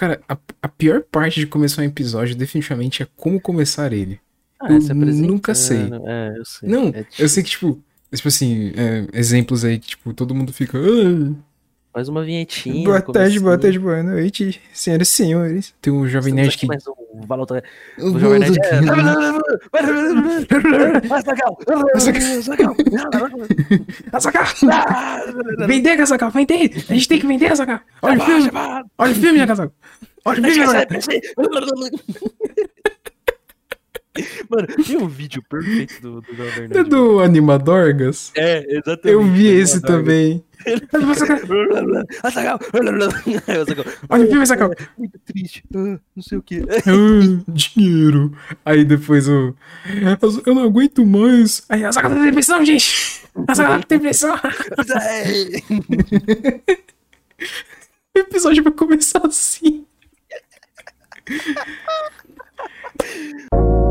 Cara, a, a pior parte de começar um episódio definitivamente é como começar ele. Ah, Eu se apresentando, nunca sei. É, eu sei. Não, É eu sei que, tipo, tipo assim, é, exemplos aí que, tipo, todo mundo fica. "Ah, Faz uma vinhetinha. boa tarde, boa tarde, boa noite, senhoras e senhores. Tem um jovem nerd aqui que. mais um Valor O Jovem Nerd é... Vai, Sacal! Sacal! Azaghal! Vender, Casacal, vender! A gente tem que vender, Casacal! Olha o filme! Olha o filme, Casacal! Olha o filme, Casacal! Mano, tem um vídeo perfeito do, do Jovem É do Animadorgas? É, exatamente. Eu vi esse também. Ah, Sacal! Aí o Sacal, Olha o filme, Casacal! Muito triste. Ah, Não sei o que. Ah, dinheiro. Aí depois o. Eu não aguento mais. Aí a Zagal tem pressão, gente! A Zagal tem pressão! O episódio vai começar assim.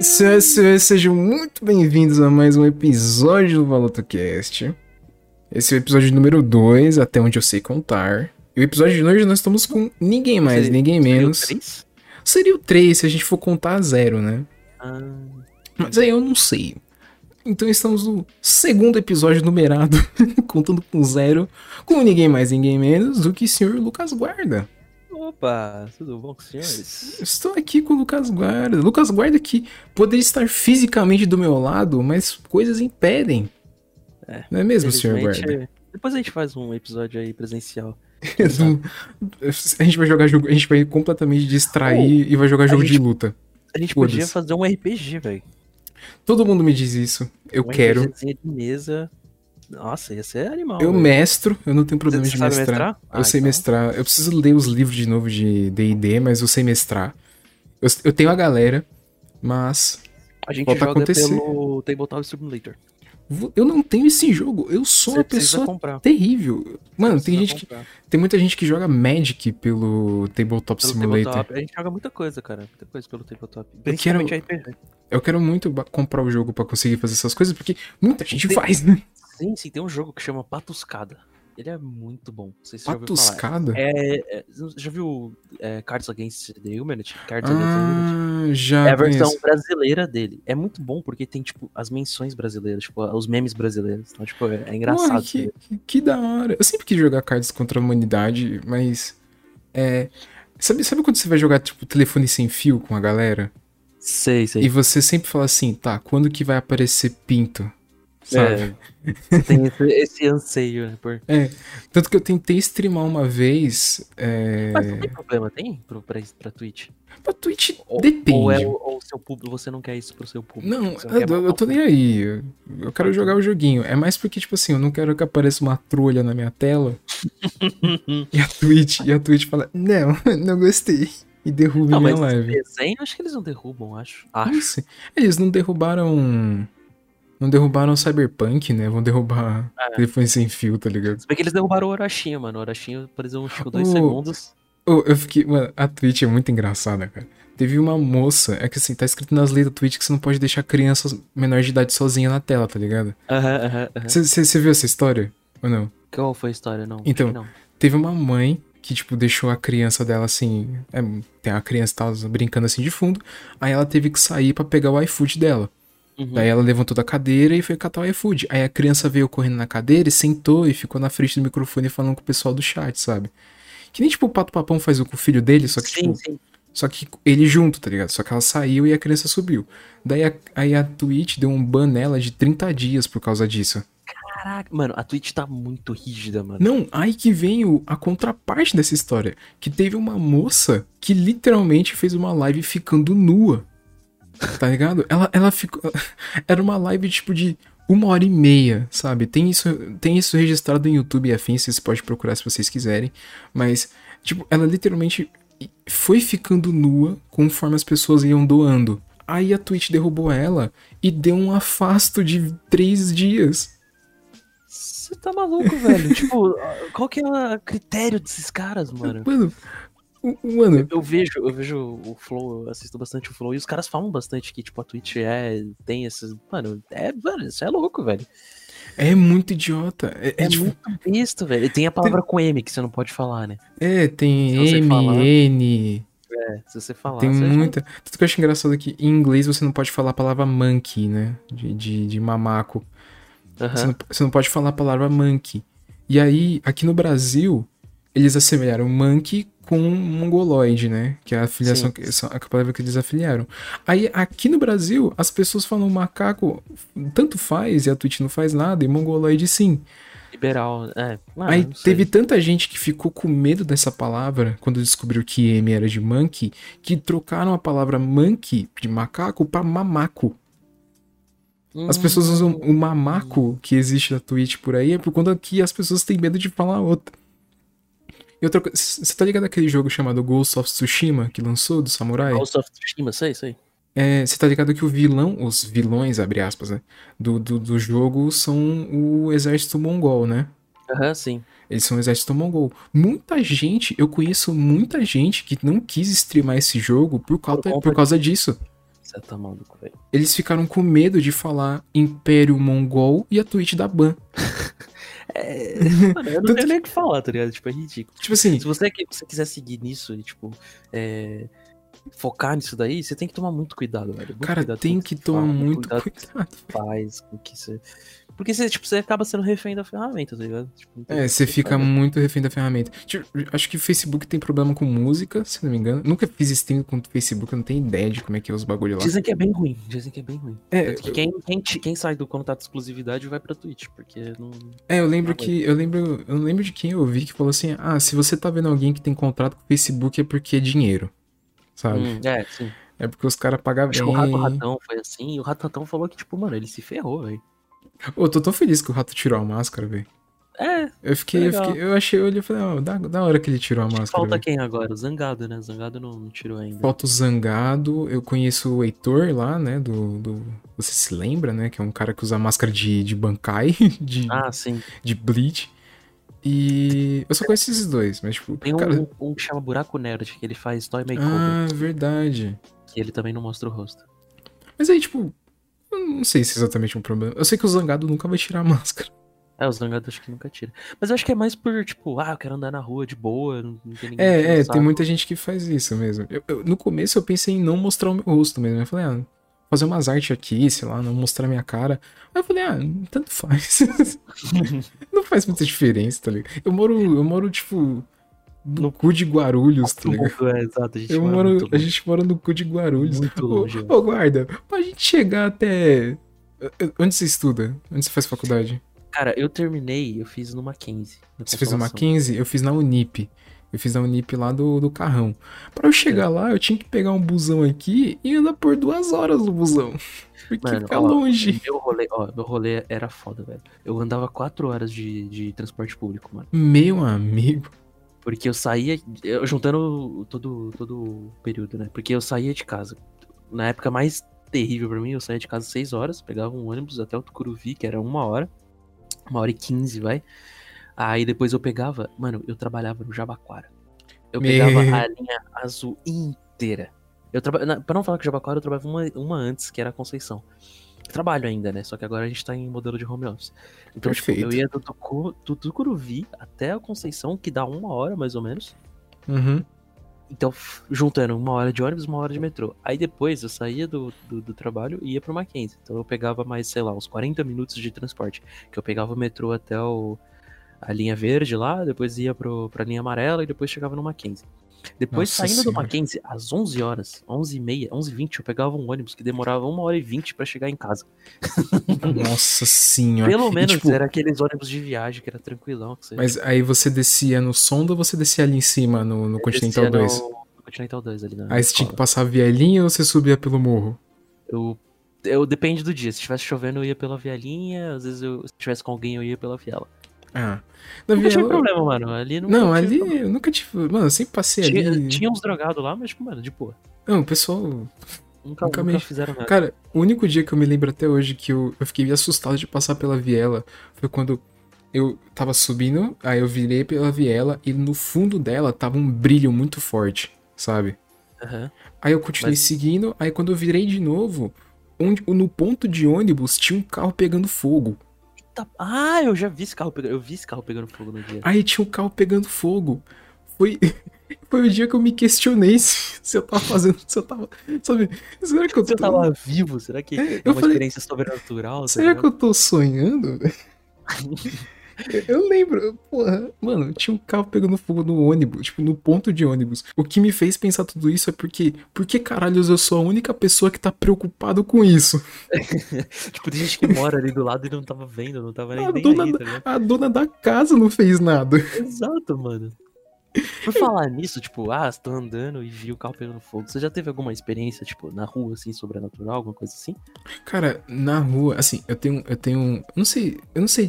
Senhoras e senhores, sejam muito bem-vindos a mais um episódio do ValutoCast. Esse é o episódio número 2, até onde eu sei contar. E o episódio de hoje nós estamos com ninguém mais, Seria- ninguém Seria o menos. três? Seria o 3 se a gente for contar a zero, né? Ah, Mas aí eu não sei. Então estamos no segundo episódio numerado, contando com zero, com ninguém mais, ninguém menos do que o senhor Lucas Guarda. Opa, tudo bom com os senhores? Estou aqui com o Lucas Guarda. Lucas Guarda que poderia estar fisicamente do meu lado, mas coisas impedem. É, Não é mesmo, senhor Guarda? Depois a gente faz um episódio aí presencial. A gente vai jogar jogo, a gente vai completamente distrair e vai jogar jogo de gente- luta. A gente podia fazer um RPG, velho. Todo mundo me diz isso. Eu um quero. De mesa. Nossa, ia ser animal. Eu velho. mestro, eu não tenho problema Você de mestrar. mestrar? Eu Ah, sei então. mestrar. Eu preciso ler os livros de novo de D&D, mas eu sei mestrar. Eu, eu tenho a galera, mas A gente Volta joga acontecer. pelo Tabletop Simulator. eu não tenho esse jogo. Eu sou Você uma pessoa comprar. terrível. Mano, tem gente que comprar. tem muita gente que joga Magic pelo Tabletop Pelo Simulator. Tabletop. A gente joga muita coisa, cara. Muita coisa pelo Tabletop. quero- Principalmente RPG. Eu quero muito comprar o jogo pra conseguir fazer essas coisas, porque muita gente Tem- faz, né? Sim, sim, tem um jogo que chama Patuscada. Ele é muito bom. Não sei se você já. Patuscada? É, é, já viu é, Cards Against the Humanity? Cards Against the Humanity? Ah, já É a versão conheço. brasileira dele. É muito bom porque tem, tipo, as menções brasileiras, tipo, os memes brasileiros. Então, tipo, é, é engraçado. Porra, que, que, que da hora. Eu sempre quis jogar cards contra a humanidade, mas. É. Sabe, sabe quando você vai jogar, tipo, telefone sem fio com a galera? Sei, sei. E você sempre fala assim, tá, quando que vai aparecer pinto? Sabe? É, você tem esse, esse anseio, né? Por... Tanto que eu tentei streamar uma vez. É... Mas não tem problema, tem? Pro, pra, pra Twitch? Pra Twitch Ou, depende. Ou, é, o- ou seu público, você não quer isso pro seu público? Não, quer eu, eu tô nem aí. Eu, eu quero jogar o joguinho. É mais porque, tipo assim, eu não quero que apareça uma trolha na minha tela e a Twitch, e a Twitch fala, não, não gostei. E derruba Não, minha mas live. desenho, acho que eles não derrubam, acho. Não Acho. Eles não derrubaram. Não derrubaram o Cyberpunk, né? Vão derrubar É. telefone sem fio, tá ligado? Se bem que eles derrubaram o Orachinha, mano. O Orachinha apareceu tipo dois Oh. segundos. Eu fiquei. Mano, a Twitch é muito engraçada, cara. Teve uma moça. É que assim, tá escrito nas leis da Twitch que você não pode deixar criança menor de idade sozinha na tela, tá ligado? Aham, aham, aham. Você viu essa história? Ou não? Qual foi a história? Não. Então, não. Teve uma mãe que, tipo, deixou a criança dela assim. é, tem a criança tava brincando assim de fundo. Aí ela teve que sair pra pegar o iFood dela. Uhum. Daí ela levantou da cadeira e foi catar o iFood. Aí a criança veio correndo na cadeira e sentou e ficou na frente do microfone falando com o pessoal do chat, sabe? Que nem tipo o Pato Papão faz com o filho dele, só que sim, tipo, sim. só que ele junto, tá ligado? Só que ela saiu e a criança subiu. Daí a, aí a Twitch deu um ban nela de 30 dias por causa disso. Caraca, mano, a Twitch tá muito rígida, mano. Não, aí que vem o, a contraparte dessa história. Que teve uma moça que literalmente fez uma live ficando nua. Tá ligado? Ela, ela ficou. Era uma live tipo de uma hora e meia, sabe? Tem isso, tem isso registrado em YouTube e afins, vocês podem procurar se vocês quiserem. Mas, tipo, ela literalmente foi ficando nua conforme as pessoas iam doando. Aí a Twitch derrubou ela e deu um afasto de três dias. Você tá maluco, velho? tipo, qual que é o critério desses caras, mano? Mano, mano, Eu vejo, eu vejo o Flow, eu assisto bastante o Flow, e os caras falam bastante que, tipo, a Twitch é, tem esses. Mano, é, mano, isso é louco, velho. É muito idiota. É, é É, tipo, muito besta, velho. Tem a palavra com M que você não pode falar, né? é, tem você M, falar- N, É, se você falar. tem você muita. Tudo que eu acho engraçado é que em inglês você não pode falar a palavra monkey, né? De, de, de mamaco. Você, Aham. não, você não pode falar a palavra monkey. E aí, aqui no Brasil, eles assemelharam monkey com mongoloide, né? Que é a afiliação, Sim. que, a palavra que eles afiliaram. Aí, aqui no Brasil, as pessoas falam macaco, tanto faz, e a Twitch não faz nada, e mongoloide sim. Liberal. É. Ah, Aí não teve tanta gente que ficou com medo dessa palavra quando descobriu que M era de monkey, que trocaram a palavra monkey de macaco pra mamaco. As pessoas Hum. usam o mamaco que existe na Twitch por aí, é por conta que as pessoas têm medo de falar outra. E outra coisa, você tá ligado aquele jogo chamado Ghost of Tsushima que lançou do Samurai? Ghost of Tsushima, sei, sei. É, você tá ligado que o vilão, os vilões, abre aspas, né? Do, do, do jogo são o exército mongol, né? Aham, sim. Eles são o exército mongol. Muita gente, eu conheço muita gente que não quis streamar esse jogo por causa, conta por causa disso. Você tá maluco, velho. Eles ficaram com medo de falar Império Mongol e a Twitch da Ban. É, mano, eu não tenho nem o que falar, tá ligado? Tipo, é ridículo. Tipo assim, Se você, que- você quiser seguir nisso e, tipo, é, focar nisso daí, você tem que tomar muito cuidado, velho. Muito cara, cuidado tem que você tomar fala, muito cuidado cuidado. que faz, com que você... Porque você, tipo, você acaba sendo refém da ferramenta, tá ligado? Tipo, É, que você fica fazer. muito refém da ferramenta. Tipo, acho que o Facebook tem problema com música, se não me engano. Nunca fiz stream com o Facebook, eu não tenho ideia de como é que é os bagulho lá. Dizem que é bem ruim, dizem que é bem ruim. É, que quem, quem, quem sai do contato de exclusividade vai pra Twitch, porque não... É, eu lembro que. Eu lembro. Eu lembro de quem eu ouvi que falou assim: ah, se você tá vendo alguém que tem contrato com o Facebook é porque é dinheiro. Sabe? Hum, é, sim. É porque os caras pagam Acho bem. que o Rato Ratão foi assim, e o Rato Ratão falou que, tipo, mano, ele se ferrou, velho. Ô, eu tô tão feliz que o rato tirou a máscara, velho. É, Eu fiquei, eu fiquei. Eu achei, eu olhei e falei, da, da hora que ele tirou a máscara. falta velho. quem agora? O Zangado, né? O Zangado não, não tirou ainda. Falta o Zangado, eu conheço o Heitor lá, né? Do, do. Você se lembra, né? Que é um cara que usa máscara de, de Bankai, de, Ah, sim. de Bleach. E eu só conheço esses dois, mas tipo. Tem um, cara... um que chama Buraco Nerd, que ele faz Toy Makeover, Ah, verdade. que ele também não mostra o rosto. Mas aí, tipo, eu não sei se é exatamente um problema. Eu sei que o Zangado nunca vai tirar a máscara. É, os Zangado acho que nunca tira. Mas eu acho que é mais por, tipo, ah, eu quero andar na rua de boa, não, não tem ninguém É, é, o tem muita gente que faz isso mesmo. Eu- eu- no começo eu pensei em não mostrar o meu rosto mesmo. Eu falei, ah, fazer umas artes aqui, sei lá, não mostrar minha cara. Aí eu falei, ah, tanto faz. não faz muita diferença, tá ligado? Eu moro, eu moro, tipo, no, No- cu de Guarulhos, tá ligado? É, exato, a gente Eu mora moro, a longe. gente mora no cu de Guarulhos. Muito Ô, longe, Ô, guarda, pra gente chegar até. Onde você estuda? Onde você faz faculdade? Cara, eu terminei, eu fiz Mackenzie. na Você fez Consolação. Mackenzie? Eu fiz na Unip. Eu fiz na Unip lá do, do Carrão. Pra eu chegar lá, eu tinha que pegar um busão aqui e andar por duas horas no busão. Porque Mano, fica ó, longe. Meu rolê, ó, meu rolê era foda, velho. Eu andava quatro horas de, de transporte público, mano. Meu amigo. Porque eu saía, eu, juntando todo, todo o período, né? Porque eu saía de casa. Na época mais terrível pra mim, eu saía de casa 6 horas, pegava um ônibus até o Tucuruvi, que era uma hora. Uma hora e quinze, vai. Aí depois eu pegava, mano, eu trabalhava no Jabaquara. Eu pegava a linha azul inteira. Eu traba... Pra não falar que o Jabaquara, eu trabalhava uma, uma antes, que era a Conceição. Eu trabalho ainda, né? Só que agora a gente tá em modelo de home office. Então, tipo, Perfeito. eu ia do, Tucu... do Tucuruvi até a Conceição, que dá uma hora mais ou menos. Uhum. Então, juntando uma hora de ônibus, uma hora de metrô. Aí depois eu saía do, do, do trabalho e ia pro Mackenzie. Então eu pegava mais, sei lá, uns 40 minutos de transporte. Que eu pegava o metrô até o, a linha verde lá, depois ia pro, pra linha amarela e depois chegava no Mackenzie. Depois, Nossa saindo do Senhora. Mackenzie, às 11 horas, 11 e meia, 11 e 20, eu pegava um ônibus que demorava uma hora e 20 pra chegar em casa. Nossa senhora. Pelo E, menos tipo, era aqueles ônibus de viagem que era tranquilão. Que você Mas aí você descia no Sonda ou você descia ali em cima, no, no Continental descia 2? No, no Continental 2 ali na Aí você tinha que passar a vielinha ou você subia pelo morro? Eu, eu depende do dia. Se estivesse chovendo, eu ia pela vielinha. Às vezes, eu, se tivesse com alguém, eu ia pela viela. Ah. Na Nunca tive viela... problema, mano. Ali Não, ali problema. eu nunca tive. Mano, eu sempre passei Tinha, ali. tinha uns drogados lá, mas, tipo, mano, de boa. Não, o pessoal. Nunca, Nunca nunca, me- fizeram nada. Cara, o único dia que eu me lembro até hoje que eu, eu fiquei assustado de passar pela viela foi quando eu tava subindo, aí eu virei pela viela e no fundo dela tava um brilho muito forte, sabe? Aham. Aí eu continuei Mas- seguindo, aí quando eu virei de novo, onde, no ponto de ônibus tinha um carro pegando fogo. Ah, eu já vi esse carro pegando, eu vi esse carro pegando fogo no dia. Aí tinha um carro pegando fogo. Foi, foi o dia que eu me questionei se, se eu tava fazendo, se eu tava, sabe, será que eu tô, tava vivo? Será que é eu uma falei- experiência sobrenatural? tá será que ligado? eu tô sonhando? Eu- Eu lembro, porra, mano, tinha um carro pegando fogo no ônibus, tipo, no ponto de ônibus. O que me fez pensar tudo isso é porque, por que caralhos eu sou a única pessoa que tá preocupado com isso? Tipo, tem gente que mora ali do lado e não tava vendo, não tava nem, A nem dona, aí, da- tá a dona da casa não fez nada. Exato, mano. Por falar nisso, tipo, ah, você tá andando e viu o carro pegando fogo. Você já teve alguma experiência, tipo, na rua, assim, sobrenatural, alguma coisa assim? Cara, na rua, assim, eu tenho, eu tenho, não sei, eu não sei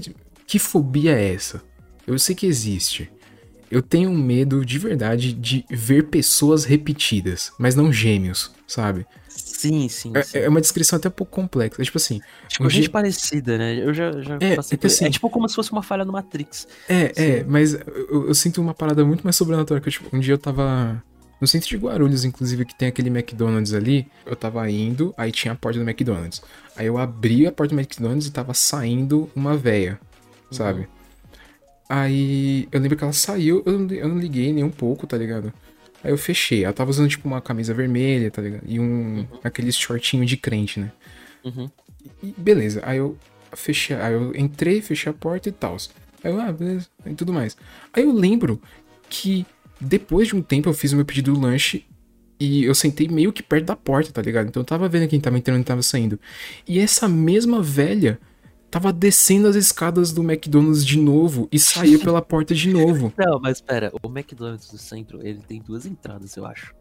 que fobia é essa. Eu sei que existe. Eu tenho medo de verdade de ver pessoas repetidas, mas não gêmeos, sabe? Sim, sim, sim. É, é uma descrição até um pouco complexa. É tipo assim, tipo, um gente gê- parecida, né? Eu já, já É, passei é por... assim- É tipo como se fosse uma falha no Matrix. É, é, Sim. mas eu, eu sinto uma parada muito mais sobrenatural. Que, eu, tipo, um dia eu tava no centro de Guarulhos, inclusive, que tem aquele McDonald's ali. Eu tava indo, aí tinha a porta do McDonald's. Aí eu abri a porta do McDonald's e tava saindo uma véia, sabe? Aí eu lembro que ela saiu, eu não, eu não liguei nem um pouco, tá ligado? Aí eu fechei. Ela tava usando, tipo, uma camisa vermelha, tá ligado? E um. aqueles shortinho de crente, né? Uhum. E beleza, aí eu fechei, aí eu entrei, fechei a porta e tal. Aí eu, ah, beleza, e tudo mais. Aí eu lembro que depois de um tempo eu fiz o meu pedido do lanche e eu sentei meio que perto da porta, tá ligado? Então eu tava vendo quem tava entrando e tava saindo. E essa mesma velha tava descendo as escadas do McDonald's de novo e saía pela porta de novo. Não, mas pera, o McDonald's do centro, ele tem duas entradas, eu acho.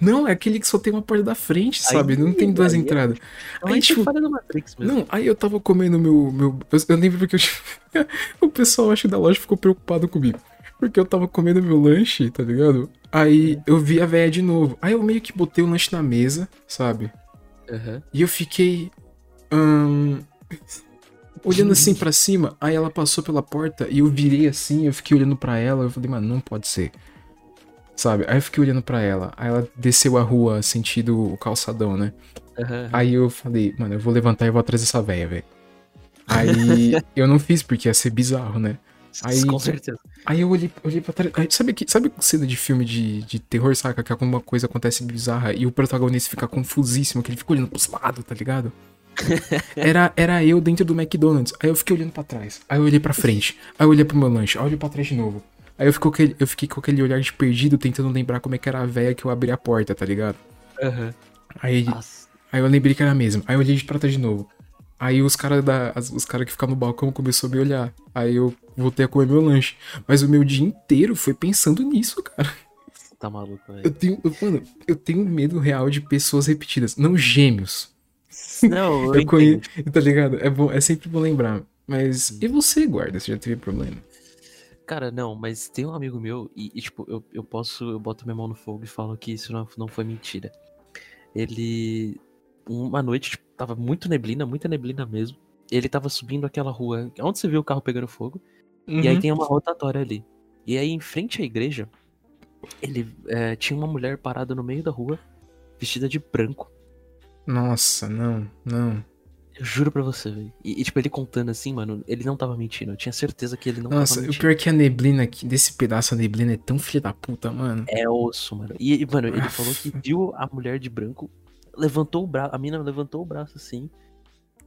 Não, é aquele que só tem uma porta da frente, sabe? Não tem duas aí é- entradas. Aí, é tipo, no Matrix mesmo. Não, aí eu tava comendo meu. meu eu, lembro porque eu, o pessoal, acho que da loja ficou preocupado comigo. Porque eu tava comendo meu lanche, tá ligado? Aí eu vi a véia de novo. Aí eu meio que botei o lanche na mesa, sabe? Aham. E eu fiquei. ahn, olhando assim pra cima. Aí ela passou pela porta e eu virei assim. Eu fiquei olhando pra ela. Eu falei, mano, não pode ser. Sabe? Aí eu fiquei olhando pra ela. Aí ela desceu a rua sentido o calçadão, né? Aham. Aí eu falei, mano, eu vou levantar e vou atrás dessa véia, velho. Aí eu não fiz porque ia ser bizarro, né? Aí- Com certeza. Aí eu olhei, olhei pra trás. aí Sabe, que, sabe cena de filme de, de terror, saca? Que alguma coisa acontece bizarra e o protagonista fica confusíssimo, que ele fica olhando pros lados, tá ligado? Era, era eu dentro do McDonald's. Aí eu fiquei olhando pra trás. Aí eu olhei pra frente. Aí eu olhei pro meu lanche. Aí eu olhei pra trás de novo. Aí eu, fico eu fiquei com aquele olhar de perdido, tentando lembrar como é que era a véia que eu abri a porta, tá ligado? Aham. Aí, Nossa. Aí eu lembrei que era a mesma. Aí eu olhei de pra trás de novo. Aí os caras os cara que ficavam no balcão começou a me olhar. Aí eu voltei a comer meu lanche. Mas o meu dia inteiro foi pensando nisso, cara. Tá maluco, Eu velho. tenho, eu- mano, eu tenho medo real de pessoas repetidas, não gêmeos. Não, eu, Eu tá ligado? É bom, é sempre bom lembrar. Mas e você, guarda? Você já teve problema? Cara, não, mas tem um amigo meu e, e, tipo, eu, eu posso, eu boto minha mão no fogo e falo que isso não, não foi mentira. Ele, uma noite, tipo, tava muito neblina, muita neblina mesmo. Ele tava subindo aquela rua, onde você viu o carro pegando fogo, e aí Uhum. tem uma rotatória ali. E aí, em frente à igreja, ele é, tinha uma mulher parada no meio da rua, vestida de branco. Nossa, não, não. Eu juro pra você, velho. E, e, tipo, ele contando assim, mano, ele não tava mentindo. Eu tinha certeza que ele não Nossa, tava o mentindo. pior é que a neblina aqui, desse pedaço a neblina é tão filha da puta, mano. É osso, mano. E, mano, ele falou que viu a mulher de branco, levantou o braço, a mina levantou o braço assim,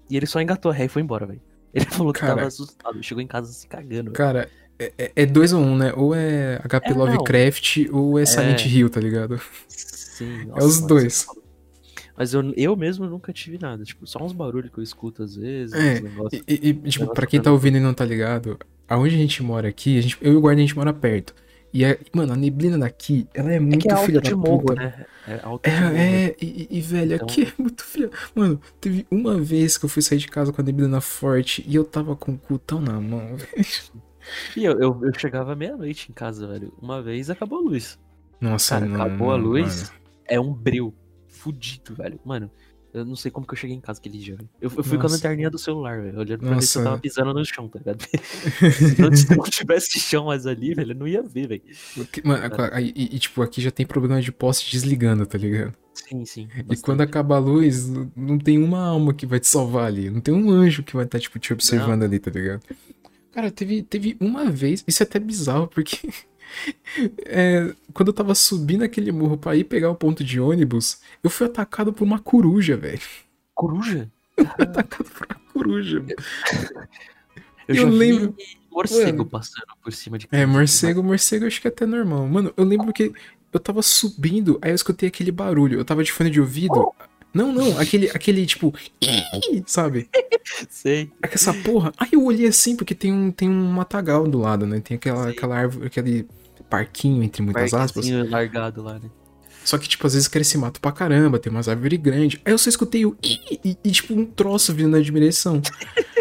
e ele só engatou a ré e foi embora, velho. Ele falou que Cara. tava assustado, chegou em casa se cagando. Cara, é, é- é dois ou um, né? Ou é HP É, não. Lovecraft ou é Silent É. Hill, tá ligado? Sim, É os mano, dois. você. Mas eu, eu mesmo nunca tive nada, tipo, só uns barulhos que eu escuto às vezes, É, uns negócios. E, e- tipo, pra quem tá ouvindo e não tá ligado, aonde a gente mora aqui, a gente, eu e o guarda a gente mora perto. E, é, mano, a neblina daqui, ela é É muito que é filha da morro, puta. né? É alto de morro. É, é, e, e- velho, Então- aqui é muito filha. Mano, teve uma vez que eu fui sair de casa com a neblina forte e eu tava com o cu tão na mão, velho. E eu, eu, eu chegava meia-noite em casa, velho. Uma vez acabou a luz. Nossa, Cara, não, acabou a luz, mano. é um breu fudido, velho. Mano, Eu não sei como que eu cheguei em casa aquele dia, velho. Eu, eu fui com a Nossa. lanterninha do celular, velho. Olhando pra ver se eu Nossa. tava pisando no chão, tá ligado? se não- se não tivesse chão mais ali, velho, eu não ia ver, velho. Mano, aí- e, e, tipo, aqui já tem problema de poste desligando, tá ligado? Sim, sim. E bastante. quando acaba a luz, não tem uma alma que vai te salvar ali. Não tem um anjo que vai estar, tipo, te observando ali, tá ligado? Cara, teve, teve uma vez, isso é até bizarro, porque é, quando eu tava subindo aquele morro pra ir pegar o ponto de ônibus, eu fui atacado por uma coruja, velho. Coruja? Fui atacado por uma coruja. Eu, Eu já lembro- vi morcego Mano. passando por cima de É, morcego, morcego eu acho que é até normal. Mano, eu lembro que eu tava subindo, aí eu escutei aquele barulho. Eu tava de fone de ouvido. Não, não, aquele, aquele tipo. Sabe? Sei. Essa porra. Aí eu olhei assim, porque tem um, tem um matagal do lado, né? Tem aquela, aquela árvore, aquele parquinho, entre muitas aspas. Parquezinho largado lá, né? Só que, tipo, às vezes cresce mato pra caramba, tem umas árvores grandes. Aí eu só escutei o e, e, e, tipo, um troço vindo na direção.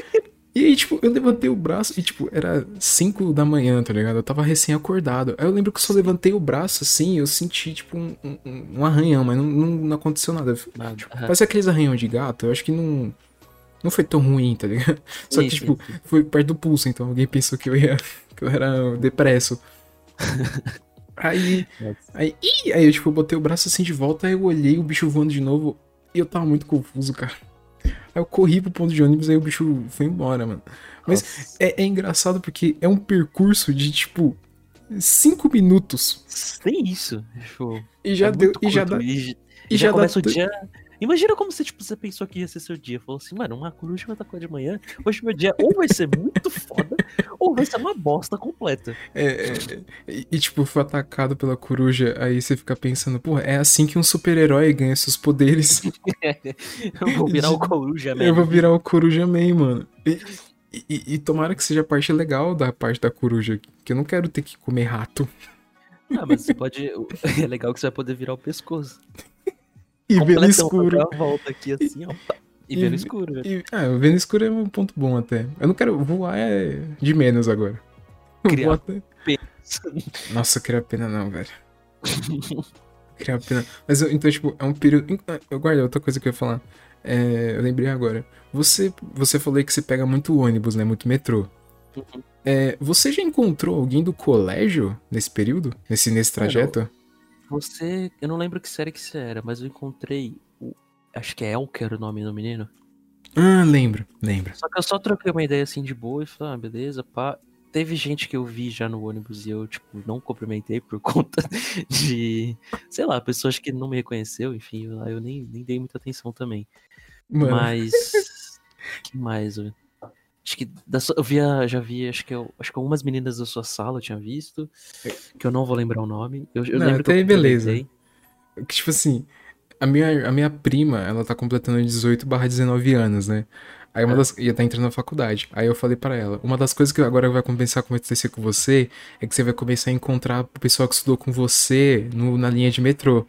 E aí, tipo, eu levantei o braço e, tipo, era 5 da manhã, tá ligado? Eu tava recém-acordado. Aí eu lembro que eu só levantei o braço assim e eu senti, tipo, um, um, um arranhão, mas não, não, não aconteceu nada. Nada. Tipo, parece aqueles arranhão de gato, eu acho que não. Não foi tão ruim, tá ligado? Só que, Sim, tipo, sim. foi perto do pulso, então alguém pensou que eu ia. que eu era depresso. Aí. Aí, ih, aí eu, tipo, botei o braço assim de volta, aí eu olhei o bicho voando de novo e eu tava muito confuso, cara. Aí eu corri pro ponto de ônibus, aí o bicho foi embora, mano. Mas é, é engraçado porque é um percurso de, tipo, cinco minutos. Sem isso. Tipo, E já é deu. E já dá. E, E já, já dá. começa o t- dia. Imagina como você, tipo, você pensou que ia ser seu dia. Falou assim, mano, uma coruja me atacou de manhã. Hoje meu dia ou vai ser muito foda, ou vai ser uma bosta completa. É, é, e, tipo, foi atacado pela coruja, aí você fica pensando, pô, é assim que um super-herói ganha seus poderes. Eu vou virar o coruja Eu mesmo. vou virar o Coruja Man, mano. E, e- e tomara que seja a parte legal da parte da coruja. Que eu não quero ter que comer rato. Ah, mas você pode. É legal que você vai poder virar o pescoço. E ver no escuro. volta aqui assim, ó. E, E- ver no escuro, velho. E, ah, ver no escuro é um ponto bom até. Eu não quero. Voar é de menos agora. Criar até- Nossa, criar pena não, velho. Criar pena. Mas então, tipo, é um período. Eu guardo outra coisa que eu ia falar. É, eu lembrei agora. Você, você falou que você pega muito ônibus, né? Muito metrô. Uhum. É, você já encontrou alguém do colégio nesse período? Nesse, nesse Cara, trajeto? Você. Eu não lembro que série que você era, mas eu encontrei. O, acho que é El que era o nome do menino. Ah, lembro, lembro. Só que eu só troquei uma ideia assim de boa e falei, ah, beleza, pá. Teve gente que eu vi já no ônibus e eu, tipo, não cumprimentei por conta de. Sei lá, pessoas que não me reconheceu, enfim, lá eu nem, nem dei muita atenção também. Mano, Mas. que mais, velho? Acho que da sua- eu via, já vi, acho que eu, acho que algumas meninas da sua sala eu tinha visto, que eu não vou lembrar o nome. Eu, eu Não, lembro que até eu aí beleza. cumprimentei. que, tipo assim, a minha, a minha prima, ela tá completando 18 barra 19 anos, né? Aí uma É. das. ia tá entrando na faculdade. Aí eu falei pra ela, uma das coisas que agora vai começar a acontecer com você é que você vai começar a encontrar o pessoal que estudou com você no- na linha de metrô.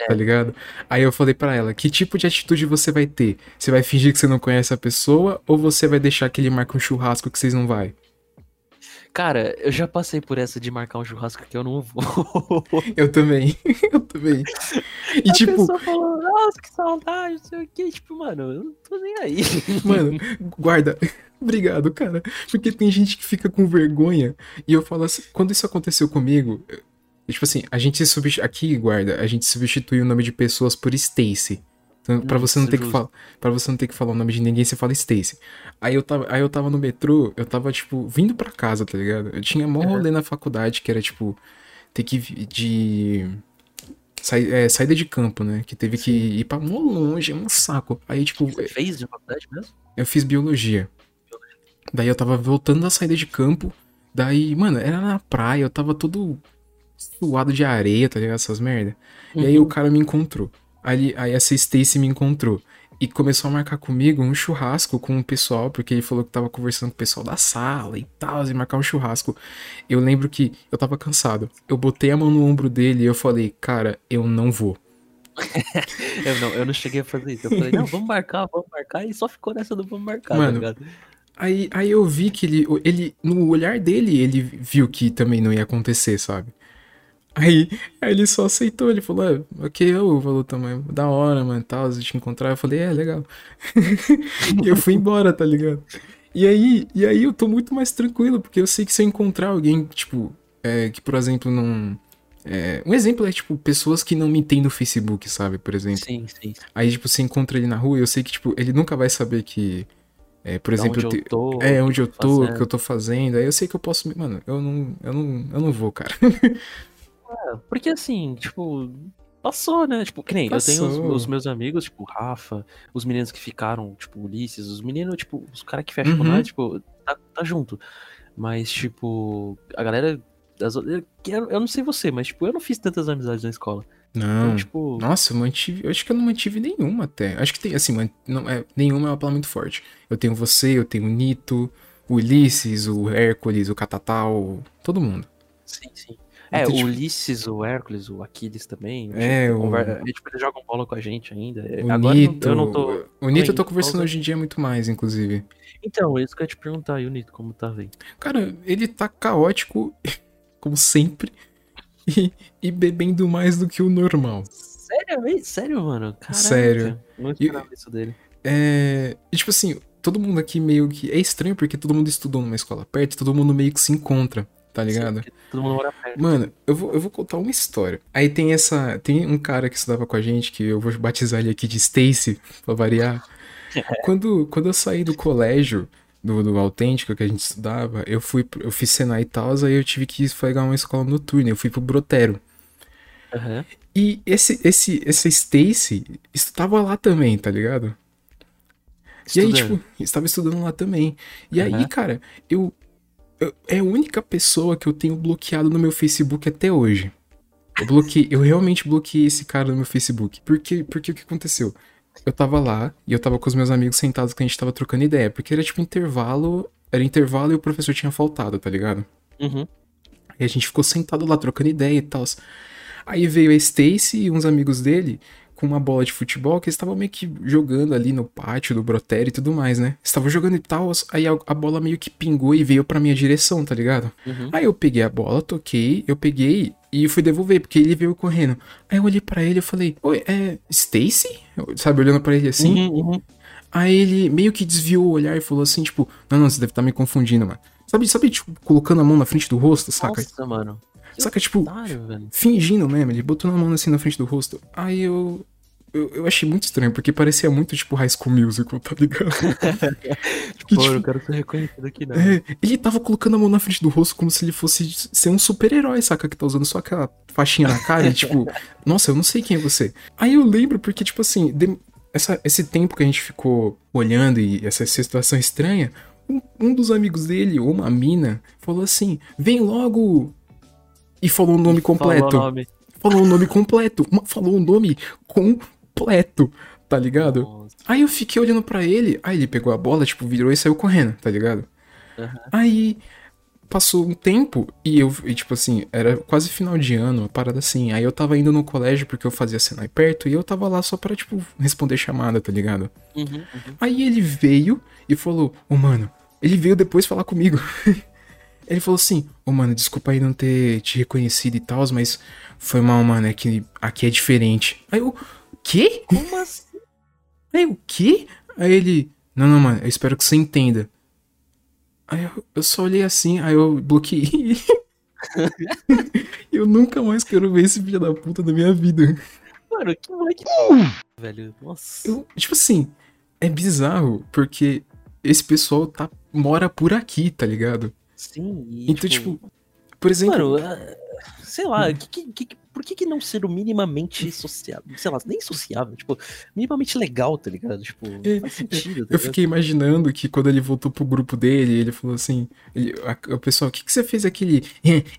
É. Tá ligado? Aí eu falei pra ela, que tipo de atitude você vai ter? Você vai fingir que você não conhece a pessoa ou você vai deixar que ele marque um churrasco que vocês não vai? Cara, eu já passei por essa de marcar um churrasco que eu não vou. Eu também. eu também. E a tipo, pessoa falou, nossa, que saudade, não sei o que. Tipo, mano, eu não tô nem aí. Mano, guarda. Obrigado, cara. Porque tem gente que fica com vergonha. E eu falo assim, quando isso aconteceu comigo, tipo assim, a gente substitui. Aqui, guarda, a gente substitui o nome de pessoas por Stacy. Então, pra você não Isso, ter que justo. falar. Para você não ter que falar o nome de ninguém, você fala Stacy. Aí eu tava, aí eu tava no metrô, eu tava, tipo, vindo pra casa, tá ligado? Eu tinha mó Uhum. rolê na faculdade, que era, tipo, ter que de. Sai, é, saída de campo, né? Que teve que ir pra mó longe, é um saco. Aí, tipo, Você fez de faculdade mesmo? eu fiz biologia. Daí eu tava voltando da saída de campo. Daí, mano, era na praia, eu tava todo suado de areia, tá ligado? Essas merda. E aí o cara me encontrou. Aí, aí essa Stacy me encontrou. E começou a marcar comigo um churrasco com o pessoal, porque ele falou que tava conversando com o pessoal da sala e tal, e marcar um churrasco. Eu lembro que eu tava cansado. Eu botei a mão no ombro dele e eu falei, cara, eu não vou. Eu não, eu não cheguei a fazer isso. Eu falei, não, vamos marcar, vamos marcar. E só ficou nessa do vamos marcar, Mano, tá ligado? Aí, aí eu vi que ele, ele, no olhar dele, ele viu que também não ia acontecer, sabe? Aí, aí ele só aceitou, ele falou, é, ok, eu falou também, da hora, mano, tal, a gente encontrar. Eu falei, é, legal. e eu fui embora, tá ligado? E aí, e aí eu tô muito mais tranquilo, porque eu sei que se eu encontrar alguém, tipo, é, que, por exemplo, não. É, um exemplo é, tipo, pessoas que não me têm no Facebook, sabe? Por exemplo. Sim, sim. Aí, tipo, você encontra ele na rua e eu sei que, tipo, ele nunca vai saber que. É, por Da exemplo, onde eu eu te- tô, é onde eu tô, o que eu tô fazendo. Aí eu sei que eu posso. Mano, eu não, eu não, eu não vou, cara. Porque assim, tipo, passou, né? Tipo, que nem eu tenho os, Passou. os meus amigos, tipo, Rafa, os meninos que ficaram, tipo, Ulisses, os meninos, tipo, os caras que fecham Uhum. nós, tipo, tá, tá junto. Mas, tipo, a galera. Das, eu, eu não sei você, mas, tipo, eu não fiz tantas amizades na escola. Não. Então, tipo. Nossa, eu mantive. Eu acho que eu não mantive nenhuma até. Acho que tem, assim, man- não, é, nenhuma é uma palavra muito forte. Eu tenho você, eu tenho o Nito, o Ulisses, o Hércules, o Catatal, todo mundo. Sim, sim. É, Então, o tipo- Ulisses, o Hércules, o Aquiles também. É, tipo, o- conver- e, tipo, eles jogam bola com a gente ainda. O Agora Nito. eu não tô. O Nito eu tô em conversando hoje em dia muito mais, inclusive. Então, isso que eu ia te perguntar, e o Nito, como tá vendo? Cara, ele tá caótico, como sempre, e, e bebendo mais do que o normal. Sério, sério, mano? Caraca, Sério. Não esperava isso dele. É. E tipo assim, todo mundo aqui meio que. É estranho porque todo mundo estudou numa escola perto, todo mundo meio que se encontra, tá ligado? Sim, todo mundo mora perto. Mano, eu vou, eu vou contar uma história. Aí tem essa. Tem um cara que estudava com a gente, que eu vou batizar ele aqui de Stacy, pra variar. quando, quando eu saí do colégio, do, do autêntico que a gente estudava, eu fui. Eu fiz Senai e tal, aí eu tive que pegar uma escola noturna. Eu fui pro Brotero. Aham. E esse, esse, essa Stacy estava lá também, tá ligado? E aí, Estudando. tipo, estava estudando lá também. E aí, Aham. cara, eu, eu- É a única pessoa que eu tenho bloqueado no meu Facebook até hoje. Eu bloqueei, eu realmente bloqueei esse cara no meu Facebook. Porque, porque o que aconteceu? Eu tava lá e eu tava com os meus amigos sentados que a gente tava trocando ideia. Porque era tipo intervalo. Era intervalo e o professor tinha faltado, tá ligado? Uhum. E a gente ficou sentado lá trocando ideia e tal. Aí veio a Stacy e uns amigos dele com uma bola de futebol que eles estavam meio que jogando ali no pátio do Brotério e tudo mais, né? Estavam jogando e tal, aí a, a bola meio que pingou e veio pra minha direção, tá ligado? Uhum. Aí eu peguei a bola, toquei, eu peguei e fui devolver, porque ele veio correndo. Aí eu olhei pra ele e falei, oi, é Stacy? Sabe, olhando pra ele assim. Uhum, uhum. Aí ele meio que desviou o olhar e falou assim, tipo, não, não, você deve estar me confundindo, mano. Sabe, sabe, tipo, colocando a mão na frente do rosto, saca? Nossa, mano. Que Saca, tipo, otário, fingindo mesmo, ele botou na mão assim na frente do rosto. Aí eu. Eu, eu achei muito estranho, porque parecia muito tipo High School Musical, tá ligado? Que, Pô, eu tipo, não quero ser reconhecido aqui, não. é, ele tava colocando a mão na frente do rosto como se ele fosse ser um super-herói, saca? Que tá usando só aquela faixinha na cara e tipo, nossa, eu não sei quem é você. Aí eu lembro porque, tipo assim, de- essa- esse tempo que a gente ficou olhando e essa situação estranha, um, um dos amigos dele, ou uma mina, falou assim: vem logo! E falou o nome completo. Falou o nome. Falou o nome completo. Falou o nome completo, tá ligado? Nossa. Aí eu fiquei olhando pra ele, aí ele pegou a bola, tipo, virou e saiu correndo, tá ligado? Aham. Aí passou um tempo e eu, e, tipo assim, era quase final de ano, uma parada assim. Aí eu tava indo no colégio porque eu fazia Senai perto e eu tava lá só pra, tipo, responder chamada, tá ligado? Uhum, uhum. Aí ele veio e falou, ô mano, ele veio depois falar comigo. ele falou assim, ô mano, desculpa aí não ter te reconhecido e tal, mas foi mal, mano, é que aqui é diferente. Aí eu, o quê? Como assim? Aí o quê? Aí ele, não, não, mano, eu espero que você entenda. Aí eu, eu só olhei assim, aí eu bloqueei. eu nunca mais quero ver esse filho da puta da minha vida. Mano, que moleque. Velho, nossa. Eu, tipo assim, é bizarro, porque esse pessoal tá, mora por aqui, tá ligado? Sim, e, Então, tipo, por exemplo. Mano, ah, sei lá, que, que, que- por que, que não ser o minimamente sociável? Sei lá, nem sociável, tipo, minimamente legal, tá ligado? Tipo, É, faz sentido. Tá Eu fiquei imaginando que quando ele voltou pro grupo dele, ele falou assim: ele, a- o pessoal, o que, que você fez aquele.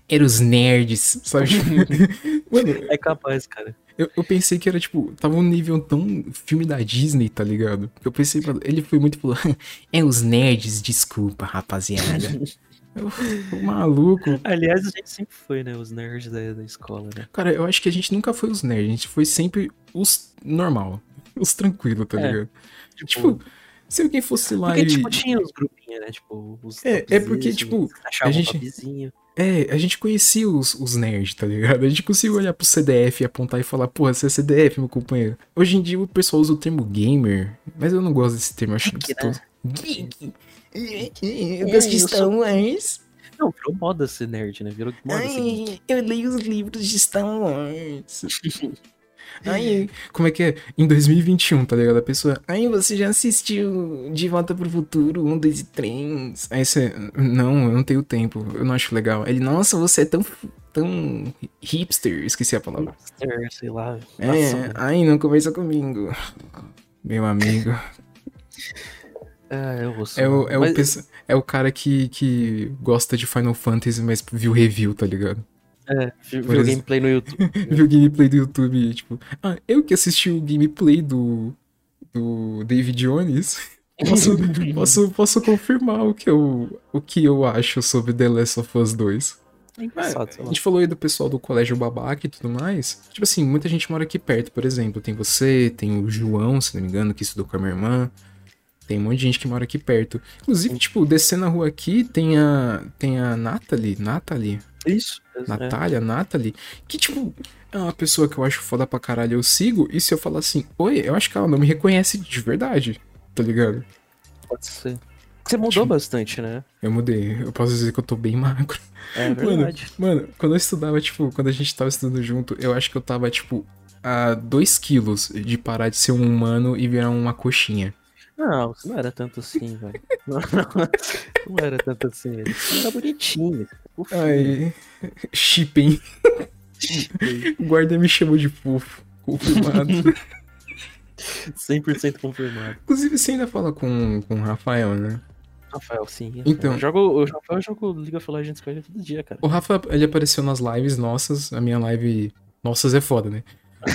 Era os nerds, sabe? Mano? É capaz, cara. eu, eu pensei que era tipo, tava um nível tão filme da Disney, tá ligado? Eu pensei, ele foi muito É os nerds, desculpa, rapaziada. Eu, o maluco. Aliás, a gente sempre foi, né? Os nerds da, da escola, né? Cara, eu acho que a gente nunca foi os nerds, a gente foi sempre os normal, os tranquilos, tá É, ligado? Tipo, Tipo, se alguém fosse lá porque, e. tipo, tinha os grupinhos, né? Tipo, os É, é porque, tipo, a gente- um topzinho. É, a gente conhecia os, os nerds, tá ligado? A gente conseguia olhar pro CDF e apontar e falar, porra, você é CDF, meu companheiro. Hoje em dia o pessoal usa o termo gamer, mas eu não gosto desse termo, eu acho Geek, gostoso. né? Geek. É, Eu gosto de eu Star sou- Wars. Não, virou moda ser nerd, né? Virou moda. Ai, eu leio os livros de Star Wars. Ai, como é que é? Em 2021, tá ligado? A pessoa, ai, você já assistiu De Volta pro Futuro 1, 2 e 3? Aí você, não, eu não tenho tempo, eu não acho legal. Ele, nossa, você é tão, tão hipster, esqueci a palavra. Hipster, sei lá. É, Nossa, ai, não conversa comigo. Meu amigo. Ah, eu. É o, é o, Mas- pesso- é o cara que, que gosta de Final Fantasy, mas viu review, tá ligado? É, viu viu exemplo. gameplay no YouTube. Viu o gameplay do YouTube e, tipo, ah, eu que assisti o gameplay do, do David Jones, posso, posso, posso confirmar o que, eu, o que eu acho sobre The Last of Us 2. É engraçado, sei a gente falou aí do pessoal do colégio babaca e tudo mais. Tipo assim, muita gente mora aqui perto, por exemplo. Tem você, tem o João, se não me engano, que estudou com a minha irmã. Tem um monte de gente que mora aqui perto. Inclusive, tipo, descendo a rua aqui, tem a, tem a Nathalie, Nathalie, Isso. é. Natália, Nathalie, que, tipo, é uma pessoa que eu acho foda pra caralho, eu sigo, e se eu falar assim, oi, eu acho que ela não me reconhece de verdade, tá ligado? Pode ser. Você mudou bastante, né? Eu mudei, eu posso dizer que eu tô bem magro. É verdade. Mano, quando eu estudava, tipo, quando a gente tava estudando junto, eu acho que eu tava, tipo, a 2 quilos de parar de ser um humano e virar uma coxinha. Não, não era tanto assim, velho. Não, não, não era tanto assim. Você era bonitinho. fofinho. Ai, shipping. O guarda me chamou de fofo. Confirmado. 100% confirmado. Inclusive, você ainda fala com, com o Rafael, né? Rafael, sim. Então. Eu jogo, o Rafael eu jogo League of Legends com ele todo dia, cara. O Rafa, ele apareceu nas lives nossas. A minha live. Nossas é foda, né?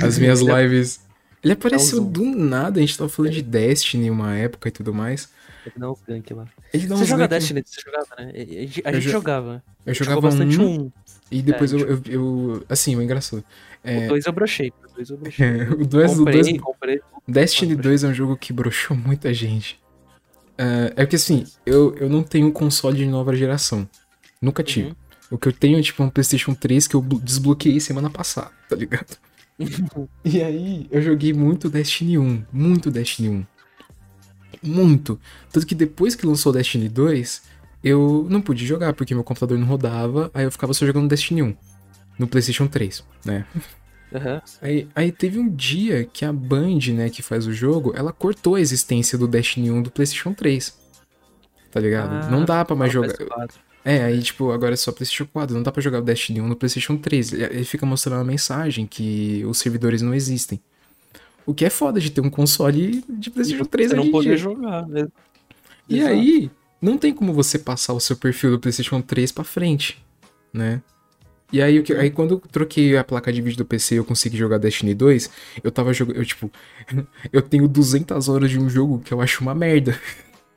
As minhas lives. Ele apareceu um zoom. do nada, a gente tava falando de Destiny uma época e tudo mais. Ele dá uns gank lá. Ele dá Você joga gank- Destiny? Você jogava, né? A gente, a gente jo- jogava. Eu jogava bastante um, um. e depois É, eu, eu, eu- Assim, o engraçado. É, O dois eu brochei. O dois eu brochei. é, o 2 do comprei, dois, comprei. Destiny Pode 2 é um jogo que broxou muita gente. É, é porque assim, eu, eu não tenho um console de nova geração. Nunca tive. Uhum. O que eu tenho é tipo um PlayStation 3 que eu blo- desbloqueei semana passada, tá ligado? e aí, eu joguei muito Destiny 1. Muito Destiny 1. Muito. Tanto que depois que lançou Destiny 2, eu não pude jogar porque meu computador não rodava, aí eu ficava só jogando Destiny 1. No PlayStation 3, né? Aham. Aí, aí teve um dia que a Band, né, que faz o jogo, ela cortou a existência do Destiny 1 do PlayStation 3. Tá ligado? Ah, não dá pra mais jogar. PS4. É, aí tipo, agora é só PlayStation 4, não dá pra jogar o Destiny 1 no PlayStation 3. Ele fica mostrando uma mensagem que os servidores não existem. O que é foda de ter um console de PlayStation 3 Você hoje não poder dia. jogar, né? E Exato. aí, não tem como você passar o seu perfil do PlayStation 3 pra frente, né? E aí, o que- aí quando eu troquei a placa de vídeo do PC e eu consegui jogar Destiny 2, eu tava jogando, eu tipo, eu tenho 200 horas de um jogo que eu acho uma merda.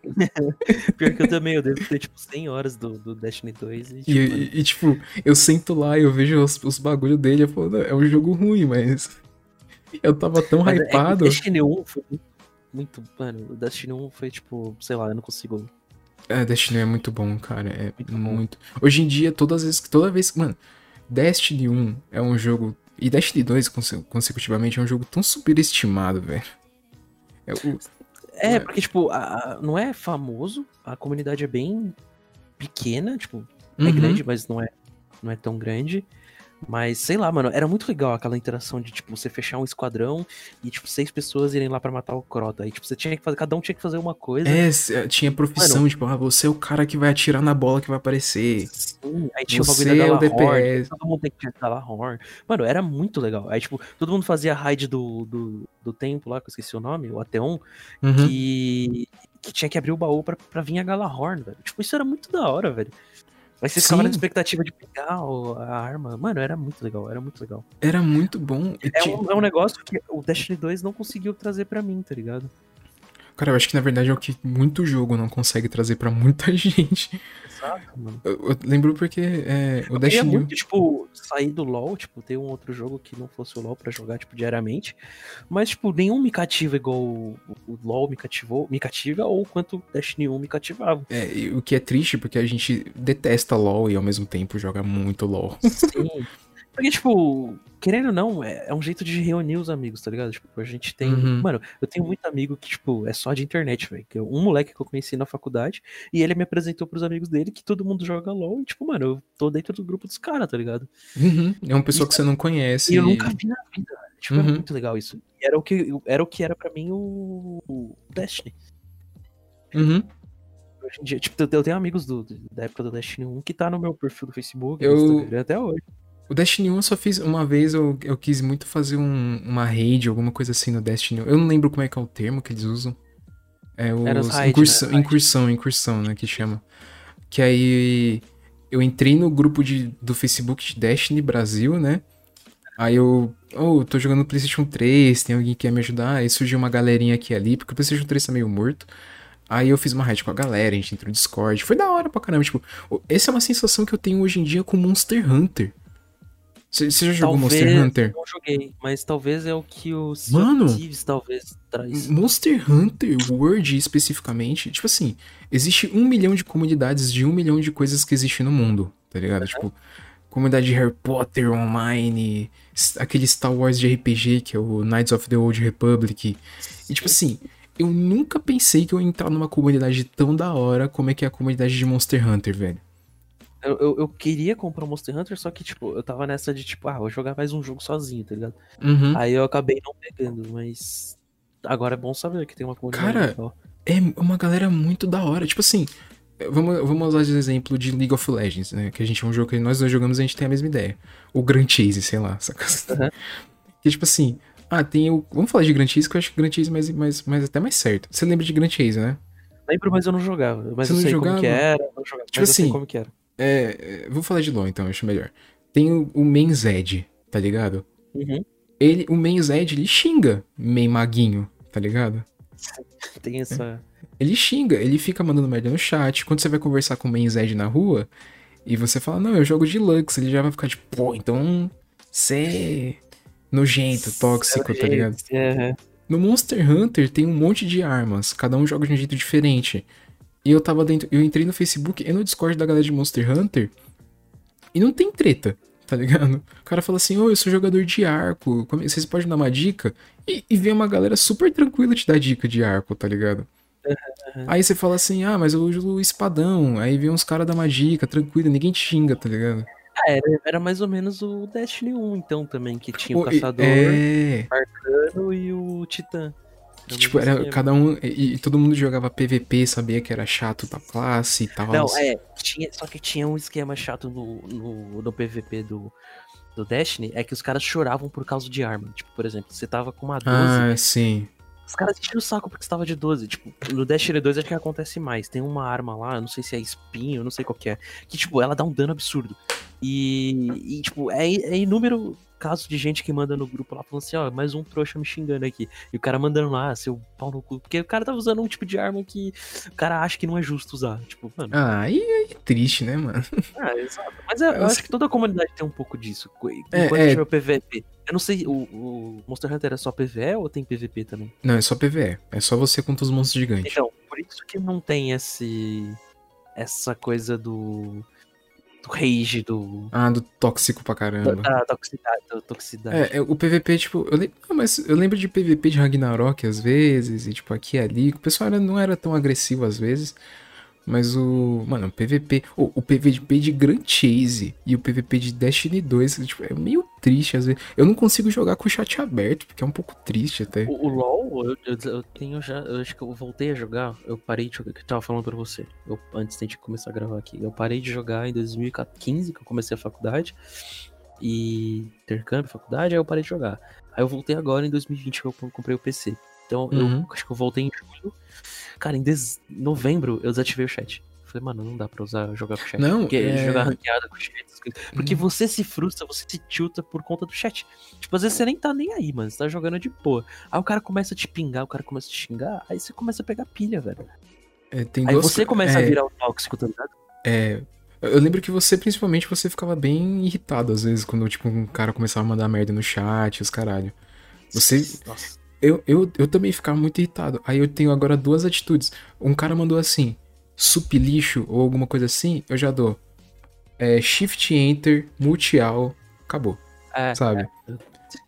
Pior que eu também, eu devo ter tipo 100 horas do, do Destiny 2 e, tipo, e- e, tipo, eu sento lá e eu vejo os, os bagulho dele, eu falo, "Não, é um jogo ruim, mas eu tava tão Mas é hypado. O Destiny 1 foi muito. Mano, o Destiny 1 foi tipo, sei lá, eu não consigo. É, Destiny é muito bom, cara. É Muito muito. Hoje em dia, todas as vezes, toda vez. Mano, Destiny 1 é um jogo. E Destiny 2, conse- consecutivamente, é um jogo tão superestimado, velho. É o- É, É. porque, tipo, a- a- não é famoso, a comunidade é bem pequena, tipo, é Uhum. grande, mas não é, não é tão grande. Mas, sei lá, mano, era muito legal aquela interação de, tipo, você fechar um esquadrão e, tipo, seis pessoas irem lá pra matar o Crota. Aí, tipo, você tinha que fazer, cada um tinha que fazer uma coisa. É, c- tinha profissão, tipo, ah, você é o cara que vai atirar na bola que vai aparecer. Sim, aí tinha Você o bagulho é da o Galahorn, DPS. todo mundo tem que tirar Galahorn. Mano, era muito legal. Aí, tipo, todo mundo fazia raid do, do, do templo lá, que eu esqueci o nome, o Ateon, Uhum. que, que tinha que abrir o baú pra vir a Galahorn, velho. Tipo, isso era muito da hora, velho. Aí você ficava na expectativa de pegar a arma. Mano, era muito legal, era muito legal. Era muito bom. É um, é um negócio que o Destiny 2 não conseguiu trazer pra mim, tá ligado? Cara, eu acho que na verdade é o que muito jogo não consegue trazer pra muita gente. Exato, mano. Eu, eu lembro porque é, o Eu queria Destiny. muito, tipo, sair do LoL, tipo, ter um outro jogo que não fosse o LoL pra jogar, tipo, diariamente. Mas, tipo, nenhum me cativa igual o, o LoL me cativou, me cativa, ou quanto o Destiny 1 me cativava. É, o que é triste porque a gente detesta LoL e ao mesmo tempo joga muito LoL. Sim. Porque, tipo, querendo ou não, é, é um jeito de reunir os amigos, tá ligado? Tipo, a gente tem. Uhum. Mano, eu tenho muito amigo que, tipo, é só de internet, velho. É Um moleque que eu conheci na faculdade, e ele me apresentou pros amigos dele que todo mundo joga LOL. E, tipo, mano, eu tô dentro do grupo dos caras, tá ligado? Uhum. É uma pessoa que você não conhece. E eu nunca vi na vida. Tipo, Uhum. é muito legal isso. E era o que era, o que era pra mim o, o Destiny. Uhum. Hoje em dia, tipo, eu- tenho amigos do, da época do Destiny 1 que tá no meu perfil do Facebook, Eu- no Instagram, até hoje. O Destiny 1 eu só fiz uma vez, eu, eu quis muito fazer um- uma raid, alguma coisa assim no Destiny 1. Eu não lembro como é que é o termo que eles usam. É os raid, incursão, né? Incursão, incursão, né, que chama. Que aí eu entrei no grupo de, do Facebook de Destiny Brasil, né? Aí eu, oh, tô jogando PlayStation 3, tem alguém que quer me ajudar? Aí surgiu uma galerinha aqui e ali, porque o PlayStation 3 tá meio morto. Aí eu fiz uma raid com a galera, a gente entrou no Discord. Foi da hora pra caramba. Tipo, o- essa é uma sensação que eu tenho hoje em dia com Monster Hunter. Você já jogou Talvez, Monster Hunter? não joguei, mas talvez é o que o Mano! Thieves talvez traz. Monster Hunter World especificamente, tipo assim, existe um milhão de comunidades de um milhão de coisas que existem no mundo, tá ligado? Tipo, comunidade de Harry Potter online, aquele Star Wars de RPG que é o Knights of the Old Republic. E tipo assim, eu nunca pensei que eu ia entrar numa comunidade tão da hora como é que é a comunidade de Monster Hunter, velho. Eu, eu, eu queria comprar o Monster Hunter, só que, tipo, eu tava nessa de, tipo, ah, vou jogar mais um jogo sozinho, tá ligado? Uhum. Aí eu acabei não pegando, mas agora é bom saber que tem uma comunidade Cara, legal. É uma galera muito da hora. Tipo assim, vamos, vamos usar de exemplo de League of Legends, né? Que a gente é um jogo que nós dois jogamos e a gente tem a mesma ideia. O Grand Chase, sei lá. Saca? Uhum. Que tipo assim, ah, tem o. Vamos falar de Grand Chase, que eu acho que Grand Chase é mais, mais, mais, até mais certo. Você lembra de Grand Chase, né? Lembro, mas eu não jogava. Mas Você eu não sei jogava? como que era, jogava, Tipo assim, como que era. É, é, vou falar de LoL então, eu acho melhor. Tem o, o Main Zed, tá ligado? Uhum. Ele, o Main Zed, ele xinga Main Maguinho, tá ligado? Tem essa. Ele xinga, ele fica mandando merda no chat. Quando você vai conversar com o Main Zed na rua e você fala, não, eu jogo de Lux, ele já vai ficar tipo, pô, então você é nojento, tóxico, tá ligado? É, No Monster Hunter tem um monte de armas, cada um joga de um jeito diferente. E eu tava dentro, eu entrei no Facebook e no Discord da galera de Monster Hunter e não tem treta, tá ligado? O cara fala assim, ô, eu sou jogador de arco, vocês podem dar uma dica? E, e vem uma galera super tranquila te dar dica de arco, tá ligado? Aí você fala assim, ah, mas eu uso o espadão. Aí vem uns caras dar uma dica, tranquilo, ninguém te xinga, tá ligado? Ah, era, era mais ou menos o Destiny 1, então, também, que tinha o e- Caçador, É. o Arcano e o Titã. Que, tipo, era esquema. cada um. E, e todo mundo jogava PVP, sabia que era chato da classe e tal. Não, é, tinha, só que tinha um esquema chato no, no, no PVP do, do Destiny, é que os caras choravam por causa de arma. Tipo, por exemplo, você tava com uma 12, Ah, sim. os caras enchiam o saco porque você tava de 12. Tipo, no Destiny 2 acho que acontece mais. Tem uma arma lá, eu não sei se é espinho, eu não sei qual que é, que, tipo, ela dá um dano absurdo. E, e, tipo, é, é inúmero caso de gente que manda no grupo lá falando assim, ó, mais um trouxa me xingando aqui. E o cara mandando lá, seu pau no cu. Porque o cara tá usando um tipo de arma que o cara acha que não é justo usar. Tipo, mano. Ah, aí é triste, né, mano? Ah, exato. Mas eu, eu Eu acho sei- que toda a comunidade tem um pouco disso. É, Enquanto é. tiver o PVP. Eu não sei, o, o Monster Hunter é só PVE ou tem PVP também? Não, é só PVE. É só você contra os monstros gigantes. Então, por isso que não tem esse. Essa coisa do. Do rage, do. Ah, do tóxico pra Da, caramba. da toxicidade. Da toxicidade. É, é, o PVP, tipo, eu lembro, não, mas eu lembro de PVP de Ragnarok às vezes, e tipo, aqui e ali, o pessoal era- não era tão agressivo às vezes, mas o, mano, o PVP, o, o PVP de Grand Chase e o PVP de Destiny 2, tipo, é meio triste às vezes. Eu não consigo jogar com o chat aberto, porque é um pouco triste até. O, o LoL, eu, eu- eu tenho já. Eu acho que eu voltei a jogar. Eu parei de jogar. Que eu tava falando pra você. Eu, antes de começar a gravar aqui. Eu parei de jogar em 2015, que eu comecei a faculdade. E. Intercâmbio, faculdade, aí eu parei de jogar. Aí eu voltei agora em 2020 que eu comprei o PC. Então Uhum. eu acho que eu voltei em julho. Cara, em des... novembro eu desativei o chat. Falei, mano, não dá pra usar jogar com chat. Não, Porque é- jogar ranqueada com chat. Porque você se frustra, você se tilta por conta do chat. Tipo, às vezes você nem tá nem aí, mano. Você tá jogando de boa. Aí o cara começa a te pingar, o cara começa a te xingar, aí você começa a pegar pilha, velho. é, tem Aí você co- começa a é, virar o tóxico, tá ligado? É. Eu lembro que você, principalmente, você ficava bem irritado às vezes quando, tipo, um cara começava a mandar merda no chat, os caralho. Você- Nossa. Eu, eu, eu também ficava muito irritado. Aí eu tenho agora duas atitudes. Um cara mandou assim, sup lixo ou alguma coisa assim, eu já dou. É, shift enter, multial, acabou, É, sabe? eu-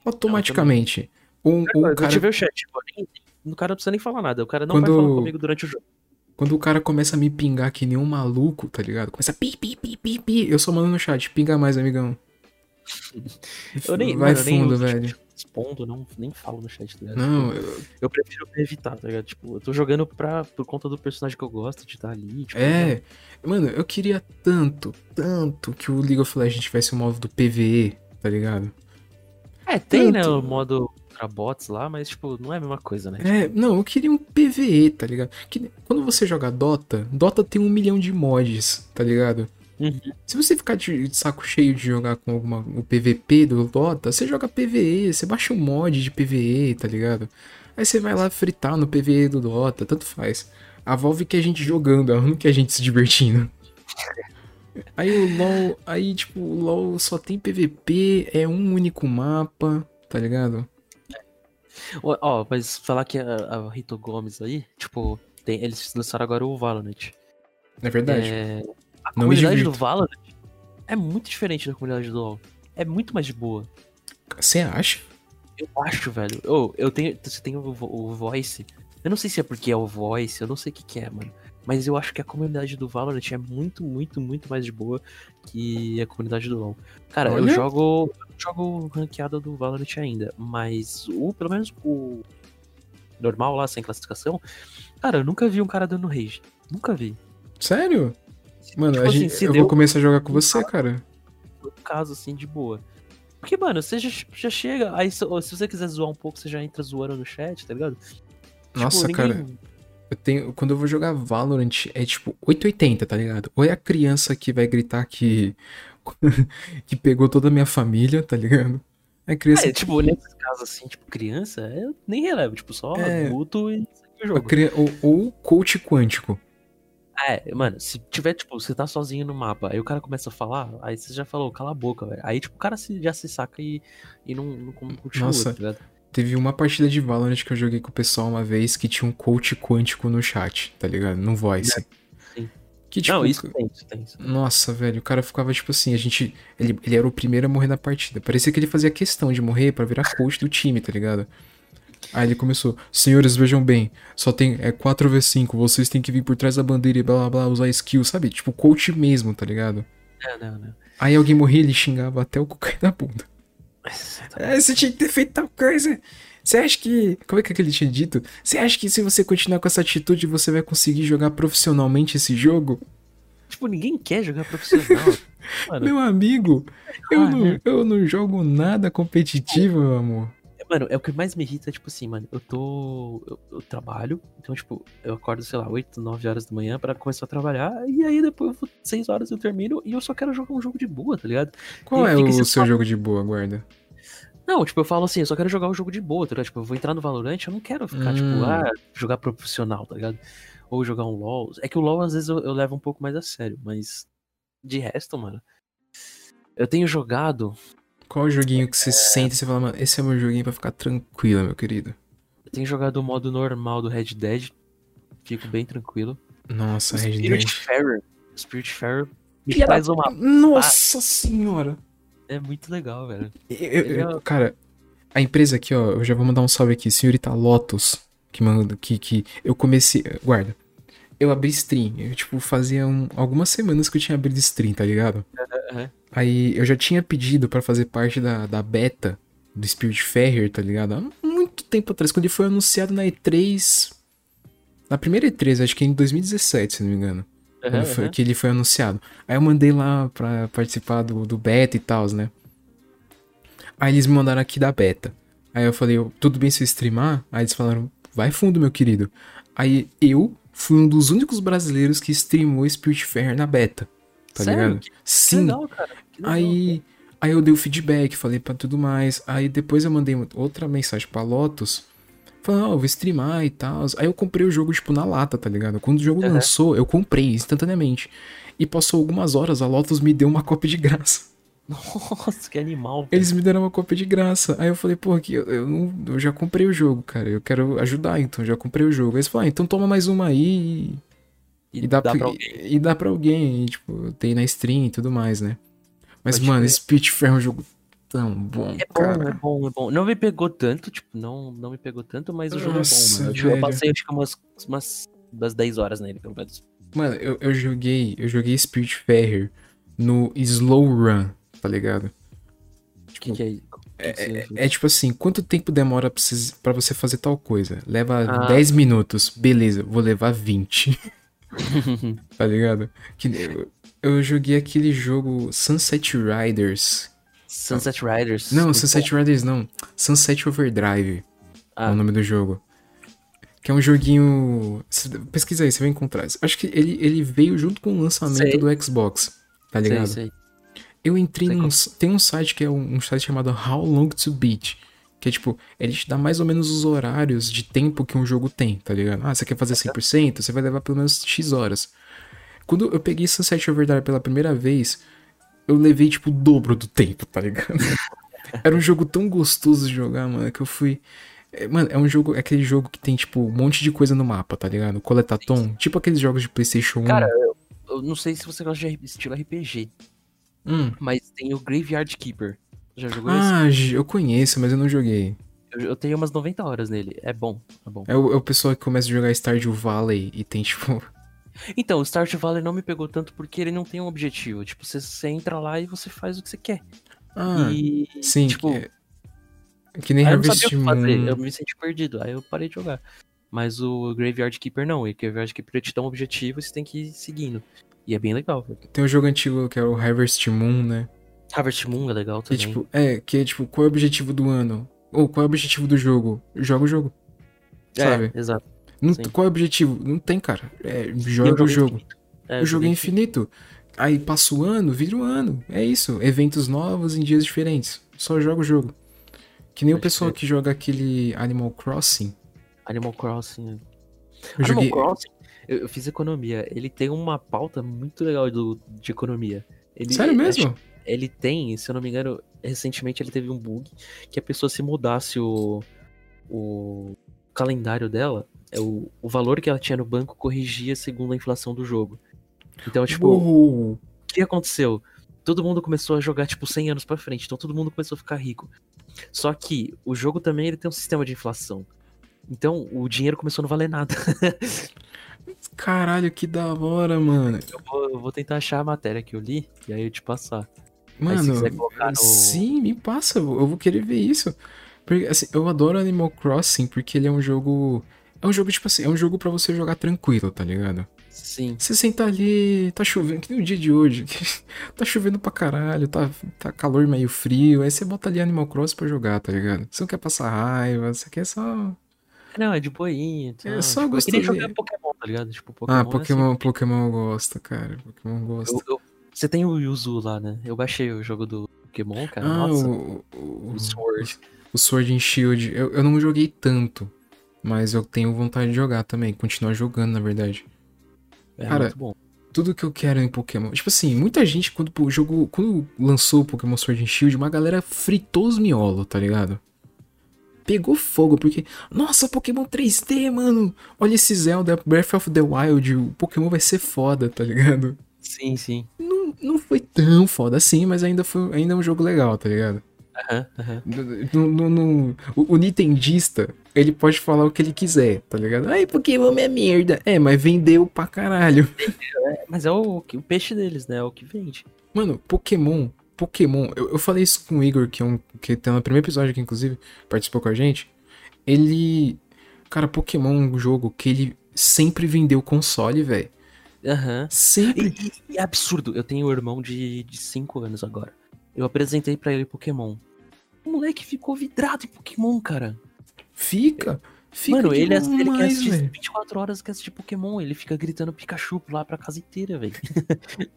Automaticamente. Um, um eu cara, tive o chat, nem- o cara não precisa nem falar nada. O cara não Quando- vai falar comigo durante o jogo. quando o cara começa a me pingar que nem um maluco, tá ligado? Começa a pi, pi, pi, pi, pi. Eu só mando no chat, pinga mais, amigão. Eu nem, Vai mano, nem fundo, uso, velho. Respondo, não, nem falo no chat, tá ligado? Não, Tipo, eu- eu prefiro evitar, tá ligado? Tipo, eu tô jogando pra, por conta do personagem que eu gosto de estar ali. Tipo, É, mano, eu queria tanto, tanto que o League of Legends tivesse o modo do PVE, tá ligado? É, tem, né, Tanto. o modo pra bots lá, mas, tipo, não é a mesma coisa, né? É, não, eu queria um PVE, tá ligado? Que, quando você joga Dota, Dota tem um milhão de mods, tá ligado? Uhum. Se você ficar de de saco cheio de jogar com alguma, o PVP do Dota, você joga PVE, você baixa um mod de PVE, tá ligado? Aí você vai lá fritar no PVE do Dota, tanto faz. A Valve quer a gente jogando, ela não quer a gente se divertindo. Aí o LoL, aí tipo, o LoL só tem PVP, é um único mapa, tá ligado? Ó, ó, mas falar que a, a Rito Gomes aí, tipo, tem, eles lançaram agora o Valorant. É verdade. É, a Não comunidade do Valorant é muito diferente da comunidade do LoL. É muito mais de boa. Você acha? Eu acho, velho. Ô, eu tenho. Você tem o, o Voice. Eu não sei se é porque é o Voice, eu não sei o que, que é, mano. Mas eu acho que a comunidade do Valorant é muito, muito, muito mais de boa que a comunidade do LoL. Cara, eu Olha. jogo. Eu jogo ranqueada do Valorant ainda. Mas o, pelo menos o normal lá, sem classificação. Cara, eu nunca vi um cara dando rage. Nunca vi. Sério? Mano, Tipo a assim, gente- eu vou começar a jogar com você, cara. Um caso assim de boa. Porque, mano, você já, já chega. Aí, se, se você quiser zoar um pouco, você já entra zoando no chat, tá ligado? Nossa, Tipo, cara. ninguém- Eu tenho, quando eu vou jogar Valorant, é tipo 880, tá ligado? Ou é a criança que vai gritar que que pegou toda a minha família, tá ligado? É criança, É, tipo, nesses casos assim, tipo, criança, eu nem relevo, tipo, só É. adulto e segue o jogo. cri- ou, ou coach quântico. É, mano, se tiver, tipo, você tá sozinho no mapa, aí o cara começa a falar, aí você já falou, cala a boca, velho. Aí, tipo, o cara se- já se saca e, e não, não continua, Nossa. tá ligado? Teve uma partida de Valorant que eu joguei com o pessoal uma vez que tinha um coach quântico no chat, tá ligado? No voice. Sim. Que tipo, não, isso tem, isso tem. Isso. tem. Nossa, velho, o cara ficava tipo assim, a gente. Ele, ele era o primeiro a morrer na partida. Parecia que ele fazia questão de morrer pra virar coach do time, tá ligado? Aí ele começou, senhores, vejam bem, só tem é 4v5, vocês têm que vir por trás da bandeira e blá blá blá, usar skill, sabe? Tipo, coach mesmo, tá ligado? Não, não, não. Aí alguém morria, ele xingava até o cu cair da bunda. É, você tinha que ter feito tal coisa. Você acha que. Como é que ele tinha dito? Você acha que se você continuar com essa atitude, você vai conseguir jogar profissionalmente esse jogo? Tipo, ninguém quer jogar profissional. Meu amigo, eu, Ah, não, né? eu não jogo nada competitivo, meu amor. Mano, é o que mais me irrita, tipo assim, mano, eu tô. Eu, eu trabalho, então, tipo, eu acordo, sei lá, 8, 9 horas da manhã pra começar a trabalhar, e aí depois eu vou 6 horas eu termino e eu só quero jogar um jogo de boa, tá ligado? Qual E é o seu papo. jogo de boa, guarda? Não, tipo, eu falo assim, eu só quero jogar um jogo de boa, tá ligado? Tipo, eu vou entrar no Valorant, eu não quero ficar, Hum. tipo, ah, jogar profissional, tá ligado? Ou jogar um LoL. É que o LoL às vezes eu, eu levo um pouco mais a sério, mas de resto, mano. Eu tenho jogado. Qual o joguinho que você sente e você fala, mano, esse é meu joguinho pra ficar tranquila, meu querido? Eu tenho jogado o modo normal do Red Dead. Fico bem tranquilo. Nossa, Red Spirit Dead. Farer. Spirit me da faz uma. Nossa senhora! É muito legal, velho. Eu- eu- é- Cara, a empresa aqui, ó, eu já vou mandar um salve aqui, senhorita Lotus, que manda, que, que eu comecei, guarda, eu abri stream, eu, tipo, fazia um- algumas semanas que eu tinha abrido stream, tá ligado? Aham. Aí eu já tinha pedido pra fazer parte da, da beta do Spirit Fair, tá ligado? Há muito tempo atrás, quando ele foi anunciado na E3, na primeira E3, acho que em 2017, se não me engano. Quando foi- que ele foi anunciado. Aí eu mandei lá pra participar do, do beta e tal, né? Aí eles me mandaram aqui da beta. Aí eu falei, "Eu- tudo bem se eu streamar? Aí eles falaram, vai fundo, meu querido. Aí eu, fui um dos únicos brasileiros que streamou Spiritfarer na beta. Tá Sério? ligado? Sim. legal, legal. Aí, aí eu dei o feedback, falei pra tudo mais. Aí depois eu mandei outra mensagem pra Lotus, falando, ó, eu vou streamar e tal. Aí eu comprei o jogo, tipo, na lata, tá ligado? Quando o jogo Aham. lançou, eu comprei instantaneamente. E passou algumas horas, a Lotus me deu uma cópia de graça. Nossa, que animal. velho. Eles me deram uma cópia de graça. Aí eu falei, pô, aqui, eu, eu, não- eu já comprei o jogo, cara. Eu quero ajudar, então já comprei o jogo. Aí eles falaram, ah, então toma mais uma aí e, e dá, pra, pra alguém. e, e dá pra alguém. E, tipo, tem na stream e tudo mais, né? Mas, Pode mano. Spitfire é um jogo tão bom, É bom, cara. é bom, é bom. Não me pegou tanto, tipo, não, não me pegou tanto, mas o jogo Nossa, é bom, mano. Eu, eu velho. passei acho que umas, umas, umas 10 horas nele, pelo menos. Mano, eu, eu joguei, eu joguei Spiritfarer no Slow Run, tá ligado? O que, que é isso? É, é tipo assim, quanto tempo demora pra você, pra você fazer tal coisa? Leva Ah. 10 minutos. Beleza, vou levar 20. tá ligado? Que, eu, eu joguei aquele jogo Sunset Riders. Sunset Riders. Não, muito Sunset Riders não. Sunset Overdrive é Ah. o nome do jogo. Que é um joguinho. Pesquisa aí, você vai encontrar. Acho que ele, ele veio junto com o lançamento Sei. do Xbox. Tá bom. ligado? Sei, sei. Eu entrei num. Tem um site que é um, um site chamado How Long to Beat. Que é tipo, ele te dá mais ou menos os horários de tempo que um jogo tem, tá ligado? Ah, você quer fazer 100%? Você vai levar pelo menos X horas. Quando eu peguei Sunset Overdrive pela primeira vez, eu levei tipo o dobro do tempo, tá ligado? Era um jogo tão gostoso de jogar, mano, que eu fui. é, Mano, é um jogo, é aquele jogo que tem, tipo, um monte de coisa no mapa, tá ligado? Coletatom, tipo aqueles jogos de PlayStation 1. Cara, Eu não sei se você gosta de estilo RPG, Hum. mas tem o Graveyard Keeper. Já jogou esse? Ah, eu conheço, mas eu não joguei. Eu, eu tenho umas 90 horas nele. É bom, é bom. É o, é o pessoal que começa a jogar Stardew Valley e tem, tipo. Então, o Stardew Valley não me pegou tanto porque ele não tem um objetivo. Tipo, você, você entra lá e você faz o que você quer. Ah, e, sim. tipo, que, que nem aí eu não sabia Harvest que fazer. Moon. Eu me senti perdido. Aí eu parei de jogar. Mas o Graveyard Keeper não. O Graveyard Keeper te dá um objetivo e você tem que ir seguindo. E é bem legal. velho. Tem um jogo antigo que é o Harvest Moon, né? Harvest Moon é legal Que, também. tipo, é, que é tipo, qual é o objetivo do ano? Ou qual é o objetivo do jogo? Joga o jogo. Sabe? É, exato. Não- qual é o objetivo? Não tem, cara. É, joga o jogo. É, o jogo é infinito. Aí passa o ano, vira o ano. É isso. Eventos novos em dias diferentes. Só joga o jogo. Que nem o pessoal que joga aquele Animal Crossing. Animal Crossing. Eu Animal joguei. Crossing, eu, eu fiz economia. Ele tem uma pauta muito legal do, de economia. Ele, Sério mesmo? acho- Ele tem, se eu não me engano, recentemente ele teve um bug que a pessoa se mudasse o, o calendário dela, é o, o valor que ela tinha no banco corrigia segundo a inflação do jogo. Então, tipo, Uou. o que aconteceu? Todo mundo começou a jogar, tipo, 100 anos pra frente. Então todo mundo começou a ficar rico. Só que o jogo também ele tem um sistema de inflação. Então o dinheiro começou a não valer nada. Caralho, que da hora, mano. Eu vou, eu vou tentar achar a matéria que eu li e aí eu te passar. Aí, Mano, colocar no- sim, me passa, eu vou querer ver isso. Porque, assim, eu adoro Animal Crossing porque ele é um jogo. É um jogo, tipo assim, é um jogo pra você jogar tranquilo, tá ligado? Sim. Você senta ali, tá chovendo, que nem o dia de hoje. tá chovendo pra caralho, tá, tá calor meio frio. Aí você bota ali Animal Crossing pra jogar, tá ligado? Você não quer passar raiva, você quer só. Não, é de boinha. Tá? É só tipo, nem gostosinho. jogar Pokémon, tá ligado? Tipo, Pokémon. ah, é Pokémon, Pokémon eu gosto, cara. Pokémon eu assim. gosto. Eu- eu- Você tem o Yuzu lá, né? Eu baixei o jogo do Pokémon, cara. ah, Nossa, o, o, o Sword. o Sword and Shield. Eu, eu não joguei tanto, mas eu tenho vontade de jogar também. Continuar jogando, na verdade. É Cara, muito bom. Tudo que eu quero em Pokémon. Tipo assim, muita gente, quando o jogo. Quando lançou o Pokémon Sword and Shield, uma galera fritou os miolos, tá ligado? Pegou fogo, porque. Nossa, Pokémon 3D, mano! Olha esse Zelda, Breath of the Wild, o Pokémon vai ser foda, tá ligado? Sim, sim. Não, não foi tão foda assim, mas ainda, foi, ainda é um jogo legal, tá ligado? Aham, aham. No, no- no- o, o Nintendista, ele pode falar o que ele quiser, tá ligado? Ai, Pokémon é merda. É, mas vendeu pra caralho. Mas é o, o peixe deles, né? É o que vende. Mano, Pokémon, Pokémon, eu, eu falei isso com o Igor, que, é um, que tá no primeiro episódio aqui, inclusive, participou com a gente. Ele. Cara, Pokémon é um jogo que ele sempre vendeu console, velho. Aham. Sempre. E, e- é absurdo. Eu tenho um irmão de 5 anos agora. Eu apresentei pra ele Pokémon. O moleque ficou vidrado em Pokémon, cara. Fica. Fica Mano, ele, ass- ele quer demais, assistir velho. 24 horas, quer assistir Pokémon. Ele fica gritando Pikachu lá pra casa inteira, velho.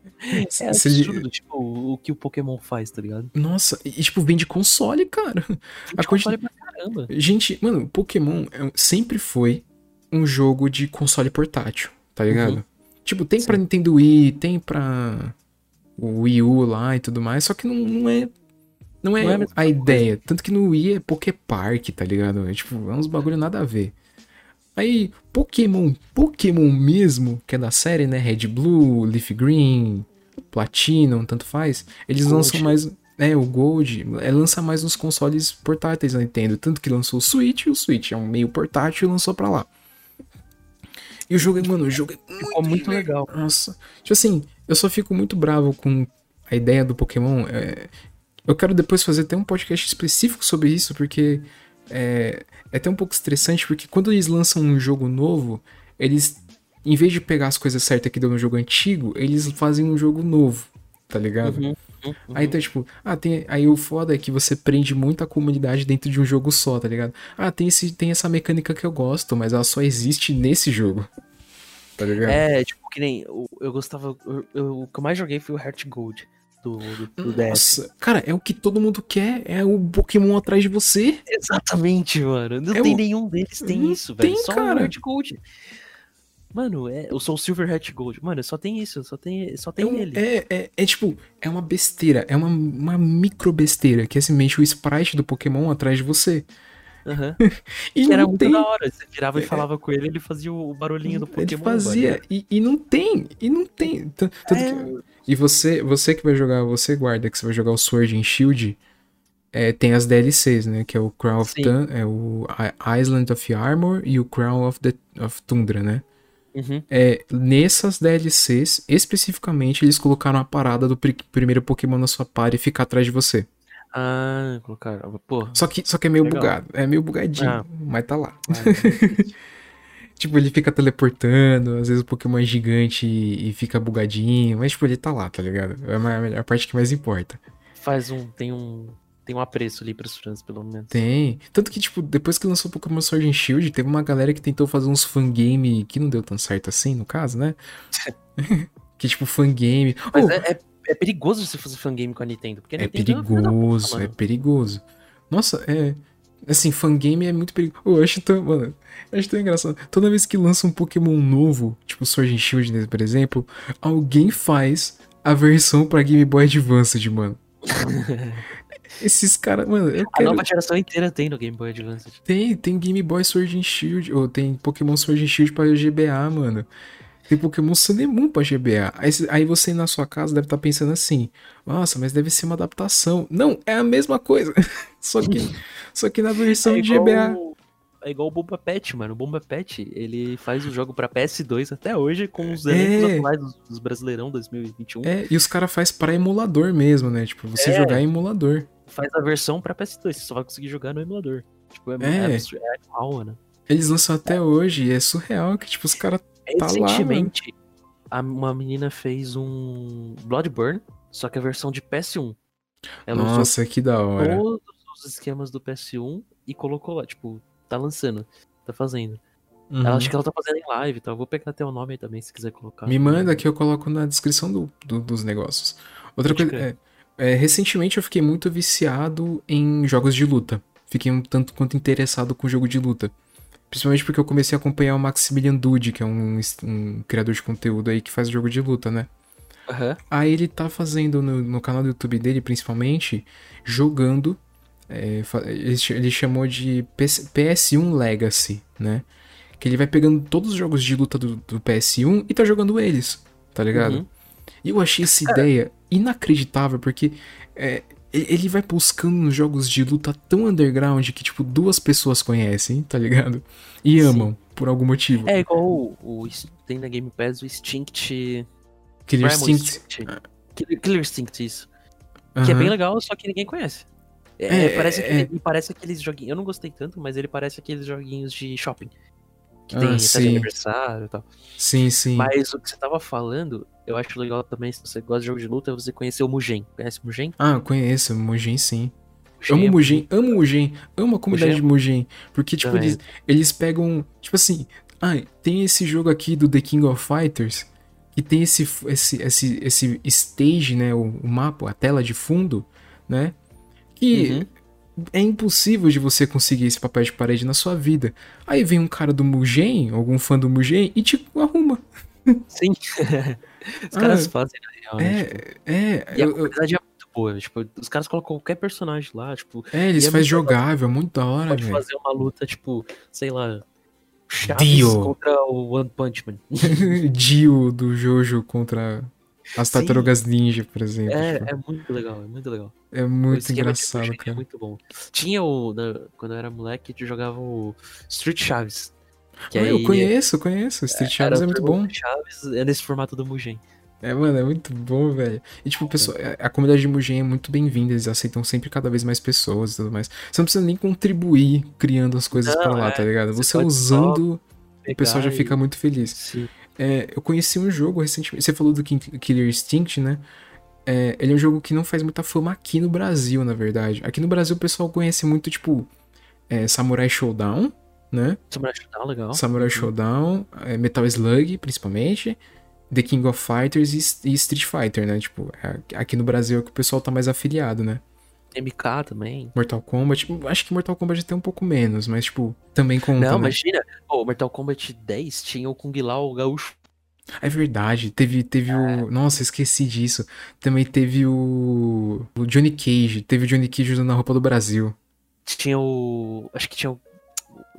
É absurdo, tipo, o, o que o Pokémon faz, tá ligado? Nossa, e tipo, vem de console, cara. A A quanti- pra caramba. Gente, mano, Pokémon é um- sempre foi um jogo de console portátil, tá ligado? Uhum. Tipo, tem Sim. pra Nintendo Wii, tem pra o Wii U lá e tudo mais, só que não, não é. Não é, Não é a ideia. Tanto que no Wii é Poképark, tá ligado? É, tipo, é uns bagulho nada a ver. Aí, Pokémon, Pokémon mesmo, que é da série, né? Red Blue, Leaf Green, Platinum, tanto faz. Eles Gold. lançam mais. É, o Gold. É, lança mais nos consoles portáteis da Nintendo. Tanto que lançou o Switch, e o Switch é um meio portátil e lançou pra lá. E o jogo, é- mano, o jogo é Ficou muito legal. nossa. Tipo assim, eu só fico muito bravo com a ideia do Pokémon. é, Eu quero depois fazer até um podcast específico sobre isso, porque é, é até um pouco estressante, porque quando eles lançam um jogo novo, eles, em vez de pegar as coisas certas que deu no jogo antigo, eles fazem um jogo novo, tá ligado? Uhum, uhum, Aí tá tipo, ah, tem. Aí o foda é que você prende muita comunidade dentro de um jogo só, tá ligado? Ah, tem, esse, tem essa mecânica que eu gosto, mas ela só existe nesse jogo. Tá ligado? É, tipo, que nem. Eu, eu gostava. eu- eu- o que eu mais joguei foi o Heart Gold do, do, do DS. Nossa, cara, é o que todo mundo quer, é o Pokémon atrás de você. Exatamente, mano. Não É tem o- nenhum deles tem Não isso, velho. tem, Só cara. o Heart Gold. Mano, é, eu sou o Silver Heart Gold. Mano, só tem isso, só tem, só tem É, um- ele. é, é, é tipo, é uma besteira, é uma, uma micro besteira, que é simplesmente o sprite do Pokémon atrás de você. Aham. E Que era não muito tem. da hora. Você virava e falava com ele, ele fazia o barulhinho do Ele Pokémon. fazia, mano. e, e não tem, e não tem. Tan- Tanto É. que- e você, você que vai jogar, você guarda que você vai jogar o Sword and Shield, é, tem as DLCs, né? Que é o Crown of. Thun, é o Island of Armor e o Crown of, the, of Tundra, né? Uhum. É, nessas DLCs, especificamente, eles colocaram a parada do pri- primeiro Pokémon na sua party ficar atrás de você. Ah, colocaram. Porra. Só que, só que é meio Legal. bugado. É meio bugadinho, Ah. mas tá lá. vai. Tipo, ele fica teleportando, às vezes o Pokémon é gigante e, e fica bugadinho, mas tipo, ele tá lá, tá ligado? É a a parte que mais importa. Faz um. Tem um. Tem um apreço ali pros fãs, pelo menos. Tem. Tanto que, tipo, depois que lançou o Pokémon Sword and Shield, teve uma galera que tentou fazer uns fangame que não deu tão certo assim, no caso, né? que, tipo, fangame. Mas Oh, é, é, é perigoso você fazer fangame com a Nintendo. Porque a É Nintendo puta, perigoso, é perigoso. Nossa, é. Assim, fangame é muito perigoso. Eu acho tão. Mano, eu acho tão engraçado. Toda vez que lança um Pokémon novo, tipo Sword and Shield, por exemplo, alguém faz a versão pra Game Boy Advance, mano. Esses caras, mano, eu A quero. nova geração inteira tem no Game Boy Advance. Tem, tem Game Boy Sword and Shield, ou tem Pokémon Sword and Shield pra GBA, mano. Tem Pokémon and Moon pra GBA. Aí, aí você na sua casa deve estar pensando assim: Nossa, mas deve ser uma adaptação. Não, é a mesma coisa. só que, só que na versão é de GBA. é igual o Bomba Pet, mano. O Bomba Pet, ele faz o jogo pra PS2 até hoje com os elencos É. atuais dos, dos Brasileirão 2021. É, e os caras faz pra emulador mesmo, né? Tipo, você É. jogar em emulador. Faz a versão pra PS2, você só vai conseguir jogar no emulador. Tipo, é, É. é, é animal, mano. Eles lançam até hoje e é surreal que, tipo, os caras. Tá lá, Recentemente, a- uma menina fez um Bloodborne, só que a versão de PS1. Ela Nossa, que da hora. todos os esquemas do PS1 e colocou lá, tipo, tá lançando, tá fazendo. Uhum. Ela acho que ela tá fazendo em live, tá? Eu vou pegar até o nome aí também, se quiser colocar. Me manda que eu coloco na descrição do, do- dos negócios. Outra coisa. É, é, recentemente eu fiquei muito viciado em jogos de luta. Fiquei um tanto quanto interessado com jogo de luta. Principalmente porque eu comecei a acompanhar o Maximilian Dude, que é um, um criador de conteúdo aí que faz jogo de luta, né? Aham. Aí ele tá fazendo no, no canal do YouTube dele, principalmente, jogando. é, ele, ch- ele chamou de PS, PS1 Legacy, né? Que ele vai pegando todos os jogos de luta do, do PS1 e tá jogando eles, tá ligado? Uhum. E eu achei essa ideia inacreditável, porque é, ele vai buscando nos jogos de luta tão underground que, tipo, duas pessoas conhecem, tá ligado? E Sim. amam, por algum motivo. É igual o, o- tem na Game Pass o Instinct. Killer Instinct. Killer, Killer Instinct, isso. Que é bem legal, só que ninguém conhece. É, É, parece, é, aquele- me parece aqueles joguinhos. Eu não gostei tanto, mas ele parece aqueles joguinhos de shopping. Que Ah, tem até de aniversário e tal. Sim, sim. Mas o que você tava falando, eu acho legal também, se você gosta de jogo de luta, é você conhecer o Mugen. Conhece o Mugen? Ah, eu conheço, Mugen sim. O amo é Mugen, amo Mugen, amo a comunidade Mugen de Mugen. Porque, tipo, Também. eles, eles pegam. Tipo assim, ah, tem esse jogo aqui do The King of Fighters. Que tem esse, esse, esse, esse stage, né? O, o mapa, a tela de fundo, né? Que Uhum. É impossível de você conseguir esse papel de parede na sua vida. Aí vem um cara do Mugen, algum fã do Mugen, e te arruma. Sim. Os caras Ah, fazem, na real, né? Tipo, É, é. E a eu- eu- é muito boa. Tipo, os caras colocam qualquer personagem lá, tipo, é, eles é fazem legal. jogável, muito da hora, pode velho. fazer uma luta, tipo, sei lá, Chaves Dio. contra o One Punch Man. Dio do Jojo contra as Sim. tartarugas ninja, por exemplo. É, tipo, é muito legal, é muito legal. é muito engraçado, puxing É cara. muito bom. Tinha o. na- quando eu era moleque, eu jogava o Street Chaves. Que Ah, aí eu conheço, conheço. Street Chaves é muito bom. Chaves é nesse formato do Mugen. É, mano, é muito bom, velho. E, tipo, o pessoal, a comunidade de Mugen é muito bem-vinda, eles aceitam sempre cada vez mais pessoas e tudo mais. Você não precisa nem contribuir criando as coisas Não, pra lá, é, tá ligado? você Você usando, o pessoal já Pegar fica e- muito feliz. Sim. É, eu conheci um jogo recentemente. Você falou do Killer Instinct, né? É, ele é um jogo que não faz muita fama aqui no Brasil, na verdade. Aqui no Brasil o pessoal conhece muito, tipo, é, Samurai Showdown, né? Samurai Shodown, legal. Samurai Showdown, é, Metal Slug, principalmente. The King of Fighters e, e Street Fighter, né? Tipo, é- aqui no Brasil é que o pessoal tá mais afiliado, né? MK também. Mortal Kombat, acho que Mortal Kombat tem um pouco menos, mas, tipo, também conta, Não, né? imagina. O Mortal Kombat 10 tinha o Kung Lao gaúcho. É verdade, teve, teve o. Nossa, esqueci disso. Também teve o. O Johnny Cage. Teve o Johnny Cage usando a roupa do Brasil. Tinha o. Acho que tinha o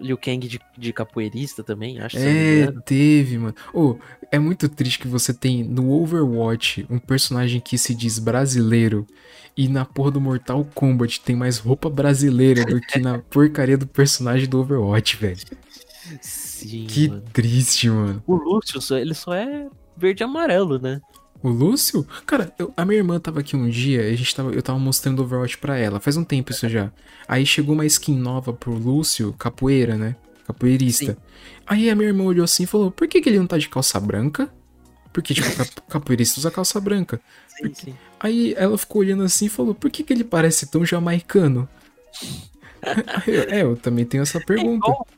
Liu Kang de, de capoeirista também, acho. É, teve, mano. Oh, é muito triste que você tem no Overwatch um personagem que se diz brasileiro e na porra do Mortal Kombat tem mais roupa brasileira do que na porcaria do personagem do Overwatch, velho. Sim, Que mano. triste, mano. O Lúcio, só- ele só é verde e amarelo, né? O Lúcio? Cara, eu- a minha irmã tava aqui um dia, a gente tava, eu tava mostrando Overwatch pra ela, faz um tempo isso já. Aí chegou uma skin nova pro Lúcio, capoeira, né? Capoeirista. Sim. Aí a minha irmã olhou assim e falou: por que, que ele não tá de calça branca? Porque, tipo, cap- capoeirista usa calça branca. Sim, sim. Aí ela ficou olhando assim e falou: por que, que ele parece tão jamaicano? Eu, é, eu também tenho essa É pergunta. igual o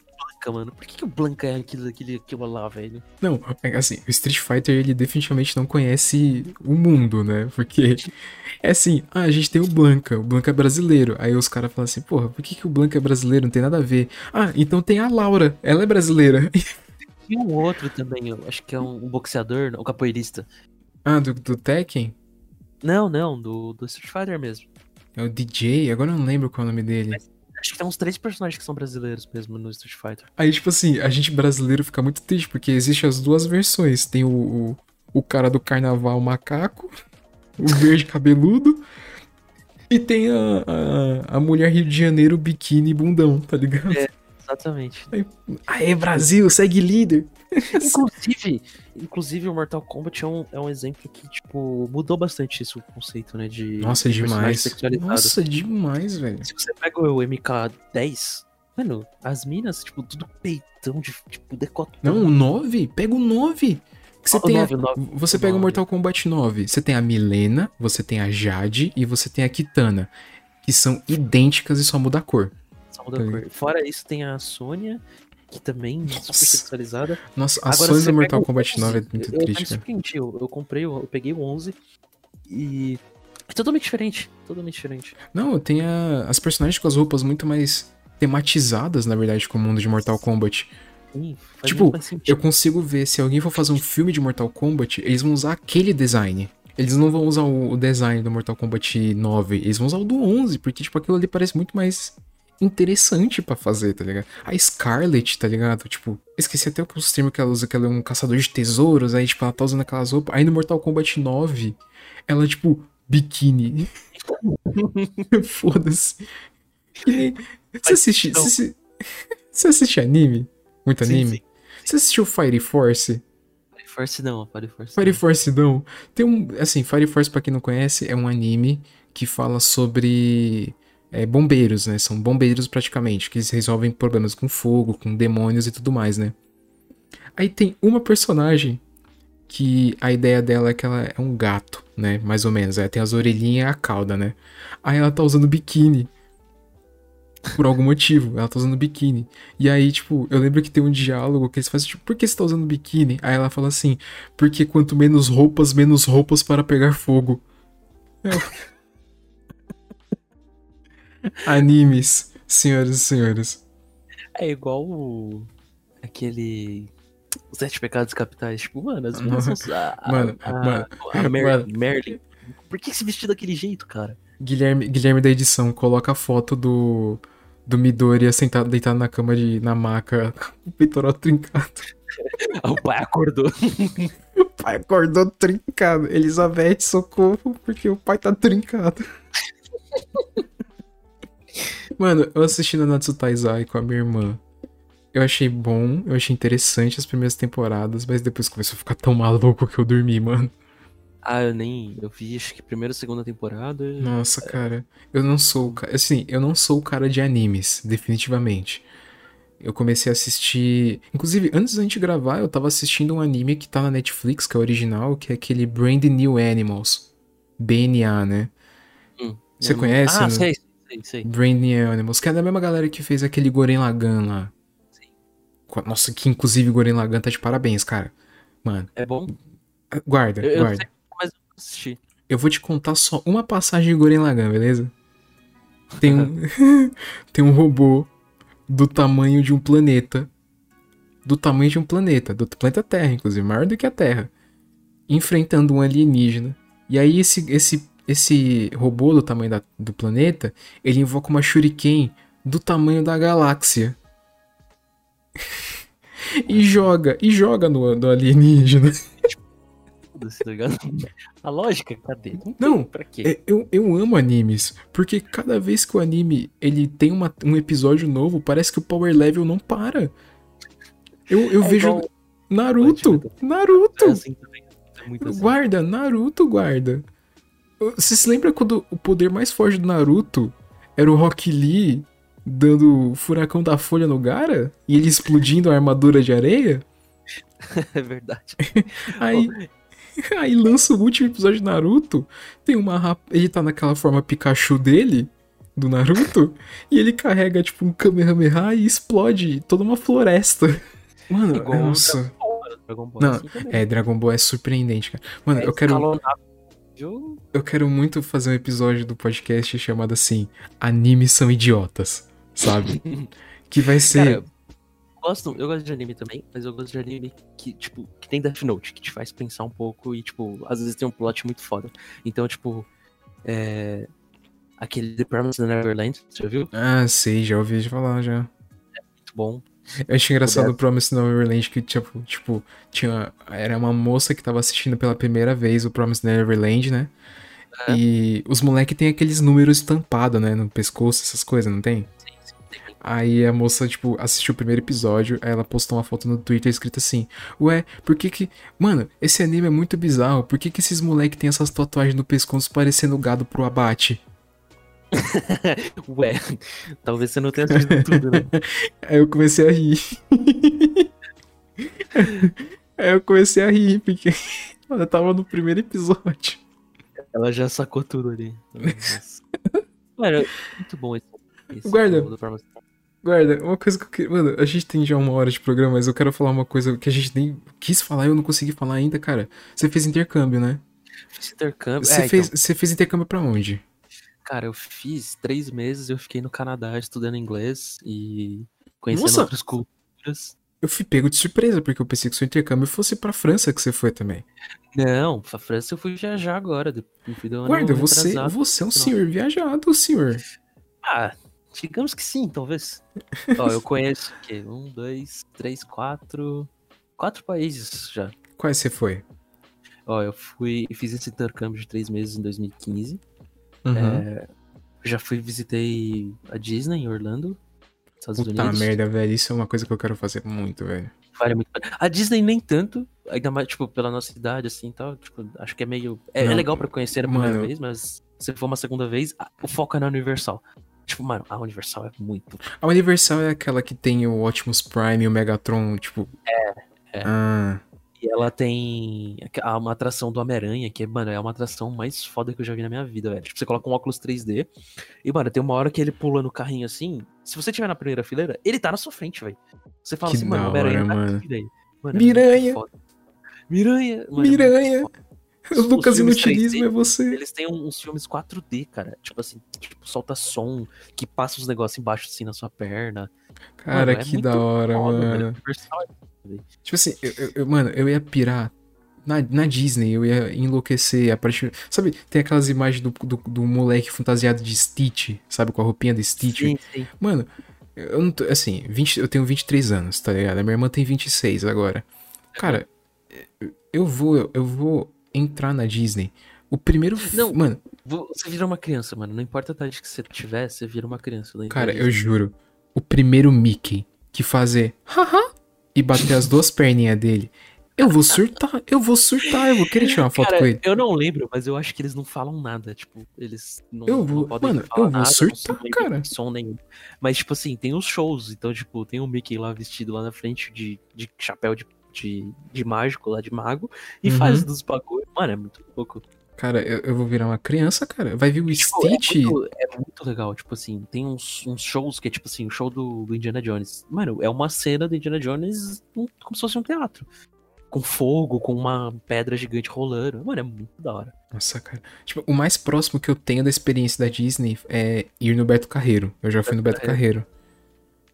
Blanca, mano. Por que, que o Blanca é aquilo, aquele, aquilo lá, velho? Não, é assim, o Street Fighter ele definitivamente não conhece o mundo, né? Porque é assim, ah, a gente tem o Blanca, o Blanca é brasileiro. Aí os caras falam assim, porra, por que, que o Blanca é brasileiro? Não tem nada a ver. Ah, então tem a Laura, ela é brasileira. E um outro também, eu acho que é um, um boxeador, um capoeirista. ah, do, do Tekken? Não, não, do, do Street Fighter mesmo. É o DJ, agora eu não lembro qual é o nome dele. Acho que tem uns três personagens que são brasileiros mesmo no Street Fighter. Aí, tipo assim, a gente brasileiro fica muito triste, porque existe as duas versões. Tem o, o, o cara do carnaval macaco, o verde cabeludo, e tem a, a, a mulher Rio de Janeiro biquíni bundão, tá ligado? É. Exatamente. Aê, Brasil, segue líder. Inclusive, inclusive o Mortal Kombat é um, é um exemplo que, tipo, mudou bastante isso, o conceito, né? De Nossa, de personagem demais. Nossa, demais, velho. Se você pega o MK10, mano, as minas, tipo, tudo peitão, de, tipo, decotão. Não, o 9? Pega o 9. Que você Ah, o tem a- 9, o 9, Você o pega o 9. Mortal Kombat 9. Você tem a Milena, você tem a Jade e você tem a Kitana. Que são idênticas e só muda a cor. Só muda a Tá cor. Fora isso, tem a Sônia, que também é super Nossa. sexualizada. Nossa, a Agora, Sony você do Mortal Kombat 11, 9 é muito eu, eu triste, me cara. eu, eu comprei, eu, eu peguei o 11 e é totalmente diferente, totalmente diferente. Não, tem a- as personagens com as roupas muito mais tematizadas, na verdade, com o mundo de Mortal Kombat. Sim, Tipo. Eu consigo ver, se alguém for fazer um filme de Mortal Kombat, eles vão usar aquele design. Eles não vão usar o o design do Mortal Kombat 9, eles vão usar o do 11, porque, tipo, aquilo ali parece muito mais interessante pra fazer, tá ligado? A Scarlet, tá ligado? Tipo, esqueci até os termos que ela usa, que ela é um caçador de tesouros, aí, tipo, ela tá usando aquelas roupas. Aí no Mortal Kombat 9, ela, é, tipo, biquíni. Foda-se. Você assiste, você, você assiste anime? Muito Sim, anime? sim. Você assistiu Fire Force? Fire Force não, Fire Force Fire não. Force não. Tem um. Assim, Fire Force, pra quem não conhece, é um anime que fala sobre é, bombeiros, né? São bombeiros praticamente, que resolvem problemas com fogo, com demônios e tudo mais, né? Aí tem uma personagem que a ideia dela é que ela é um gato, né? Mais ou menos. Aí tem as orelhinhas e a cauda, né? Aí ela tá usando biquíni. por algum motivo. Ela tá usando biquíni. E aí, tipo, eu lembro que tem um diálogo que eles fazem, tipo, por que você tá usando biquíni? Aí ela fala assim, porque quanto menos roupas, menos roupas para pegar fogo. Eu... Animes, senhoras e senhores. É igual o... aquele. Os Sete Pecados Capitais. Tipo, mano, as são. A, Mano, a, mano, a Mer- mano. Merlin. Por que se vestiu daquele jeito, cara? Guilherme, Guilherme da edição, coloca a foto do, do Midoriya sentado, deitado na cama de, na maca, com o peitoral trincado. O pai acordou. O pai acordou trincado. Elizabeth, socorro, porque o pai tá trincado. Mano, eu assisti no Natsu Taizai com a minha irmã. Eu achei bom, eu achei interessante as primeiras temporadas, mas depois começou a ficar tão maluco que eu dormi, mano. Ah, eu nem. Eu vi acho que primeira ou segunda temporada. Nossa, cara. Eu não sou o cara. Assim, eu não sou o cara de animes, definitivamente. Eu comecei a assistir. Inclusive, antes da gente gravar, eu tava assistindo um anime que tá na Netflix, que é original, que é aquele Brand New Animals. BNA, né? Hum, Você conhece, Ah, né? sei, sei, sei. Animals, que é da mesma galera que fez aquele Goren Lagann lá. Sim. Nossa, que inclusive Goren Lagann tá de parabéns, cara. Mano, É bom? guarda, Eu, eu guarda. sei, mas eu assisti. Eu vou te contar só uma passagem de Gurren Lagann, beleza? Tem um, tem um robô do tamanho de um planeta. Do tamanho de um planeta, do planeta Terra, inclusive, maior do que a Terra. Enfrentando um alienígena. E aí esse, esse, esse robô do tamanho da- do planeta, ele invoca uma shuriken do tamanho da galáxia. e joga, e joga no, no alienígena. Tá? A lógica, cadê? Não, Pra quê? É, eu, eu amo animes, porque cada vez que o anime ele tem uma- um episódio novo, parece que o power level não para. Eu, eu É vejo igual- Naruto, É Naruto, assim também. É assim. guarda, Naruto guarda. Você se lembra quando o poder mais forte do Naruto era o Rock Lee dando o furacão da folha no Gara? E ele explodindo a armadura de areia? É verdade. Aí, aí lança o último episódio de Naruto. Tem uma rap... Ele tá naquela forma Pikachu dele, do Naruto, e ele carrega, tipo, um Kamehameha e explode toda uma floresta. Mano, Igual nossa. Dragon Ball Não, assim. É, Dragon Ball é surpreendente, cara. Mano, É eu quero, Eu- quero muito fazer um episódio do podcast chamado assim: Animes são idiotas, sabe? que vai ser. Cara, eu gosto, eu gosto de anime também, mas eu gosto de anime que, tipo, que tem Death Note, que te faz pensar um pouco e, tipo, às vezes tem um plot muito foda. Então, tipo, é. Aquele The Promised Neverland, você já viu? Ah, sei, já ouvi falar já. Muito bom. Eu achei engraçado o Promise Neverland que, tipo, tipo, tinha. Era uma moça que tava assistindo pela primeira vez o Promise Neverland, né? É. E os moleques têm aqueles números estampados, né? No pescoço, essas coisas, não tem? Sim, sim, tem. Aí a moça, tipo, assistiu o primeiro episódio, aí ela postou uma foto no Twitter escrita assim: Ué, por que que. Mano, esse anime é muito bizarro, por que que esses moleques têm essas tatuagens no pescoço parecendo gado pro abate? Ué, talvez você não tenha assistido tudo, né? Aí eu comecei a rir. aí eu comecei a rir, porque ela tava no primeiro episódio. Ela já sacou tudo ali. Mano, muito bom esse. esse Guarda. Guarda, uma coisa que eu queria. Mano, a gente tem já uma hora de programa, mas eu quero falar uma coisa que a gente nem quis falar e eu não consegui falar ainda, cara. Você fez intercâmbio, né? Fiz intercâmbio. Você é, fez, então, você fez intercâmbio pra onde? Cara, eu fiz três meses, eu fiquei no Canadá estudando inglês e conhecendo Nossa! outras culturas. Eu fui pego de surpresa, porque eu pensei que seu intercâmbio fosse pra França que você foi também. Não, pra França eu fui viajar agora. Guarda, você, você é um senhor viajado, senhor. Ah, digamos que sim, talvez. Ó, eu conheço o quê? Um, dois, três, quatro. Quatro países já. Quais você foi? Ó, eu fui. Fiz esse intercâmbio de três meses em 2015. Uhum. É, já fui visitei a Disney em Orlando, Estados Puta Unidos. merda, velho. Isso é uma coisa que eu quero fazer muito, velho. Vale muito a Disney nem tanto, ainda mais, tipo, pela nossa idade, assim, tal. Tipo, acho que é meio... É, é legal pra conhecer a primeira mano. vez, mas se for uma segunda vez, o foco é na Universal. Tipo, mano, a Universal é muito... A Universal é aquela que tem o Optimus Prime e o Megatron, tipo. É, é. Ah, E ela tem uma atração do Homem-Aranha, que, mano, é uma atração mais foda que eu já vi na minha vida, velho. Tipo, você coloca um óculos 3D e, mano, tem uma hora que ele pula no carrinho assim. Se você tiver na primeira fileira, ele tá na sua frente, velho. Você fala Que assim, mano, o Homem-Aranha tá aqui, velho. Mano, é Miranha. foda. Miranha. mano, é Miranha. foda. O Lucas Inutilismo 3D, é você. Eles têm uns filmes 4D, cara. Tipo assim, tipo, solta som, que passa os negócios embaixo assim na sua perna. Cara, Mano, é que muito da hora, Foda, mano. velho. Tipo assim, eu, eu- mano, eu ia pirar na, na Disney, eu ia enlouquecer a partir. Sabe, tem aquelas imagens do, do, do moleque fantasiado de Stitch, sabe, com a roupinha de Stitch. Sim, sim. Mano, eu não tô. Assim, 20, eu tenho 23 anos, tá ligado? A minha irmã tem 26 agora. Cara, eu vou, eu vou entrar na Disney. O primeiro. Não. Mano, Vo- Você vira uma criança, mano. Não importa a idade que você tiver, você vira uma criança. cara, eu juro. O primeiro Mickey que fazer haha e bater as duas perninhas dele. Eu vou surtar, eu vou surtar, eu vou querer tirar uma foto Cara, com ele. eu não lembro, mas eu acho que eles não falam nada. Tipo, eles não, Eu vou- não podem mano, falar eu vou nada, surtar, não cara. som nenhum. Mas, tipo assim, tem os shows. Então, tipo, tem o Mickey lá vestido lá na frente de, de chapéu de, de, de mágico, lá de mago, e Uhum. faz dos bagulho. Mano, é muito louco. Cara, eu, eu vou virar uma criança, cara. Vai vir o Tipo, Stitch. É muito, é muito legal, tipo assim, tem uns, uns shows que é tipo assim, o show do, do Indiana Jones. Mano, é uma cena do Indiana Jones como se fosse um teatro. Com fogo, com uma pedra gigante rolando. Mano, é muito da hora. Nossa, cara. Tipo, o mais próximo que eu tenho da experiência da Disney é ir no Beto Carreiro. Eu já fui no Beto Beto Carreiro.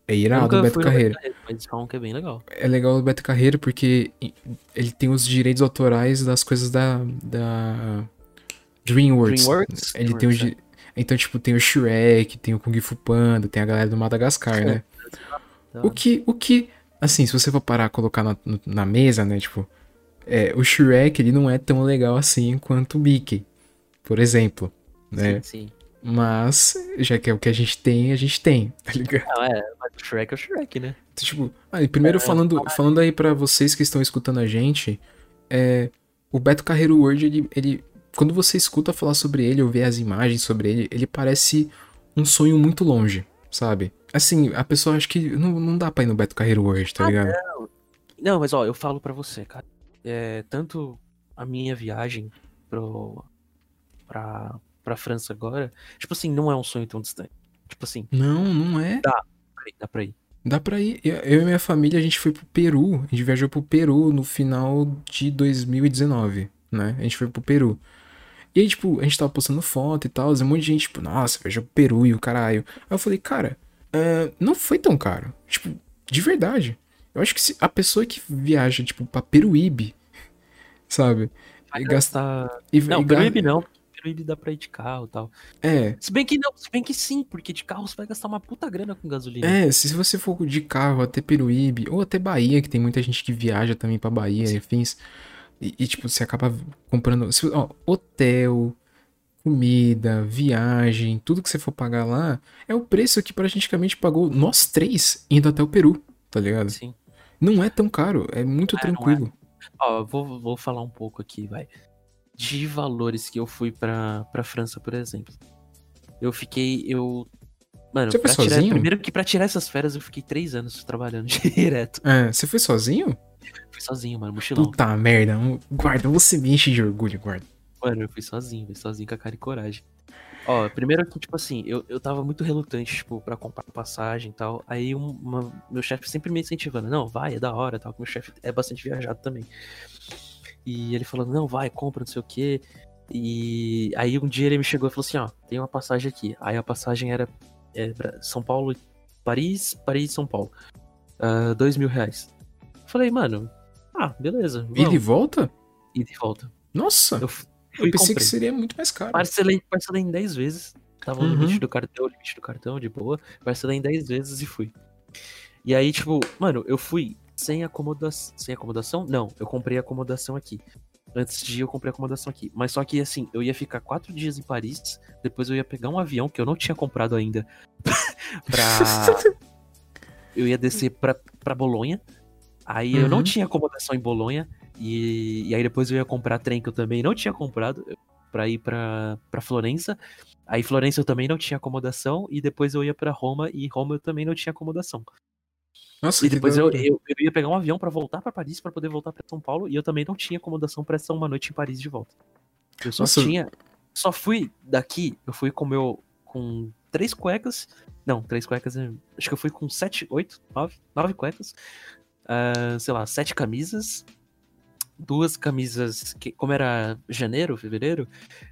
É irado o Beto fui no Carreiro. Carreiro, mas falam que é bem legal. É legal o Beto Carreiro porque ele tem os direitos autorais das coisas da, da DreamWorks. DreamWorks? Ele tem os DreamWorks, di- Então, tipo, tem o Shrek, tem o Kung Fu Panda, tem a galera do Madagascar, né? Da O que, o que, assim, se você for parar a colocar na, na mesa, né, tipo, é, o Shrek, ele não é tão legal assim quanto o Mickey, por exemplo, né? Sim, sim. Mas, já que é o que a gente tem, a gente tem, tá ligado? Não, é, mas o Shrek é o Shrek, né? Então, tipo, ah, e primeiro É, falando, falando aí pra vocês que estão escutando a gente, é, o Beto Carreiro World, ele, ele, quando você escuta falar sobre ele ou vê as imagens sobre ele, ele parece um sonho muito longe, sabe? Assim, a pessoa acha que não, não dá pra ir no Beto Carreiro World, tá Ah, ligado? Não, mas ó, eu falo pra você, cara. É, tanto a minha viagem pro, pra, pra França agora, tipo assim, não é um sonho tão distante. Tipo assim, Não, não é. dá pra ir. Dá pra ir. Eu eu e minha família, a gente foi pro Peru. A gente viajou pro Peru no final de 2019, né? A gente foi pro Peru. E aí, tipo, a gente tava postando foto e tal. Um monte de gente, tipo, nossa, viajou pro Peru e o caralho. Aí eu falei, cara, é, não foi tão caro. Tipo, de verdade. Eu acho que se a pessoa que viaja, tipo, pra Peruíbe, sabe? Vai E gasta- gastar. E, Não, e Peruíbe não. porque Peruíbe dá pra ir de carro e tal. É, Se bem que não, se bem que sim, porque de carro você vai gastar uma puta grana com gasolina. É, se você for de carro até Peruíbe, ou até Bahia, que tem muita gente que viaja também pra Bahia e afins, e, e, tipo, você acaba comprando, se- ó, hotel, comida, viagem, tudo que você for pagar lá, é o preço que praticamente pagou nós três indo até o Peru, tá ligado? Sim. Não é tão caro, é muito É, não é. tranquilo. Ó, eu vou, vou falar um pouco aqui, vai. De valores que eu fui pra, pra França, por exemplo. Eu fiquei. Eu. Mano, Você foi tirar, sozinho? primeiro que pra tirar essas férias eu fiquei três anos trabalhando direto. É, você foi sozinho? Fui sozinho, mano, mochilão. Puta merda, guarda, você me enche de orgulho, guarda. Mano, eu fui sozinho, fui sozinho com a cara e coragem. Ó, primeiro que, tipo assim, eu, eu tava muito relutante, tipo, pra comprar passagem e tal. Aí um- uma- meu chefe sempre me incentivando, não, vai, é da hora tal. que Meu chefe é bastante viajado também. E ele falando, não, vai, compra, não sei o quê. E aí um dia ele me chegou e falou assim, ó, tem uma passagem aqui. Aí a passagem era é, pra São Paulo, Paris, Paris, São Paulo. Ah, dois mil reais. Falei, mano, ah, beleza. Vamos. Ele volta? E de volta. Nossa, Eu eu, e pensei que comprei. seria muito mais caro. Parcelei, parcelei em 10 vezes. Tava o Uhum. limite do cartão, limite do cartão, de boa. Parcelei em 10 vezes e fui. E aí, tipo, mano, eu fui sem acomodação. Sem acomodação? Não, eu comprei acomodação aqui. Antes de ir, eu comprei acomodação aqui. Mas só que, assim, eu ia ficar quatro dias em Paris. Depois eu ia pegar um avião que eu não tinha comprado ainda. pra. Eu ia descer pra, pra Bolonha. Aí eu não Uhum. tinha acomodação em Bolonha. E, e aí depois eu ia comprar trem que eu também não tinha comprado pra ir pra, pra Florença. Aí Florença eu também não tinha acomodação. E depois eu ia pra Roma. E Roma eu também não tinha acomodação. Nossa, E depois eu, eu, eu ia pegar um avião pra voltar pra Paris pra poder voltar pra São Paulo e eu também não tinha acomodação pra essa uma noite em Paris de volta. Eu só Nossa. tinha. Só fui daqui, eu fui com meu. com três cuecas. Não, três cuecas. é- Acho que eu fui com sete, oito, nove, nove cuecas. Ah, sei lá, sete camisas. Duas camisas. Que, como era janeiro, fevereiro,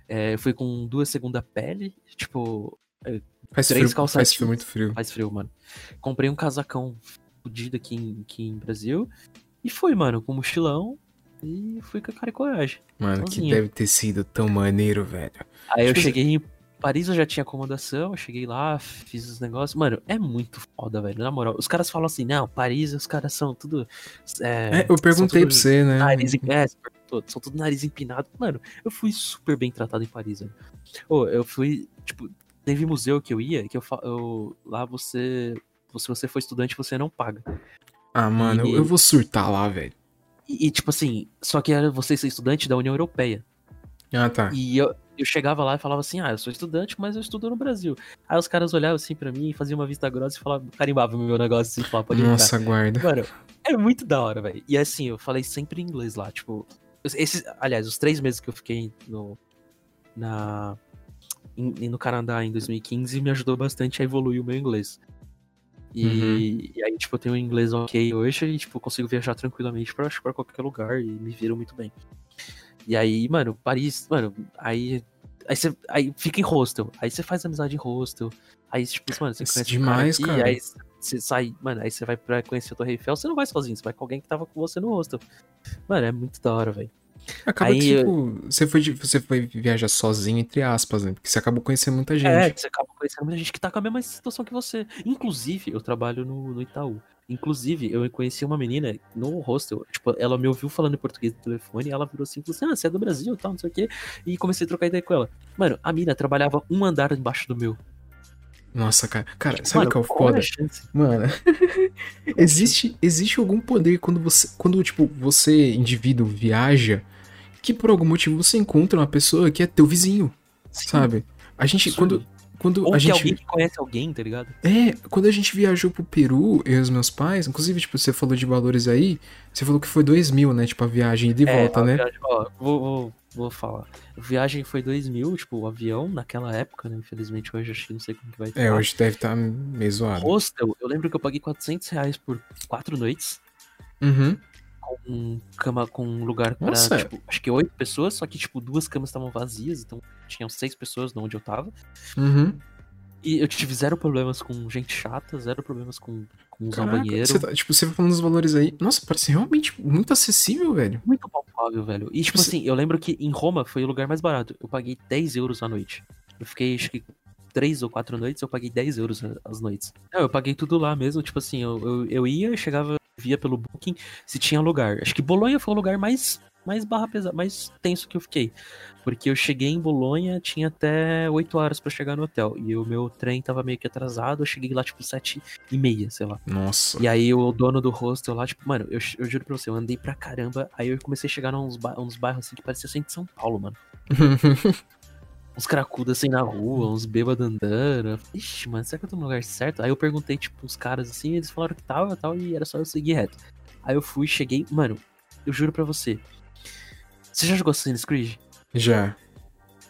é, eu fui com duas segunda pele. Tipo, Faz três frio, calças faz frio, muito frio. Faz frio, mano. Comprei um casacão fudido aqui em, aqui em Brasil. E fui, mano, com mochilão. E fui com a cara e coragem. Mano, que sozinho. deve ter sido tão maneiro, velho. Aí eu Tipo, cheguei em Paris, eu já tinha acomodação. Eu cheguei lá, fiz os negócios. Mano, é muito foda, velho. Na moral. Os caras falam assim, não, Paris, os caras são tudo. É, É, eu perguntei pra você, né? Nariz, em- é, são tudo nariz empinado. Mano, eu fui super bem tratado em Paris, velho. Ô, eu fui, tipo, teve museu que eu ia, que eu, eu lá você, se você for estudante, você não paga. Ah, mano, eu, E- eu vou surtar lá, velho. E, e, tipo assim, só que era você ser estudante da União Europeia. Ah, tá. E eu, eu chegava lá e falava assim, ah, eu sou estudante, mas eu estudo no Brasil. Aí os caras olhavam assim pra mim, faziam uma vista grossa e falavam, carimbavam o meu negócio assim, falavam, pode entrar. Nossa, guarda. Mano, é muito da hora, velho. E assim, eu falei sempre em inglês lá, tipo. Esses, aliás, os três meses que eu fiquei no. Na. em- no Canadá em 2015 me ajudou bastante a evoluir o meu inglês. E, Uhum. e aí, tipo, eu tenho um inglês ok hoje e, tipo, consigo viajar tranquilamente pra, pra qualquer lugar e me viro muito bem. E aí, mano, Paris, mano, aí. Aí você aí fica em hostel. Aí você faz amizade em hostel. Aí, tipo, mano, você Isso conhece demais, cara, cara. aqui, aí você sai, mano, aí você vai pra conhecer a Torre Eiffel, você não vai sozinho, você vai com alguém que tava com você no hostel. Mano, é muito da hora, velho. Acaba Aí que, tipo, você foi, você foi viajar sozinho, entre aspas, né? Porque você acabou conhecendo muita gente. É, você acaba conhecendo muita gente que tá com a mesma situação que você. Inclusive, eu trabalho no, no Itaú. Inclusive, eu conheci uma menina no hostel. Tipo, ela me ouviu falando em português no telefone e ela virou assim e falou assim: Ah, você é do Brasil e tal, não sei o quê. E comecei a trocar ideia com ela. Mano, a mina trabalhava um andar embaixo do meu. Nossa, cara. Cara, sabe o Mano, que é o foda? chance? Mano, existe, existe algum poder quando você, quando, tipo, você, indivíduo, viaja, que por algum motivo você encontra uma pessoa que é teu vizinho, Sim, sabe? A gente, quando, quando Ou a que gente... alguém que conhece alguém, tá ligado? É, quando a gente viajou pro Peru, eu e os meus pais, inclusive, tipo, você falou de valores aí, você falou que foi dois mil, né, tipo, a viagem ida e volta, a né? viagem- ó, vou, vou, vou falar. A viagem foi 2 mil, tipo, o avião naquela época, né? Infelizmente hoje acho que não sei como que vai É, hoje deve estar meio zoado. Hostel, eu lembro que eu paguei 400 reais por quatro noites. Uhum. Com cama, com um lugar pra, Nossa. tipo, acho que oito pessoas, só que, tipo, duas camas estavam vazias, então tinham seis pessoas onde eu tava. Uhum. E eu tive zero problemas com gente chata, zero problemas com, com usar Caraca, banheiro. você tá- tipo, você falando dos valores aí. Nossa, parece realmente muito acessível, velho. Muito palpável, velho. E, tipo Você- assim, eu lembro que em Roma foi o lugar mais barato. Eu paguei 10 euros a noite. Eu fiquei, acho que, três ou quatro noites, eu paguei 10 euros as noites. Não, eu paguei tudo lá mesmo. Tipo assim, eu, eu, eu ia, chegava, via pelo Booking se tinha lugar. Acho que Bolonha foi o lugar mais, mais barra pesada, mais tenso que eu fiquei. Porque eu cheguei em Bolonha, tinha até 8 horas pra chegar no hotel. E o meu trem tava meio que atrasado, eu cheguei lá, tipo, 7 e meia, sei lá. Nossa. E aí o dono do hostel lá, tipo, mano, eu, eu juro pra você, eu andei pra caramba, aí eu comecei a chegar nos, ba uns bairros assim que parecia ser de São Paulo, mano. Uns cracudos assim na rua, uns bêbados andando. Ixi, mano, será que eu tô no lugar certo? Aí eu perguntei, tipo, uns caras assim, eles falaram que tava e tal, e era só eu seguir reto. Aí eu fui, cheguei, mano, eu juro pra você. Você já jogou Assassin's Creed? Já.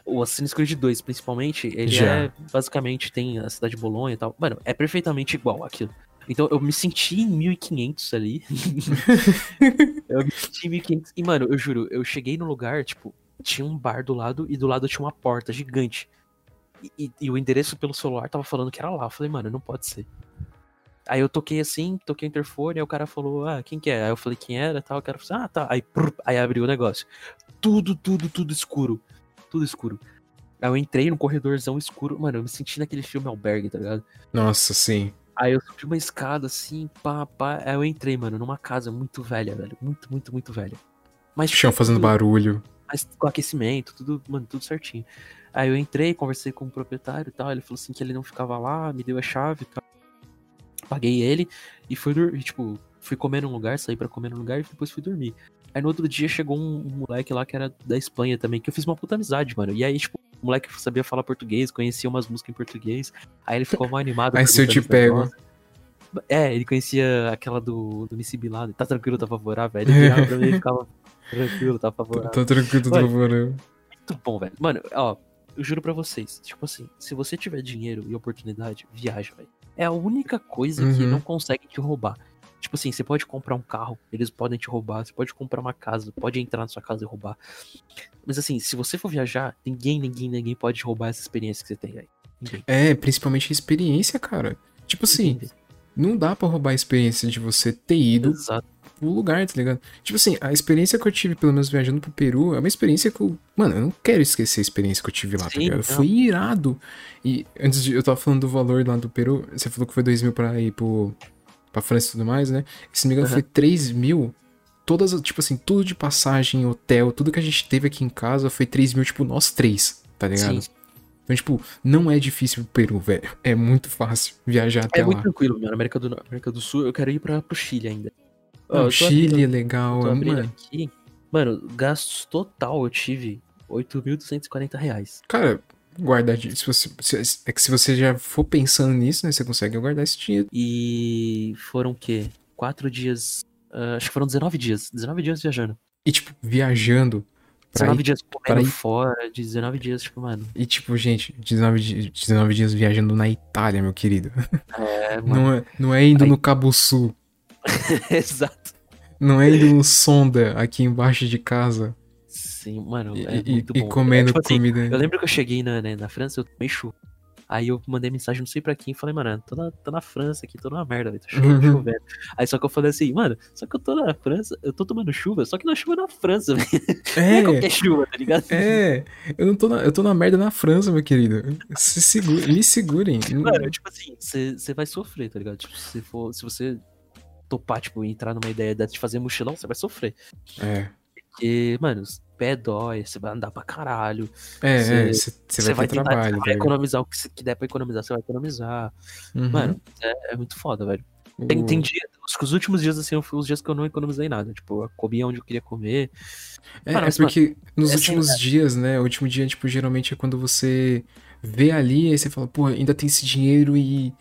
O Assassin's Creed 2, principalmente, ele Já. é basicamente tem a cidade de Bolonha e tal. Mano, é perfeitamente igual aquilo. Então eu me senti em 1500 ali. eu me senti em 1500. E, mano, eu juro, eu cheguei no lugar, tipo, tinha um bar do lado e do lado tinha uma porta gigante. E, e- e o endereço pelo celular tava falando que era lá. Eu falei, mano, não pode ser. Aí eu toquei assim, toquei o interfone, aí o cara falou, ah, quem que é? Aí eu falei quem era e tal, o cara falou assim, ah, tá. Aí, prr, aí abriu o negócio. Tudo, tudo, tudo escuro. Tudo escuro. Aí eu entrei num corredorzão escuro, mano, eu me senti naquele filme Albergue, tá ligado? Nossa, sim. Aí eu subi uma escada assim, pá, pá. Aí eu entrei, mano, numa casa muito velha, velho. Muito, muito, muito velha. Mas, tipo, Chão fazendo tudo- barulho. Mas com aquecimento, tudo, mano, tudo certinho. Aí eu entrei, conversei com o proprietário e tal. Ele falou assim que ele não ficava lá, me deu a chave e tal. Paguei ele e fui dormir. Tipo, fui comer num lugar, saí pra comer num lugar e depois fui dormir. Aí no outro dia chegou um, um moleque lá que era da Espanha também, que eu fiz uma puta amizade, mano. E aí, tipo, o moleque sabia falar português, conhecia umas músicas em português. Aí ele ficou mal animado. Aí se eu te pego. negócio. É, ele conhecia aquela do, do Missy Bin Laden. Tá tranquilo, tá favorável. Aí ele virava pra mim e ficava tranquilo, tá favorável. Tá tranquilo, tá favorável. Muito bom, velho. Mano, ó, eu juro pra vocês. Tipo assim, se você tiver dinheiro e oportunidade, viaja, velho. É a única coisa que Uhum. não consegue te roubar. Tipo assim, você pode comprar um carro, eles podem te roubar. Você pode comprar uma casa, pode entrar na sua casa e roubar. Mas assim, se você for viajar, ninguém, ninguém, ninguém pode roubar essa experiência que você tem. Ninguém. É, principalmente a experiência, cara. Tipo assim, Ninguém. não dá pra roubar a experiência de você ter ido Exato. Pro lugar, tá ligado? Tipo assim, a experiência que eu tive, pelo menos viajando pro Peru, é uma experiência que eu. Mano, eu não quero esquecer a experiência que eu tive lá, tá Sim, ligado? não. Foi irado. E antes de. Eu tava falando do valor lá do Peru, você falou que foi 2 mil pra ir pro. pra França e tudo mais, né? E, se não me engano, Aham. foi 3 mil. Todas, tipo assim, tudo de passagem, hotel, tudo que a gente teve aqui em casa foi 3 mil, tipo, nós três, tá ligado? Sim. Então, tipo, não é difícil pro Peru, velho. É muito fácil viajar até É muito lá. tranquilo, mano. América do, América do Sul, eu quero ir pra, pro Chile ainda. Não, tô Chile é legal, tô abrindo mano. aqui. Mano, gastos total eu tive 8.240 reais. Cara, guardar. Se você, se- é que se você já for pensando nisso, né? Você consegue guardar esse dinheiro. E foram o quê? Quatro dias. ah, acho que foram 19 dias. 19 dias viajando. E, tipo, viajando. Pra 19 ir, dias comendo ir- fora, 19 dias, tipo, mano. e, tipo, gente, 19, di- 19 dias viajando na Itália, meu querido. É, mano. Não é, não é indo Aí- no Cabo Sul. Exato. Não é indo no Sonda aqui embaixo de casa. Sim, mano. É e- muito e bom. comendo É, tipo assim, comida. Eu lembro que eu cheguei na, né, na França, eu tomei chuva. Aí eu mandei mensagem, não sei pra quem, falei, mano, tô na, tô na França aqui, tô numa merda, velho, tô chovendo, Uhum. Aí só que eu falei assim, mano, só que eu tô na França, eu tô tomando chuva, só que não é chuva na França, velho. É É, qualquer chuva, tá ligado? é. Eu não tô na, eu tô na merda na França, meu querido. Se segure, me segurem. Mano, tipo assim, você vai sofrer, tá ligado? Tipo, se for, se você topar, tipo, entrar numa ideia de fazer mochilão, você vai sofrer. É. Porque, mano, pé dói, você vai andar pra caralho. É, Cê- é, você Você vai ter tentar- trabalho, você vai economizar o que, que der pra economizar, você vai economizar. Uhum. Mano, é, é muito foda, velho. Tem, tem dia, os últimos dias, assim, os dias que eu não economizei nada. Tipo, eu comia onde eu queria comer. É, Mano, é porque nos é últimos sem dias, né? O último dia, tipo, geralmente é quando você vê ali, aí você fala, pô, ainda tem esse dinheiro e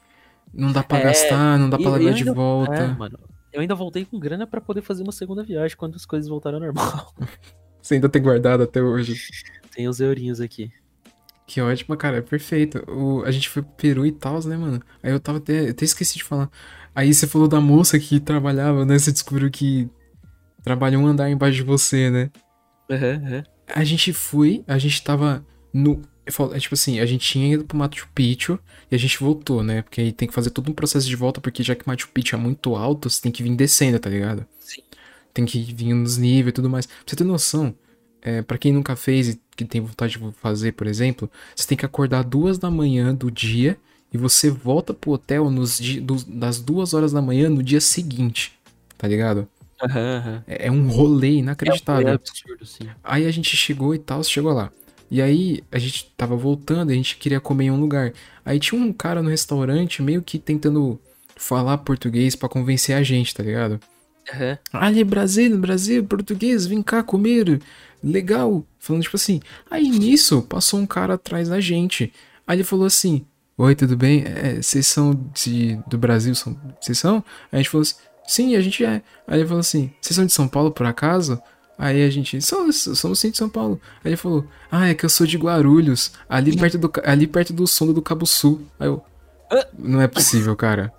não dá pra É, gastar, não dá pra e levar de ainda- volta. É, mano. Eu ainda voltei com grana pra poder fazer uma segunda viagem quando as coisas voltaram ao normal. Você ainda tem guardado até hoje. Tem os eurinhos aqui. Que ótimo, cara, é perfeito. O, a gente foi pro Peru e tal, né, mano? Aí eu tava até, até esqueci de falar. Aí você falou da moça que trabalhava, né? Você descobriu que trabalha um andar embaixo de você, né? Aham, aham. A gente foi, a gente tava no. É tipo assim, a gente tinha ido pro Machu Picchu e a gente voltou, né? Porque aí tem que fazer todo um processo de volta, porque já que Machu Picchu é muito alto, você tem que vir descendo, tá ligado? Sim. Tem que vir nos níveis e tudo mais. Pra você ter noção, é, para quem nunca fez e que tem vontade de fazer, por exemplo, você tem que acordar duas da manhã do dia e você volta pro hotel nos dos- das duas horas da manhã no dia seguinte, tá ligado? Aham, aham. É, é um rolê inacreditável. É absurdo, sim. Aí a gente chegou e tal, chegou lá. E aí a gente tava voltando e a gente queria comer em um lugar. Aí tinha um cara no restaurante meio que tentando falar português pra convencer a gente, tá ligado? Aham. Ali, Brasil, Brasil, português, vem cá comer. Legal. Falando tipo assim. Aí nisso passou um cara atrás da gente. Aí ele falou assim: Oi, tudo bem? É, Vocês são de, do Brasil? São, vocês são? Aí a gente falou assim: Sim, a gente é. Aí ele falou assim: Vocês são de São Paulo por acaso? Aí a gente, somos, somos sim de São Paulo. Aí ele falou, ah, é que eu sou de Guarulhos, ali perto do, ali perto do Sonda do Cabo Sul. Aí eu, não é possível, cara.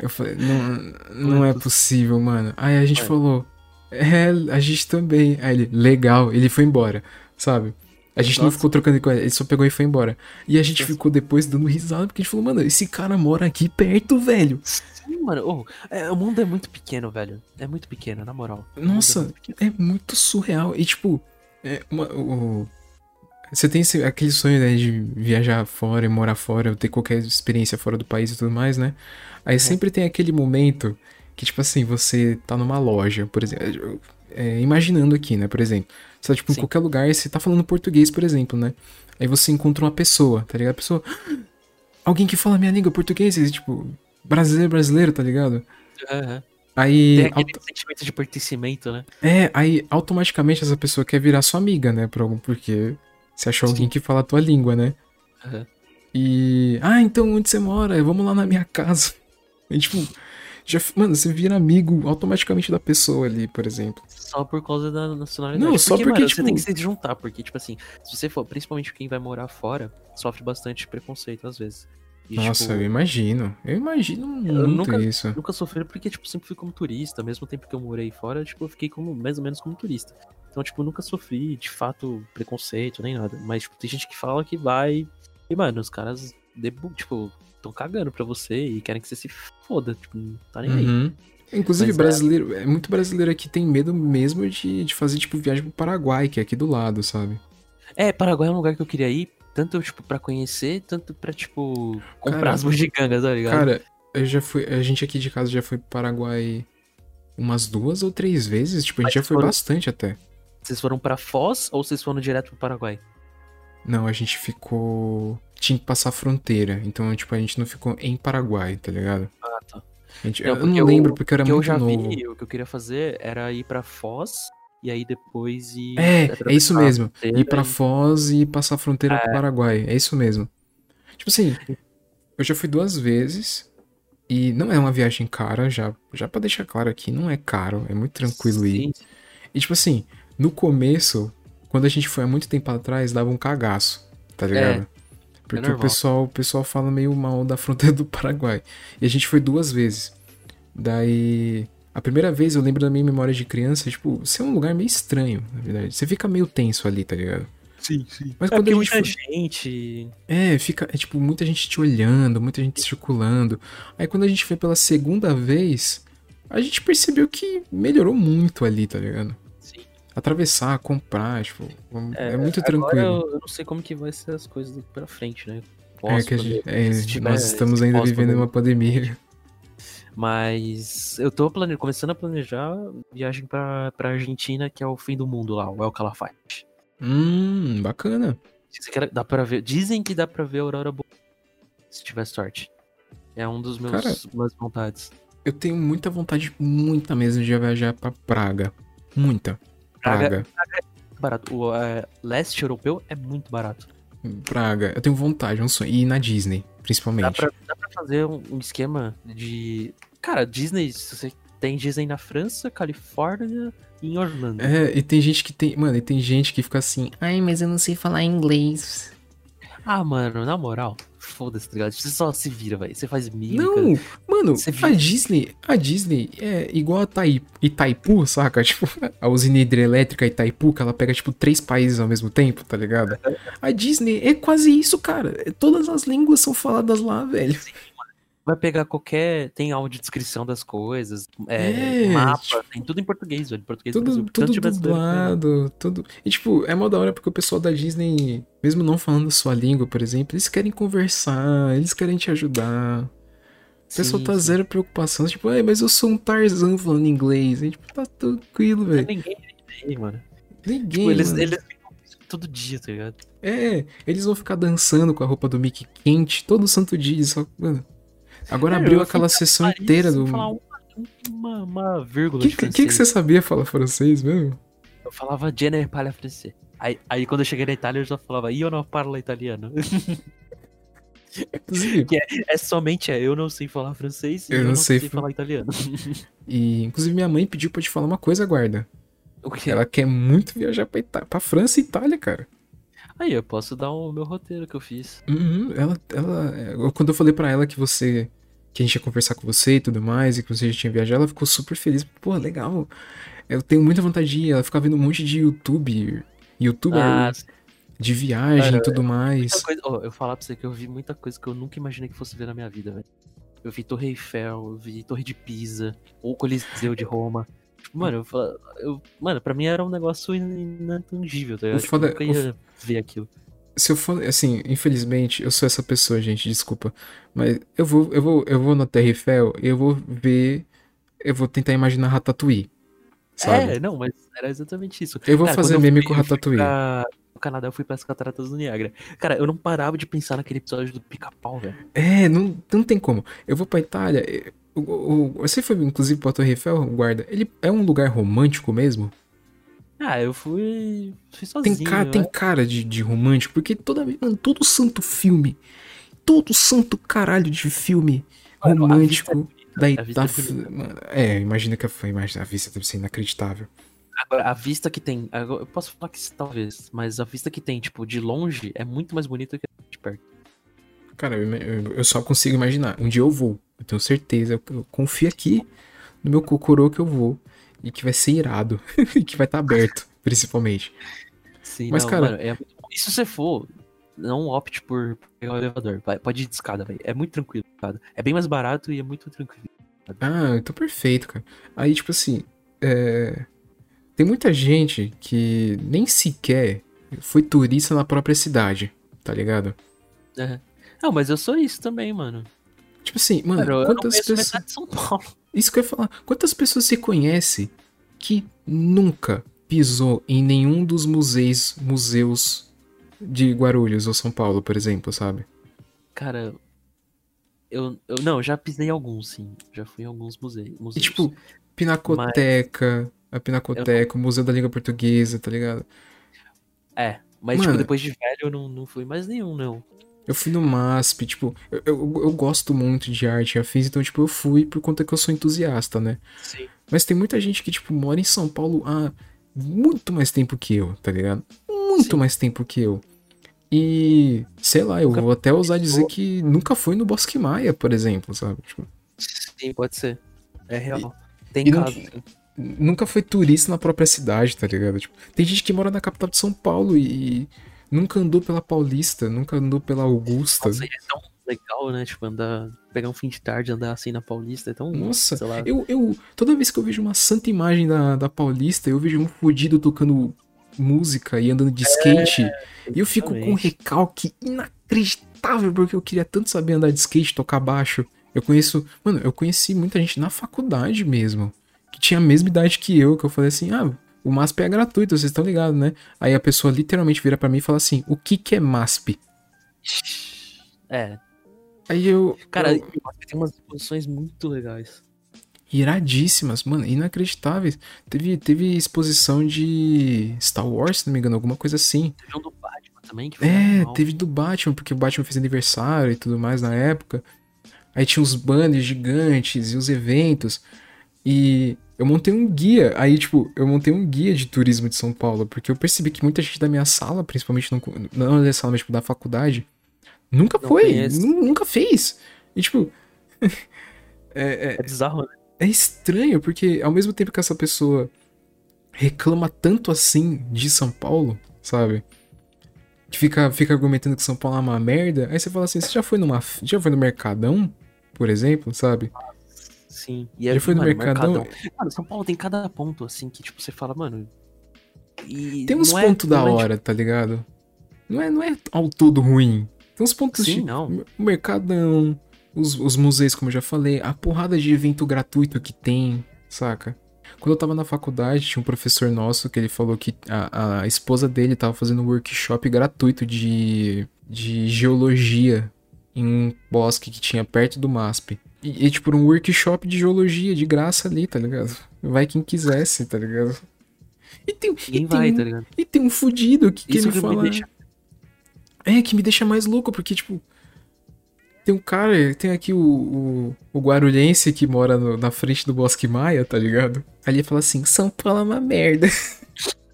Eu falei, não, não é possível, mano. Aí a gente falou, é, a gente também. Aí ele, legal, ele foi embora, sabe? A gente não Nossa. ficou trocando com ele, ele só pegou e foi embora. E a gente Nossa. ficou depois dando risada, porque a gente falou, mano, esse cara mora aqui perto, velho. Sim, mano. Oh, é, o mundo é muito pequeno, velho. É muito pequeno, na moral. É Nossa, muito pequeno. é muito surreal. E tipo, é uma- o- você tem esse- aquele sonho né, de viajar fora e morar fora, ter qualquer experiência fora do país e tudo mais, né? Aí sempre tem aquele momento que, tipo assim, você tá numa loja, por exemplo. é, imaginando aqui, né? Por exemplo, você tá tipo, em Sim. qualquer lugar e você tá falando português, por exemplo, né? Aí você encontra uma pessoa, tá ligado? A pessoa. Alguém que fala minha língua português, e, tipo, brasileiro, brasileiro, tá ligado? Aham. Aí. Tem aquele auto- sentimento de pertencimento, né? é, aí automaticamente essa pessoa quer virar sua amiga, né? Por algum porque você achou alguém que fala a tua língua, né? Aham. E. Ah, então onde você mora? Vamos lá na minha casa. E, tipo, já, mano, você vira amigo automaticamente da pessoa ali, por exemplo. Só por causa da nacionalidade. Não, só porque, mano, tipo- você tem que se juntar, porque, tipo assim, se você for, principalmente quem vai morar fora, sofre bastante preconceito às vezes. E, Nossa, tipo, eu imagino. Eu imagino muito nunca- isso. nunca sofri porque, tipo, sempre fui como turista. Mesmo tempo que eu morei fora, tipo, eu fiquei como, mais ou menos como turista. Então, tipo, nunca sofri, de fato, preconceito, nem nada. Mas, tipo, tem gente que fala que vai. E, mano, os caras, tipo, tão cagando pra você e querem que você se foda. Tipo, não tá nem aí. Uhum. Inclusive, Mas é- brasileiro, é muito brasileiro aqui tem medo mesmo de, de fazer, tipo, viagem pro Paraguai, que é aqui do lado, sabe? É, Paraguai é um lugar que eu queria ir, tanto, tipo, pra conhecer, tanto pra, tipo, comprar Cara, as bugigangas, tá ligado? Cara, eu já fui. A gente aqui de casa já foi pro Paraguai umas duas ou três vezes. Tipo, a gente Mas já foi foram- bastante até. Vocês foram pra Foz ou vocês foram direto pro Paraguai? Não, a gente ficou. Tinha que passar a fronteira. Então, tipo, a gente não ficou em Paraguai, tá ligado? Ah, tá. Gente, Não, eu não eu- lembro porque eu era O que eu muito já novo. vi, o que eu queria fazer era ir pra Foz e aí depois ir. É, é isso mesmo. Ir pra Foz e passar a fronteira pro Paraguai. É isso mesmo. Tipo assim, eu já fui duas vezes. E não é uma viagem cara, já, já pra deixar claro aqui, não é caro, é muito tranquilo ir. Sim, E tipo assim, no começo, quando a gente foi há muito tempo atrás, dava um cagaço, tá ligado? Porque o normal. pessoal, o pessoal fala meio mal da fronteira do Paraguai. E a gente foi duas vezes. Daí, a primeira vez eu lembro da minha memória de criança, tipo, ser um lugar meio estranho, na verdade. Você fica meio tenso ali, tá ligado? sim, sim. Mas É quando a gente muita foi... gente. É, fica, é tipo, muita gente te olhando, muita gente circulando. Aí quando a gente foi pela segunda vez, a gente percebeu que melhorou muito ali, tá ligado? Atravessar, comprar, tipo, é, muito Agora tranquilo. eu, eu não sei como que vai ser as coisas daqui pra frente, né? É que gente- é, tiver nós estamos esse ainda vivendo uma pandemia. Mas eu tô plane... começando a planejar viagem pra, pra Argentina, que é o fim do mundo lá, o El Calafate. Hum, bacana. Dizem que dá pra ver, dizem que dá pra ver a aurora boreal, se tiver sorte. É um dos meus Cara, minhas vontades. Eu tenho muita vontade, muita mesmo, de viajar pra Praga. Muita. Praga- Praga. Barato. O é, leste europeu é muito barato. Praga. Eu tenho vontade, um sonho. E ir na Disney, Dá principalmente. pra, dá pra fazer um, um esquema de. Cara, Disney, se você tem Disney na França, Califórnia e em Orlando. É, e tem gente que tem. Mano, e tem gente que fica assim. Ai, mas eu não sei falar inglês. Ah, mano, na moral, foda-se, tá ligado? Você só se vira, velho. Você faz mímica. Não, mano, a? Disney, a Disney é igual a Tai- Itaipu, saca? Tipo, a usina hidrelétrica Itaipu, que ela pega, tipo, três países ao mesmo tempo, tá ligado? A Disney é quase isso, cara. Todas as línguas são faladas lá, velho. Vai pegar qualquer. Tem audiodescrição das coisas, é, É, mapa, tipo, tem tudo em português, velho. Português do Tudo, Brasil. tudo dublado, tudo. E, tipo, é mó da hora porque o pessoal da Disney, mesmo não falando a sua língua, por exemplo, eles querem conversar, eles querem te ajudar. O pessoal tá zero preocupação, tipo, Ai, mas eu sou um Tarzan falando inglês. E, tipo, tá tranquilo, velho. Ninguém aí, mano. Ninguém. Tipo, eles, mano. eles todo dia, tá ligado? É, eles vão ficar dançando com a roupa do Mickey quente todo santo dia. Só... Mano, agora É, abriu eu aquela sessão Paris inteira do. falar uma, uma, uma vírgula O que, de que, que você sabia falar francês mesmo? Eu falava Jenner parla francês. Aí, aí quando eu cheguei na Itália, eu já falava Io não parlo italiano. Inclusive, é somente é, eu não sei falar francês e Eu eu, não não sei sei, fa- falar italiano. e, inclusive minha mãe pediu pra te falar uma coisa, guarda. o que? Ela quer muito viajar pra, Ita... pra França e Itália, cara. Aí eu posso dar o meu roteiro que eu fiz. Uhum, ela, ela, eu- quando eu falei pra ela que você, que a gente ia conversar com você e tudo mais, e que você já tinha viajado, ela ficou super feliz. Pô, legal. Eu tenho muita vontade de ir. Ela ficava vendo um monte de YouTube, youtuber Ah, de viagem e tudo mais. coisa. ó, eu falar pra você que eu vi muita coisa que eu nunca imaginei que fosse ver na minha vida, velho. Eu vi Torre Eiffel, eu vi Torre de Pisa, ou Coliseu de Roma. Mano, eu, eu, mano, pra mim era um negócio in- inatangível, tá ligado? Tipo, foda- eu nunca ia ver aquilo. Se eu for, assim, infelizmente, eu sou essa pessoa, gente, desculpa. Mas eu vou, eu vou, eu vou na Terra Eiffel e eu vou ver, eu vou tentar imaginar Ratatouille, sabe? É, não, mas era exatamente isso. Eu vou Cara, fazer eu meme com eu Ratatouille. pra- No Canadá eu fui pras cataratas do Niágara. Cara, eu não parava de pensar naquele episódio do pica-pau, velho. É, não, não tem como. Eu vou pra Itália. eh, O, o- você foi, inclusive, pra Torre Eiffel, guarda? Ele é um lugar romântico mesmo? Ah, eu fui. fui Tem, sozinho. cara, tem né? cara de, de romântico, porque toda mano, todo santo filme, todo santo caralho de filme Mano, é romântico. bonita, Daí A vista tá. é É, imagina que a, a vista deve ser inacreditável. Agora, a vista que tem. Eu posso falar que talvez, mas a vista que tem, tipo, de longe é muito mais bonita que a de perto. Cara, eu, eu- eu só consigo imaginar. Um dia eu vou. Eu tenho certeza. Eu, eu confio aqui no meu cocorô que eu vou. E que vai ser irado. e que vai estar aberto, principalmente. Sim, Mas, não, cara- mano, é. E se você for, não opte por pegar o elevador. Vai, pode ir de escada, velho. É muito tranquilo, cara. É bem mais barato e é muito tranquilo. Ah, então perfeito, cara. Aí, tipo assim. é, Tem muita gente que nem sequer foi turista na própria cidade. Tá ligado? É. Não, mas eu sou isso também, mano. Tipo assim, mano, Cara, não quantas pessoas. São Paulo. Isso que eu ia falar. Quantas pessoas você conhece que nunca pisou em nenhum dos museus, museus de Guarulhos ou São Paulo, por exemplo, sabe? Cara, eu, eu não, já pisei em alguns, sim. Já fui em alguns museus. E museus. tipo, Pinacoteca, a Pinacoteca, o Museu da Língua Portuguesa, tá ligado? É, mas Mano. tipo, depois de velho eu não, não fui mais nenhum, não. Eu fui no MASP, tipo, eu, eu, eu gosto muito de arte e afins, então, tipo, eu fui por conta que eu sou entusiasta, né? Sim. Mas tem muita gente que, tipo, mora em São Paulo há muito mais tempo que eu, tá ligado? Muito Sim. mais tempo que eu. E, sei lá, eu Nunca vou até ousar dizer que nunca foi no Bosque Maia, por exemplo, sabe? Tipo, Sim, pode ser. É real. Tem e caso. sim. nunca foi turista na própria cidade, tá ligado? Tipo, tem gente que mora na capital de São Paulo e nunca andou pela Paulista, nunca andou pela Augusta. Nossa, é tão legal, né? Tipo, andar. Pegar um fim de tarde, andar assim na Paulista. É tão. Nossa. Eu, eu, toda vez que eu vejo uma santa imagem da, da Paulista, eu vejo um fudido tocando música e andando de skate. e eu fico com um recalque inacreditável, porque eu queria tanto saber andar de skate, tocar baixo. Eu conheço, mano, eu conheci muita gente na faculdade mesmo, que tinha a mesma idade que eu, que eu falei assim, ah, o MASP é gratuito, vocês estão ligados, né? Aí a pessoa literalmente vira pra mim e fala assim, o que que é MASP? É. Aí eu, Cara, eu- tem umas exposições muito legais. iradíssimas, mano, inacreditáveis. Teve, teve exposição de Star Wars, se não me engano, alguma coisa assim. Teve um do Batman também, que foi É, teve do Batman, porque o Batman fez aniversário e tudo mais na época. Aí tinha os banners gigantes e os eventos. E eu montei um guia. Aí, tipo, eu montei um guia de turismo de São Paulo, porque eu percebi que muita gente da minha sala, principalmente não, não da sala, mas tipo, da faculdade, nunca Não foi, nunca fez. E, tipo. é, é- É bizarro, né? é estranho, porque ao mesmo tempo que essa pessoa reclama tanto assim de São Paulo, sabe? Que fica, fica argumentando que São Paulo é uma merda. Aí você fala assim: você já foi numa. Já foi no Mercadão, por exemplo, sabe? Sim. E é, no mano, Mercadão? Mano, São Paulo tem cada ponto, assim, que tipo, você fala, mano. Tem uns é- pontos da é, tipo, hora, tá ligado? Não é, não é ao todo ruim. Tem uns pontos Sim, de não. o Mercadão, os, os museus, como eu já falei, a porrada de evento gratuito que tem, saca? Quando eu tava na faculdade, tinha um professor nosso que ele falou que a, a esposa dele tava fazendo um workshop gratuito de, de geologia em um bosque que tinha perto do MASP. E, e, tipo, um workshop de geologia de graça ali, tá ligado? Vai quem quisesse, tá ligado? E tem, e Ninguém tem vai, um- tá ligado? e tem um fudido que, que ele que me fala. deixa- É, que me deixa mais louco, porque, tipo. Tem um cara, tem aqui o, o, o guarulhense que mora no- na frente do Bosque Maia, tá ligado? Aí ele fala assim: São Paulo é uma merda.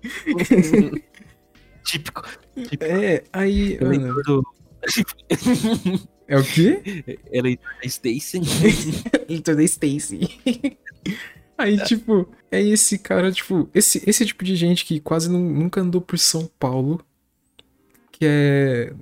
Típico. típico. É, aí. Mano, Eleitor do. é o quê? Eleitor da Stacy. Leitor da Stacy. Aí, tipo, é esse cara, tipo, esse, esse tipo de gente que quase nu- nunca andou por São Paulo, que é.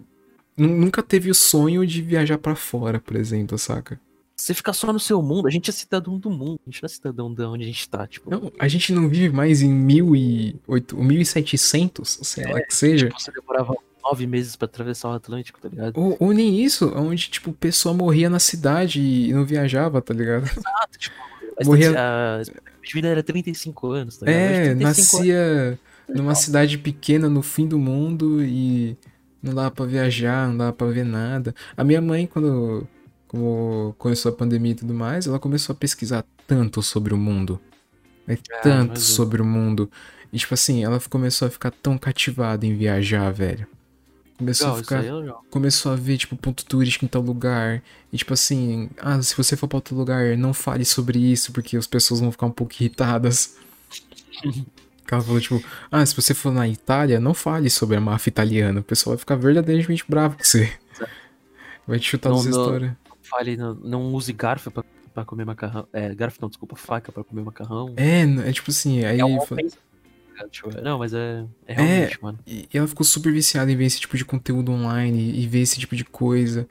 nu- Nunca teve o sonho de viajar pra fora, por exemplo, saca? Você fica só no seu mundo, a gente é cidadão do mundo, a gente não é cidadão de onde a gente tá, tipo. Não, a gente não vive mais em 1800, 1700, sei lá que seja. Tipo, você demorava nove meses pra atravessar o Atlântico, tá ligado? Ou, ou nem isso, onde, tipo, pessoa morria na cidade e não viajava, tá ligado? Exato, tipo, a Morria- a vida era 35 anos, tá ligado? É, Hoje, 35 nascia numa Legal. cidade pequena no fim do mundo e não dava pra viajar, não dava pra ver nada. A minha mãe, quando como começou a pandemia e tudo mais, ela começou a pesquisar tanto sobre o mundo. É tanto imagino. sobre o mundo. E tipo assim, ela começou a ficar tão cativada em viajar, velho. Começou Legal, a ficar. é. Começou a ver, tipo, ponto turístico em tal lugar. E, tipo assim, ah, se você for pra outro lugar, não fale sobre isso, porque as pessoas vão ficar um pouco irritadas. Ela falou, tipo, ah, se você for na Itália, não fale sobre a máfia italiana. O pessoal vai ficar verdadeiramente bravo com você. Vai te chutar Não, não. histórias. Fale, não, não use garfo pra, pra comer macarrão. É, garfo não, desculpa, faca pra comer macarrão. É, é tipo assim, aí. É uma ofensa. Tipo, Não, mas é, é realmente, mano. E ela ficou super viciada em ver esse tipo de conteúdo online e ver esse tipo de coisa.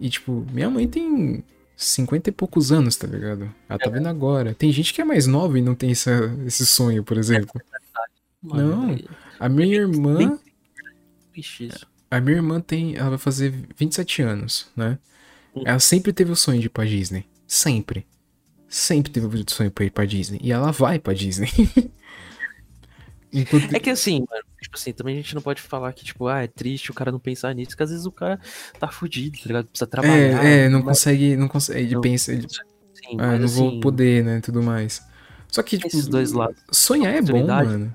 E, tipo, minha mãe tem 50 e poucos anos, tá ligado? Ela tá vendo agora. Tem gente que é mais nova e não tem essa, esse sonho, por exemplo. Mano, Não. é A minha irmã. A minha irmã tem. Ela vai fazer 27 anos, né? Hum. Ela sempre teve o sonho de ir pra Disney. Sempre. Sempre teve o sonho pra ir pra Disney. E ela vai pra Disney. Enquanto... É que assim, mano, tipo assim, também a gente não pode falar que, tipo, ah, é triste o cara não pensar nisso, porque às vezes o cara tá fudido, tá ligado? Precisa trabalhar. É, é, não mas, consegue. Não consegue. Ele Não. pensa. Ele, Sim, ah, não vou assim, poder, né? Tudo mais. Só que, tipo. esses dois lados. Sonhar é bom, mano.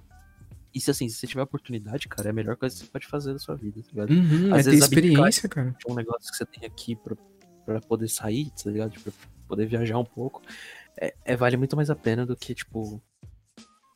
E se assim, se você tiver oportunidade, cara, é a melhor coisa que você pode fazer da sua vida, tá ligado? Uhum, Às é ter vezes abdicar experiência, cara. de um negócio que você tem aqui pra, pra poder sair, tá ligado? Pra poder viajar um pouco, é, é- vale muito mais a pena do que, tipo,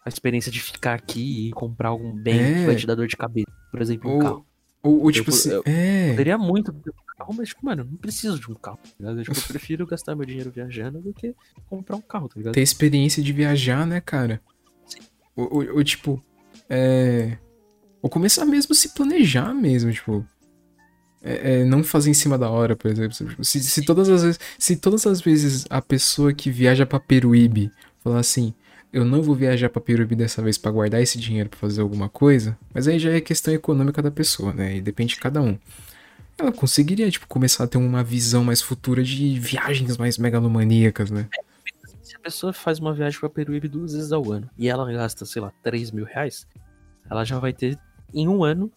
a experiência de ficar aqui e comprar algum bem É. que vai te dar dor de cabeça. Por exemplo, um Ou, carro. ou, ou, tipo Eu- assim. eu- é. Poderia muito ter um carro, mas, tipo, mano, eu não preciso de um carro, tá ligado? Tipo, eu prefiro gastar meu dinheiro viajando do que comprar um carro, tá ligado? ter experiência de viajar, né, cara? Sim. Ou, ou- ou, tipo, é. Ou começar mesmo a se planejar mesmo, tipo. É, é, não fazer em cima da hora, por exemplo. Tipo, Se, se todas as vezes, se todas as vezes a pessoa que viaja pra Peruíbe falar assim, eu não vou viajar pra Peruíbe dessa vez pra guardar esse dinheiro pra fazer alguma coisa, mas aí já é questão econômica da pessoa, né? E depende de cada um. Ela conseguiria, tipo, começar a ter uma visão mais futura de viagens mais megalomaníacas, né? Se a pessoa faz uma viagem pra Peruíbe duas vezes ao ano e ela gasta, sei lá, 3 mil reais, ela já vai ter, em um ano,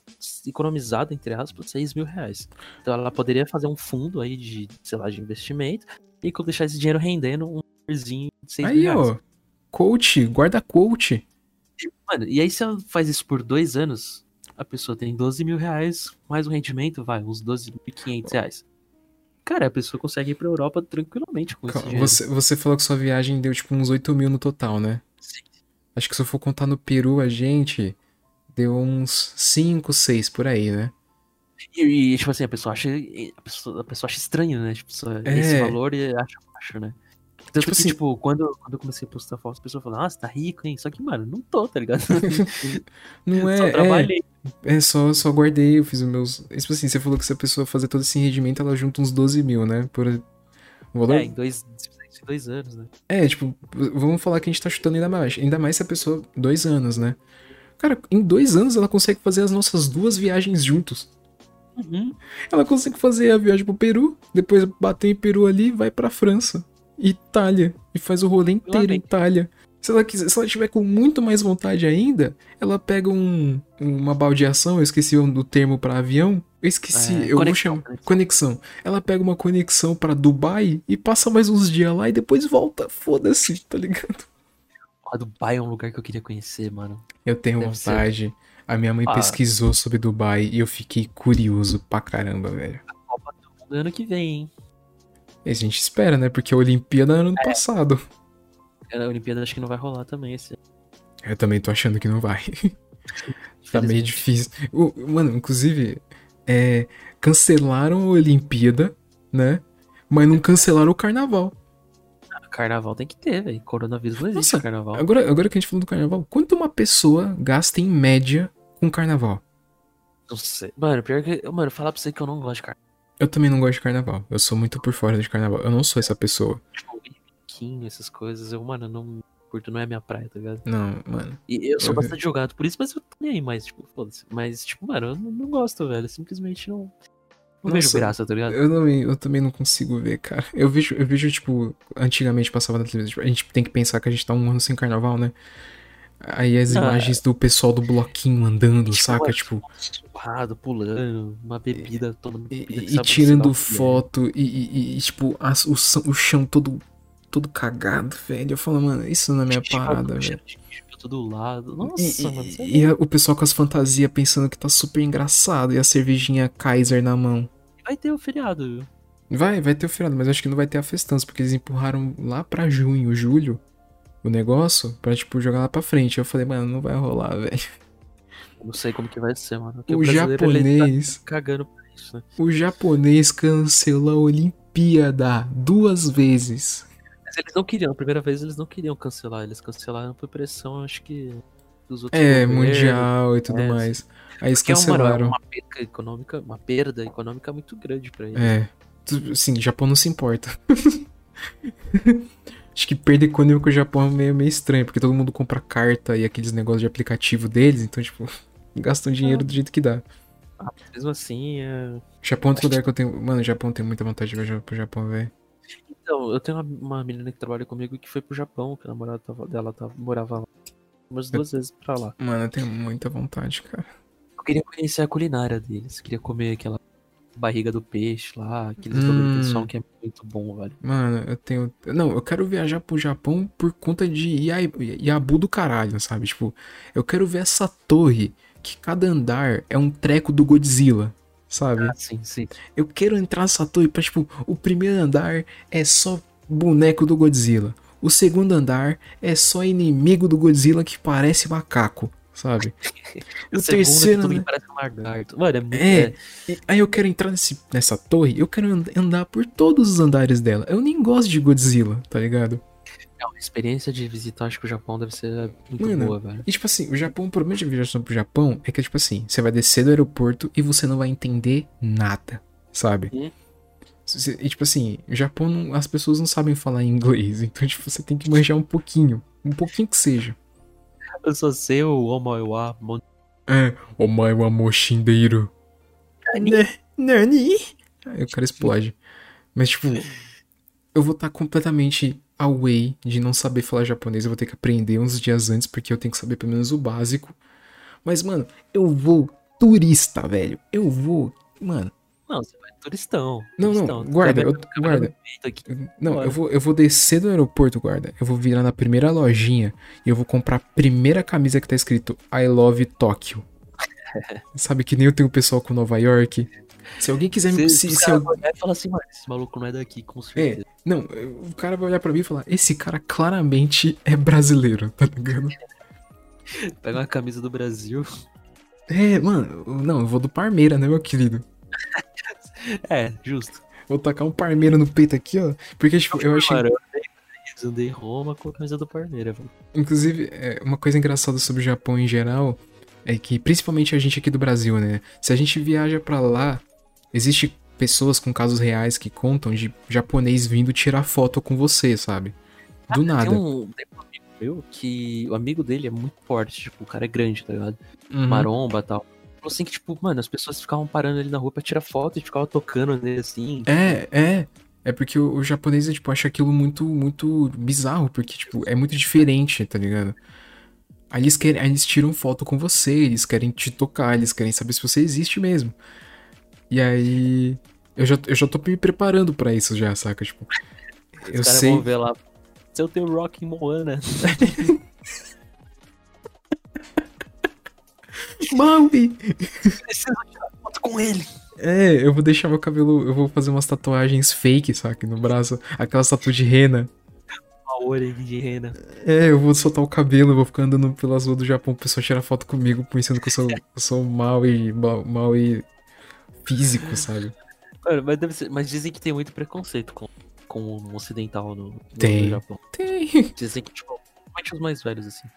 economizado, entre aspas, 6 mil reais. Então ela poderia fazer um fundo aí de, sei lá, de investimento e deixar esse dinheiro rendendo um de 6 mil Aí, reais. ó. Coach, guarda coach. Mano, e aí se ela faz isso por dois anos, a pessoa tem 12 mil reais, mais o rendimento, vai, uns 12.500 reais. Cara, a pessoa consegue ir pra Europa tranquilamente com esse Calma, dinheiro. Você, você falou que sua viagem deu tipo uns 8 mil no total, né? Sim. Acho que se eu for contar no Peru, a gente deu uns 5, 6 por aí, né? E, e, tipo assim, a pessoa acha. A pessoa, a pessoa acha estranho, né? Tipo, É. esse valor e acha baixo, né? Tanto Tipo que, assim- tipo, quando, quando eu comecei a postar fotos, a pessoa falou, nossa, tá rico, hein? Só que, mano, não tô, tá ligado? Não é. Só é, trabalhei. é só, só guardei, eu fiz os meus. Tipo assim, você falou que se a pessoa fazer todo esse rendimento, ela junta uns 12 mil, né? Por. O valor. É, em dois, dois anos, né? É, tipo, vamos falar que a gente tá chutando ainda mais. Ainda mais se a pessoa. Dois anos, né? Cara, em dois anos ela consegue fazer as nossas duas viagens juntos. Uhum. Ela consegue fazer a viagem pro Peru, depois bater em Peru ali, vai pra França, Itália, e faz o rolê inteiro em. Itália. Se ela, quiser, se ela tiver com muito mais vontade ainda, ela pega um, uma baldeação, eu esqueci o do termo pra avião. Eu esqueci, É, eu vou conexão, chamar. conexão. Conexão. Ela pega uma conexão pra Dubai e passa mais uns dias lá e depois volta. Foda-se, tá ligado? Ó, Dubai é um lugar que eu queria conhecer, mano. Eu tenho Deve ser. vontade. A minha mãe Ah. pesquisou sobre Dubai e eu fiquei curioso pra caramba, velho. Copa do Mundo ano que vem, hein? A gente espera, né? Porque a Olimpíada era ano É. passado. A Olimpíada acho que não vai rolar também esse. Eu também tô achando que não vai. tá meio difícil. Mano, inclusive, é, cancelaram a Olimpíada, né? Mas não cancelaram o carnaval. Carnaval tem que ter, velho. Coronavírus não existe Nossa, carnaval. Agora, agora que a gente falou do carnaval, quanto uma pessoa gasta em média com carnaval? Não sei. Mano, pior que. Mano, falar pra você que eu não gosto de carnaval. Eu também não gosto de carnaval. Eu sou muito por fora de carnaval. Eu não sou essa pessoa. Tipo, essas coisas. Eu, mano, não curto, não é minha praia, tá ligado? Não, mano. E eu sou Eu- bastante jogado por isso, mas eu tô nem aí mais, tipo, foda-se. Mas, tipo, mano, eu não, não gosto, velho. Simplesmente não. Não vejo Nossa, graça, tá ligado? Eu também, eu também não consigo ver, cara. Eu vejo, eu vejo, tipo, antigamente passava na televisão. tipo, a gente tem que pensar que a gente tá um ano sem carnaval, né? Aí as Ah. imagens do pessoal do bloquinho andando, Tipo, saca? mano, Tipo, Surrado, pulando, uma bebida tomando. e, bebida e tirando é. foto, e, e- e, tipo, as- o, chão- o chão todo todo cagado, velho. Eu falo, mano, isso não é minha parada, velho. Todo lado. Nossa, E, mano. e- é e a- o pessoal com as fantasias pensando que tá super engraçado e a cervejinha Kaiser na mão. Vai ter o feriado, viu? Vai, vai ter o feriado, mas acho que não vai ter a festança, porque eles empurraram lá pra junho, julho, o negócio, pra, tipo, jogar lá pra frente. Eu falei, mano, não vai rolar, velho. Não sei como que vai ser, mano. O brasileiro, ele japonês, tá cagando pra isso, né? o japonês cancelou a Olimpíada duas vezes. Mas eles não queriam, a primeira vez eles não queriam cancelar. Eles cancelaram por pressão, acho que, dos outros É, governos. mundial e tudo é, mais. Aí eles Que é uma, cancelaram. uma perda econômica, uma perda econômica muito grande pra eles. É. Sim, o Japão não se importa. Acho que perda econômica o Japão é meio, meio estranho, porque todo mundo compra carta e aqueles negócios de aplicativo deles, então, tipo, gastam dinheiro do jeito que dá. Ah, mesmo assim, é... Japão é outro lugar que eu tenho. Mano, o Japão tem muita vontade de viajar pro Japão, velho. Então, eu tenho uma, uma menina que trabalha comigo que foi pro Japão, que a namorada tava- dela tava, morava lá. Umas duas vezes pra lá. Mano, eu tenho muita vontade, cara. Eu queria conhecer a culinária deles. Queria comer aquela barriga do peixe lá, aqueles Hum. bagulho que é muito bom, velho. Mano, eu tenho. Não, eu quero viajar pro Japão por conta de Iabu do caralho, sabe? Tipo, eu quero ver essa torre que cada andar é um treco do Godzilla, sabe? Ah, sim, sim. Eu quero entrar nessa torre pra, tipo, o primeiro andar é só boneco do Godzilla. O segundo andar é só inimigo do Godzilla que parece macaco, sabe? O, O terceiro, né? parece um lagarto. Mano, é muito. É. é- aí eu quero entrar nesse, nessa torre, eu quero and- andar por todos os andares dela. Eu nem gosto de Godzilla, tá ligado? é uma experiência de visitar, acho que o Japão deve ser muito Mano, boa, velho. E tipo assim, o Japão, o problema de viajar pro Japão é que, tipo assim, você vai descer do aeroporto e você não vai entender nada, sabe? Hum. E tipo assim, o Japão, as pessoas não sabem falar inglês, então tipo, você tem que manjar um pouquinho, um pouquinho que seja. Eu só sei o Omoiwa, Mon... É, omae wa moshindeiro. Né? Nani? Aí o cara explode. Mas tipo, eu vou estar completamente away de não saber falar japonês, eu vou ter que aprender uns dias antes, porque eu tenho que saber pelo menos o básico. Mas, mano, eu vou turista, velho. Eu vou. Mano, Não, você vai turistão. Não, não, turistão. guarda, Você vai eu- guarda. não, Bora. eu vou, eu vou descer do aeroporto, guarda. Eu vou virar na primeira lojinha e eu vou comprar a primeira camisa que tá escrito I love Tóquio. Sabe que nem eu tenho o pessoal com Nova York. Se alguém quiser me. Se, Se, se, se cara al- olhar e falar assim, mano, esse maluco não é daqui, com certeza. Não, o cara vai olhar pra mim e falar: Esse cara claramente é brasileiro, tá ligado? Pega uma camisa do Brasil. É, mano, não, eu vou do Parmeira, né, meu querido? É, justo. Vou tacar um Parmeira no peito aqui, ó. Porque, tipo, eu achei. Mano, eu em Roma com a camisa do Parmeira, velho. Inclusive, é, uma coisa engraçada sobre o Japão em geral é que, principalmente a gente aqui do Brasil, né? Se a gente viaja pra lá, existe pessoas com casos reais que contam de japonês vindo tirar foto com você, sabe? Do nada. Tem um, tem um amigo meu que o amigo dele é muito forte, tipo, o cara é grande, tá ligado? Uhum. Maromba e tal. Assim que, tipo, mano, as pessoas ficavam parando ali na rua pra tirar foto e ficavam tocando nele assim. É, é. É porque o, o japonês, tipo, acha aquilo muito, muito bizarro, porque, tipo, é muito diferente, tá ligado? Aí eles, querem, aí eles tiram foto com você, eles querem te tocar, eles querem saber se você existe mesmo. E aí. Eu já, eu já tô me preparando pra isso já, saca? Tipo. Eu Os caras sei. vão ver lá. Se eu tenho Rock em Moana. Maui! Preciso tirar foto com ele. É, eu vou deixar meu cabelo. Eu vou fazer umas tatuagens fake, saca? No braço. Aquelas tatu de rena. Uma orelha de rena. É, eu vou soltar o cabelo, eu vou ficar andando pelas ruas do Japão, o pessoal tirar foto comigo, pensando que eu sou, eu sou mal e mal, mal e físico, sabe? Mano, mas, deve ser- mas dizem que tem muito preconceito com, com o ocidental no, no Tem. Japão. Tem. Dizem que, tipo, principalmente os mais velhos, assim.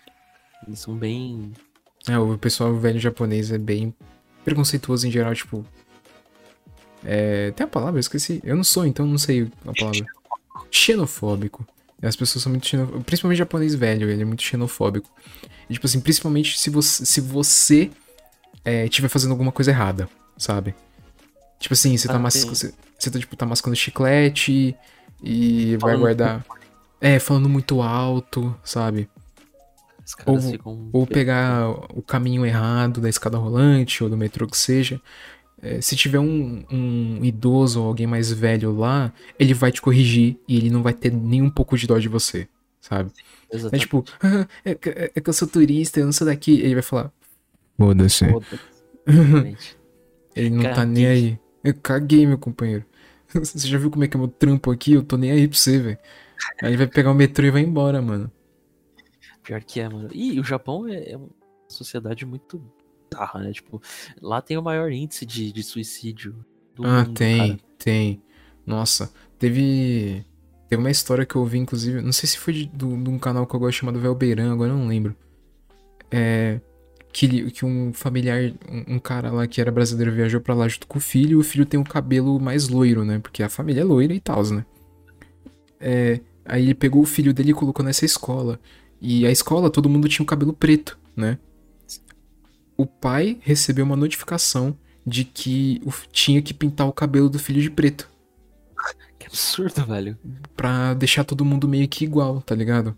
Eles são bem. É, o pessoal velho japonês é bem preconceituoso em geral, tipo. É. Tem a palavra? Eu esqueci. Eu não sou, então não sei a palavra. Xenofóbico. As pessoas são muito xenofóbicas. Principalmente o japonês velho, ele é muito xenofóbico. E, tipo assim, principalmente se você, se você é, estiver fazendo alguma coisa errada, sabe? Tipo assim, você tá, Ah, mas... você, você tá, tipo, tá mascando chiclete e vai Falando guardar. É, falando muito alto, sabe? Os caras Ou- ficam. Ou pegar o caminho errado da escada rolante ou do metrô que seja. é, se tiver um, um idoso ou alguém mais velho lá, ele vai te corrigir e ele não vai ter nem um pouco de dó de você, sabe? É tipo, "Ah, é, que- é que eu sou turista, eu não sou daqui. Ele vai falar, foda-se. Ele não tá Caguei. nem aí. Eu caguei, meu companheiro. Você já viu como é que é meu trampo aqui? Eu tô nem aí pra você, velho. Aí ele vai pegar o metrô e vai embora, mano. Pior que é, mano. E o Japão é é uma sociedade muito bizarra, né? Tipo, lá tem o maior índice de, de suicídio do ah, mundo, tem, cara. tem. Nossa, teve. Teve uma história que eu ouvi, inclusive. Não sei se foi de, do- de um canal que eu gosto chamado Velbeirão, agora eu não lembro. É. Que, que um familiar, um, um cara lá que era brasileiro viajou pra lá junto com o filho, e o filho tem o cabelo mais loiro, né? Porque a família é loira e tal, né? É, aí ele pegou o filho dele e colocou nessa escola. E a escola, todo mundo tinha o cabelo preto, né? O pai recebeu uma notificação de que tinha que pintar o cabelo do filho de preto. Que absurdo, velho. Pra deixar todo mundo meio que igual, tá ligado?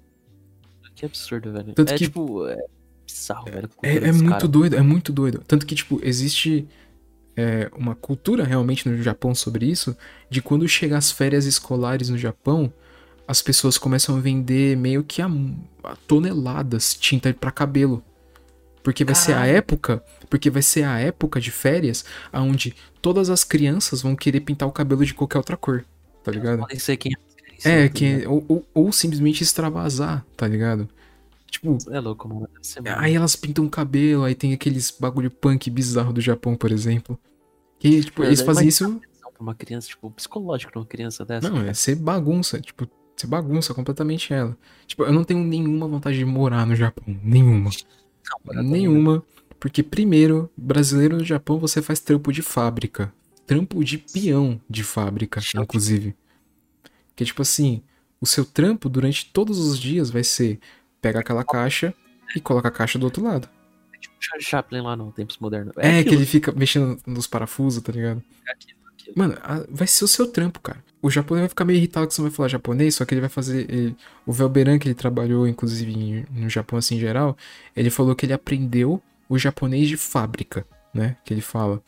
Que absurdo, velho. Tanto é que- tipo, é bizarro, velho. É, é muito caras. doido, é muito doido. Tanto que, tipo, existe é, uma cultura realmente no Japão sobre isso, de quando chega as férias escolares no Japão, as pessoas começam a vender meio que a, a toneladas tinta pra cabelo. Porque vai ser a Caralho. época, porque vai ser a época de férias onde todas as crianças vão querer pintar o cabelo de qualquer outra cor, tá ligado? Podem ser quem É, tá que, ou, ou, ou simplesmente extravasar, tá ligado? Tipo, É louco, mano. Aí elas pintam o cabelo, aí tem aqueles bagulho punk bizarro do Japão, por exemplo. E, tipo, É, eles fazem isso. Pra uma criança, tipo, psicológico pra uma criança dessa. Não, é ser bagunça. Tipo, você bagunça completamente ela. Tipo, eu não tenho nenhuma vontade de morar no Japão. Nenhuma. Não, Nenhuma. Porque, primeiro, brasileiro no Japão você faz trampo de fábrica. Trampo de peão de fábrica, inclusive. Que, tipo assim, o seu trampo durante todos os dias vai ser pegar aquela caixa e coloca a caixa do outro lado. Tipo Charlie Chaplin lá no Tempos Modernos. É, que aquilo, ele fica mexendo nos parafusos, tá ligado? é aquilo. Mano, vai ser o seu trampo, cara. O japonês vai ficar meio irritado que você não vai falar japonês, só que ele vai fazer. ele- o Velberan, que ele trabalhou, inclusive, no Japão, assim, em geral, ele falou que ele aprendeu o japonês de fábrica, né? Que ele fala.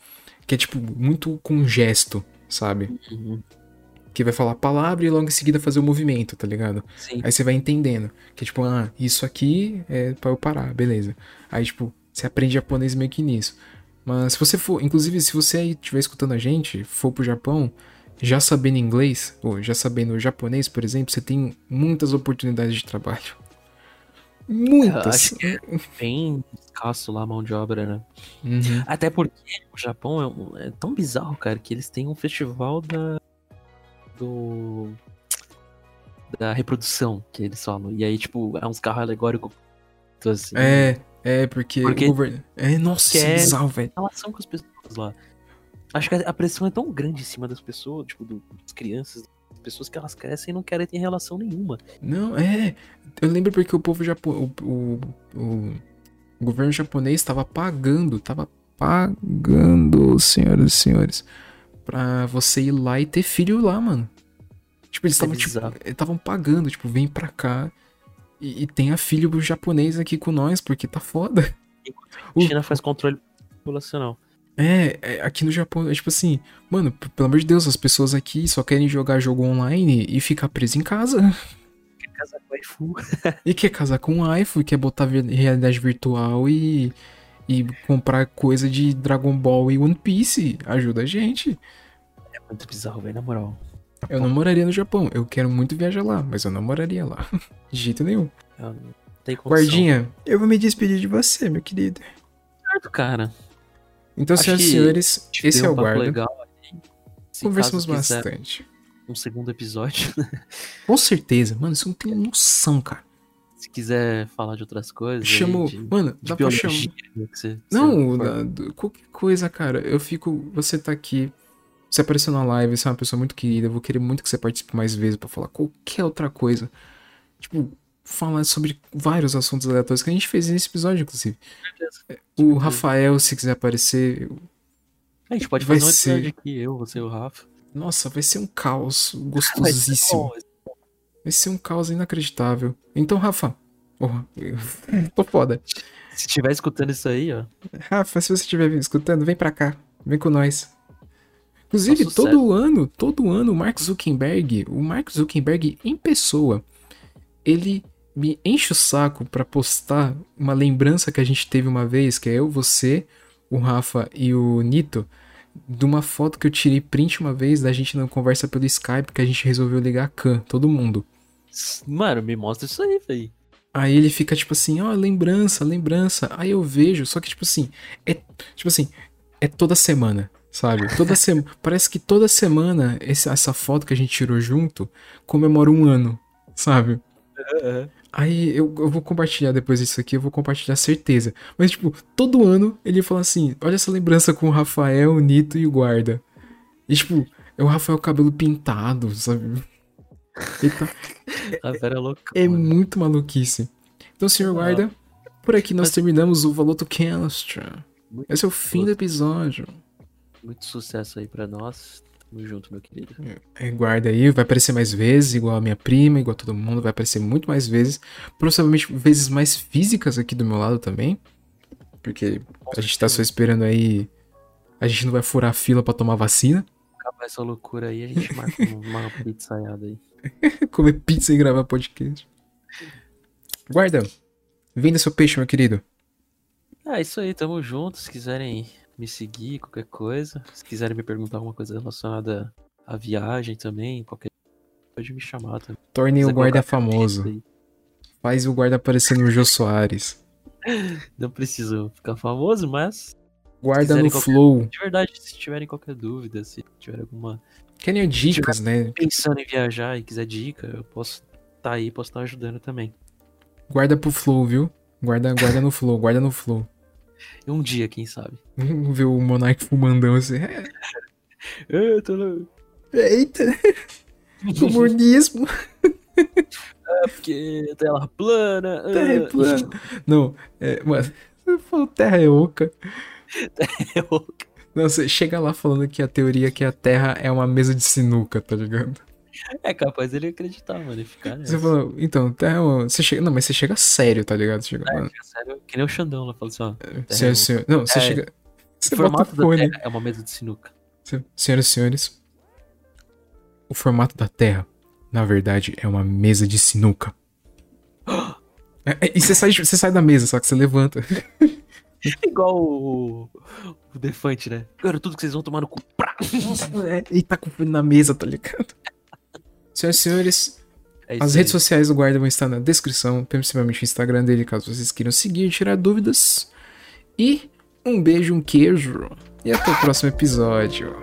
Que é, tipo, muito com gesto, sabe? Uhum. Que vai falar a palavra e logo em seguida fazer o movimento, tá ligado? Sim. Aí você vai entendendo. Que é tipo, ah, isso aqui é pra eu parar, beleza. Aí, tipo, você aprende japonês meio que nisso. Mas se você for, inclusive, se você aí estiver escutando a gente, for pro Japão, já sabendo inglês, ou já sabendo japonês, por exemplo, você tem muitas oportunidades de trabalho. Muitas. acho Bem escasso lá a mão de obra, né? Uhum. Até porque o Japão é, um- é tão bizarro, cara, que eles têm um festival da. Do. Da reprodução, que eles falam. E aí, tipo, é uns carros alegóricos. Assim, É, é, porque, Porque- o governo. É, nossa, Que é é- bizarro, velho. relação com as pessoas lá. Acho que a pressão é tão grande em cima das pessoas, tipo, do- das crianças, das pessoas que elas crescem e não querem ter relação nenhuma. Não, é. Eu lembro porque o povo japonês. O, o, o, o governo japonês estava pagando, tava pagando, senhoras e senhores, pra você ir lá e ter filho lá, mano. Tipo, eles Isso é estavam tipo, estavam pagando, tipo, vem pra cá e, e tenha filho japonês aqui com nós, porque tá foda. A O- China faz controle populacional. É, é, aqui no Japão, é tipo assim, mano, pelo amor de Deus, as pessoas aqui só querem jogar jogo online e ficar preso em casa. Quer casar com iFu. E quer casar com iPhone, quer botar realidade virtual e, e comprar coisa de Dragon Ball e One Piece. Ajuda a gente. É muito bizarro, velho, na moral. Eu não moraria no Japão. Eu quero muito viajar lá, mas eu não moraria lá. De jeito nenhum. Eu não tenho condição. Guardinha, eu vou me despedir de você, meu querido. Certo, cara. Então, Acho senhoras e senhores, esse é um o papo guarda. legal Conversamos bastante. um segundo episódio. Com certeza. Mano, você não tem noção, cara. Se quiser falar de outras coisas. aí, Chamo. de, Mano, de dá pra biologia. chamar. que você- Não, você do- qualquer coisa, cara. Eu fico. Você tá aqui. Você apareceu na live, você é uma pessoa muito querida. Eu vou querer muito que você participe mais vezes pra falar qualquer outra coisa. Tipo, falar sobre vários assuntos aleatórios que a gente fez nesse episódio, inclusive. O Rafael, se quiser aparecer. A gente pode fazer um episódio ser- aqui, eu, você e o Rafa. Nossa, vai ser um caos gostosíssimo. Vai ser um caos inacreditável. Então, Rafa. Porra, eu tô foda. Se estiver escutando isso aí, ó. Rafa, se você estiver escutando, vem pra cá. Vem com nós. Inclusive, todo ano, todo ano, o Mark Zuckerberg, o Mark Zuckerberg em pessoa, ele me enche o saco pra postar uma lembrança que a gente teve uma vez, que é eu, você, o Rafa e o Nito, de uma foto que eu tirei print uma vez da gente na conversa pelo Skype, que a gente resolveu ligar a Khan, todo mundo. Mano, me mostra isso aí, velho. Aí ele fica tipo assim, ó, lembrança, lembrança. Aí eu vejo, só que tipo assim, é tipo assim, é toda semana, sabe? Toda semana, parece que toda semana esse- essa foto que a gente tirou junto comemora um ano, sabe? Aí eu, eu vou compartilhar depois disso aqui, eu vou compartilhar certeza. Mas tipo, todo ano ele fala assim, olha essa lembrança com o Rafael, o Nito e o guarda. E tipo, é o Rafael cabelo pintado, sabe? Ele tá, é é mano. muito maluquice. Então, senhor guarda, por aqui nós terminamos o Valoto. Muito, Esse é o fim do episódio. Muito sucesso aí pra nós. Tamo junto, meu querido. É, guarda aí, vai aparecer mais vezes, igual a minha prima, igual a todo mundo, vai aparecer muito mais vezes. Possivelmente vezes mais físicas aqui do meu lado também. Porque a gente tá só esperando aí. A gente não vai furar a fila pra tomar vacina. Acabar essa loucura aí, a gente marca uma pizzaiada aí. Comer pizza e gravar podcast. Guarda, venda seu peixe, meu querido. É isso aí, tamo junto. Se quiserem me seguir, qualquer coisa. Se quiserem me perguntar alguma coisa relacionada à viagem também, qualquer pode me chamar também. Torne o Quiser guarda colocar famoso. Faz o guarda aparecer no Jô Soares. Não preciso ficar famoso, mas Guarda no qualquer- flow. de verdade, se tiverem qualquer dúvida, se tiver alguma Querem dicas, né? pensando em viajar e quiser dica, eu posso tá aí, posso estar ajudando também. Guarda pro flow, viu? Guarda, guarda no flow, guarda no flow. Um dia, quem sabe. Vamos ver o Monark fumandão assim. É, Eu tô louco. Eita! Comunismo! Porque terra plana. Terra é ah, plana. Não, é, mano, você falou terra é oca. é louco. Não, você chega lá falando que a teoria é que a terra é uma mesa de sinuca, tá ligado? É capaz ele acreditar, mano, e ficar nessa. Você fala, então, terra é uma... Você chega... Não, mas você chega sério, tá ligado? Você chega, É, mano, sério, que nem o Xandão lá, fala assim, ó. senhor, é senhor... Não, você É, chega... Você o formato da fone. Terra é uma mesa de sinuca. Senhoras e senhores, o formato da Terra, na verdade, é uma mesa de sinuca. É, é, e você sai, você sai da mesa, só que você levanta. Igual o, o Defante, né? Cara, tudo que vocês vão tomar no cu. Prá! É, e tá com na mesa, tá ligado? Senhoras e senhores, É as aí. redes sociais do Guarda vão estar na descrição, principalmente o Instagram dele, caso vocês queiram seguir e tirar dúvidas. E um beijo, um queijo. E até o próximo episódio.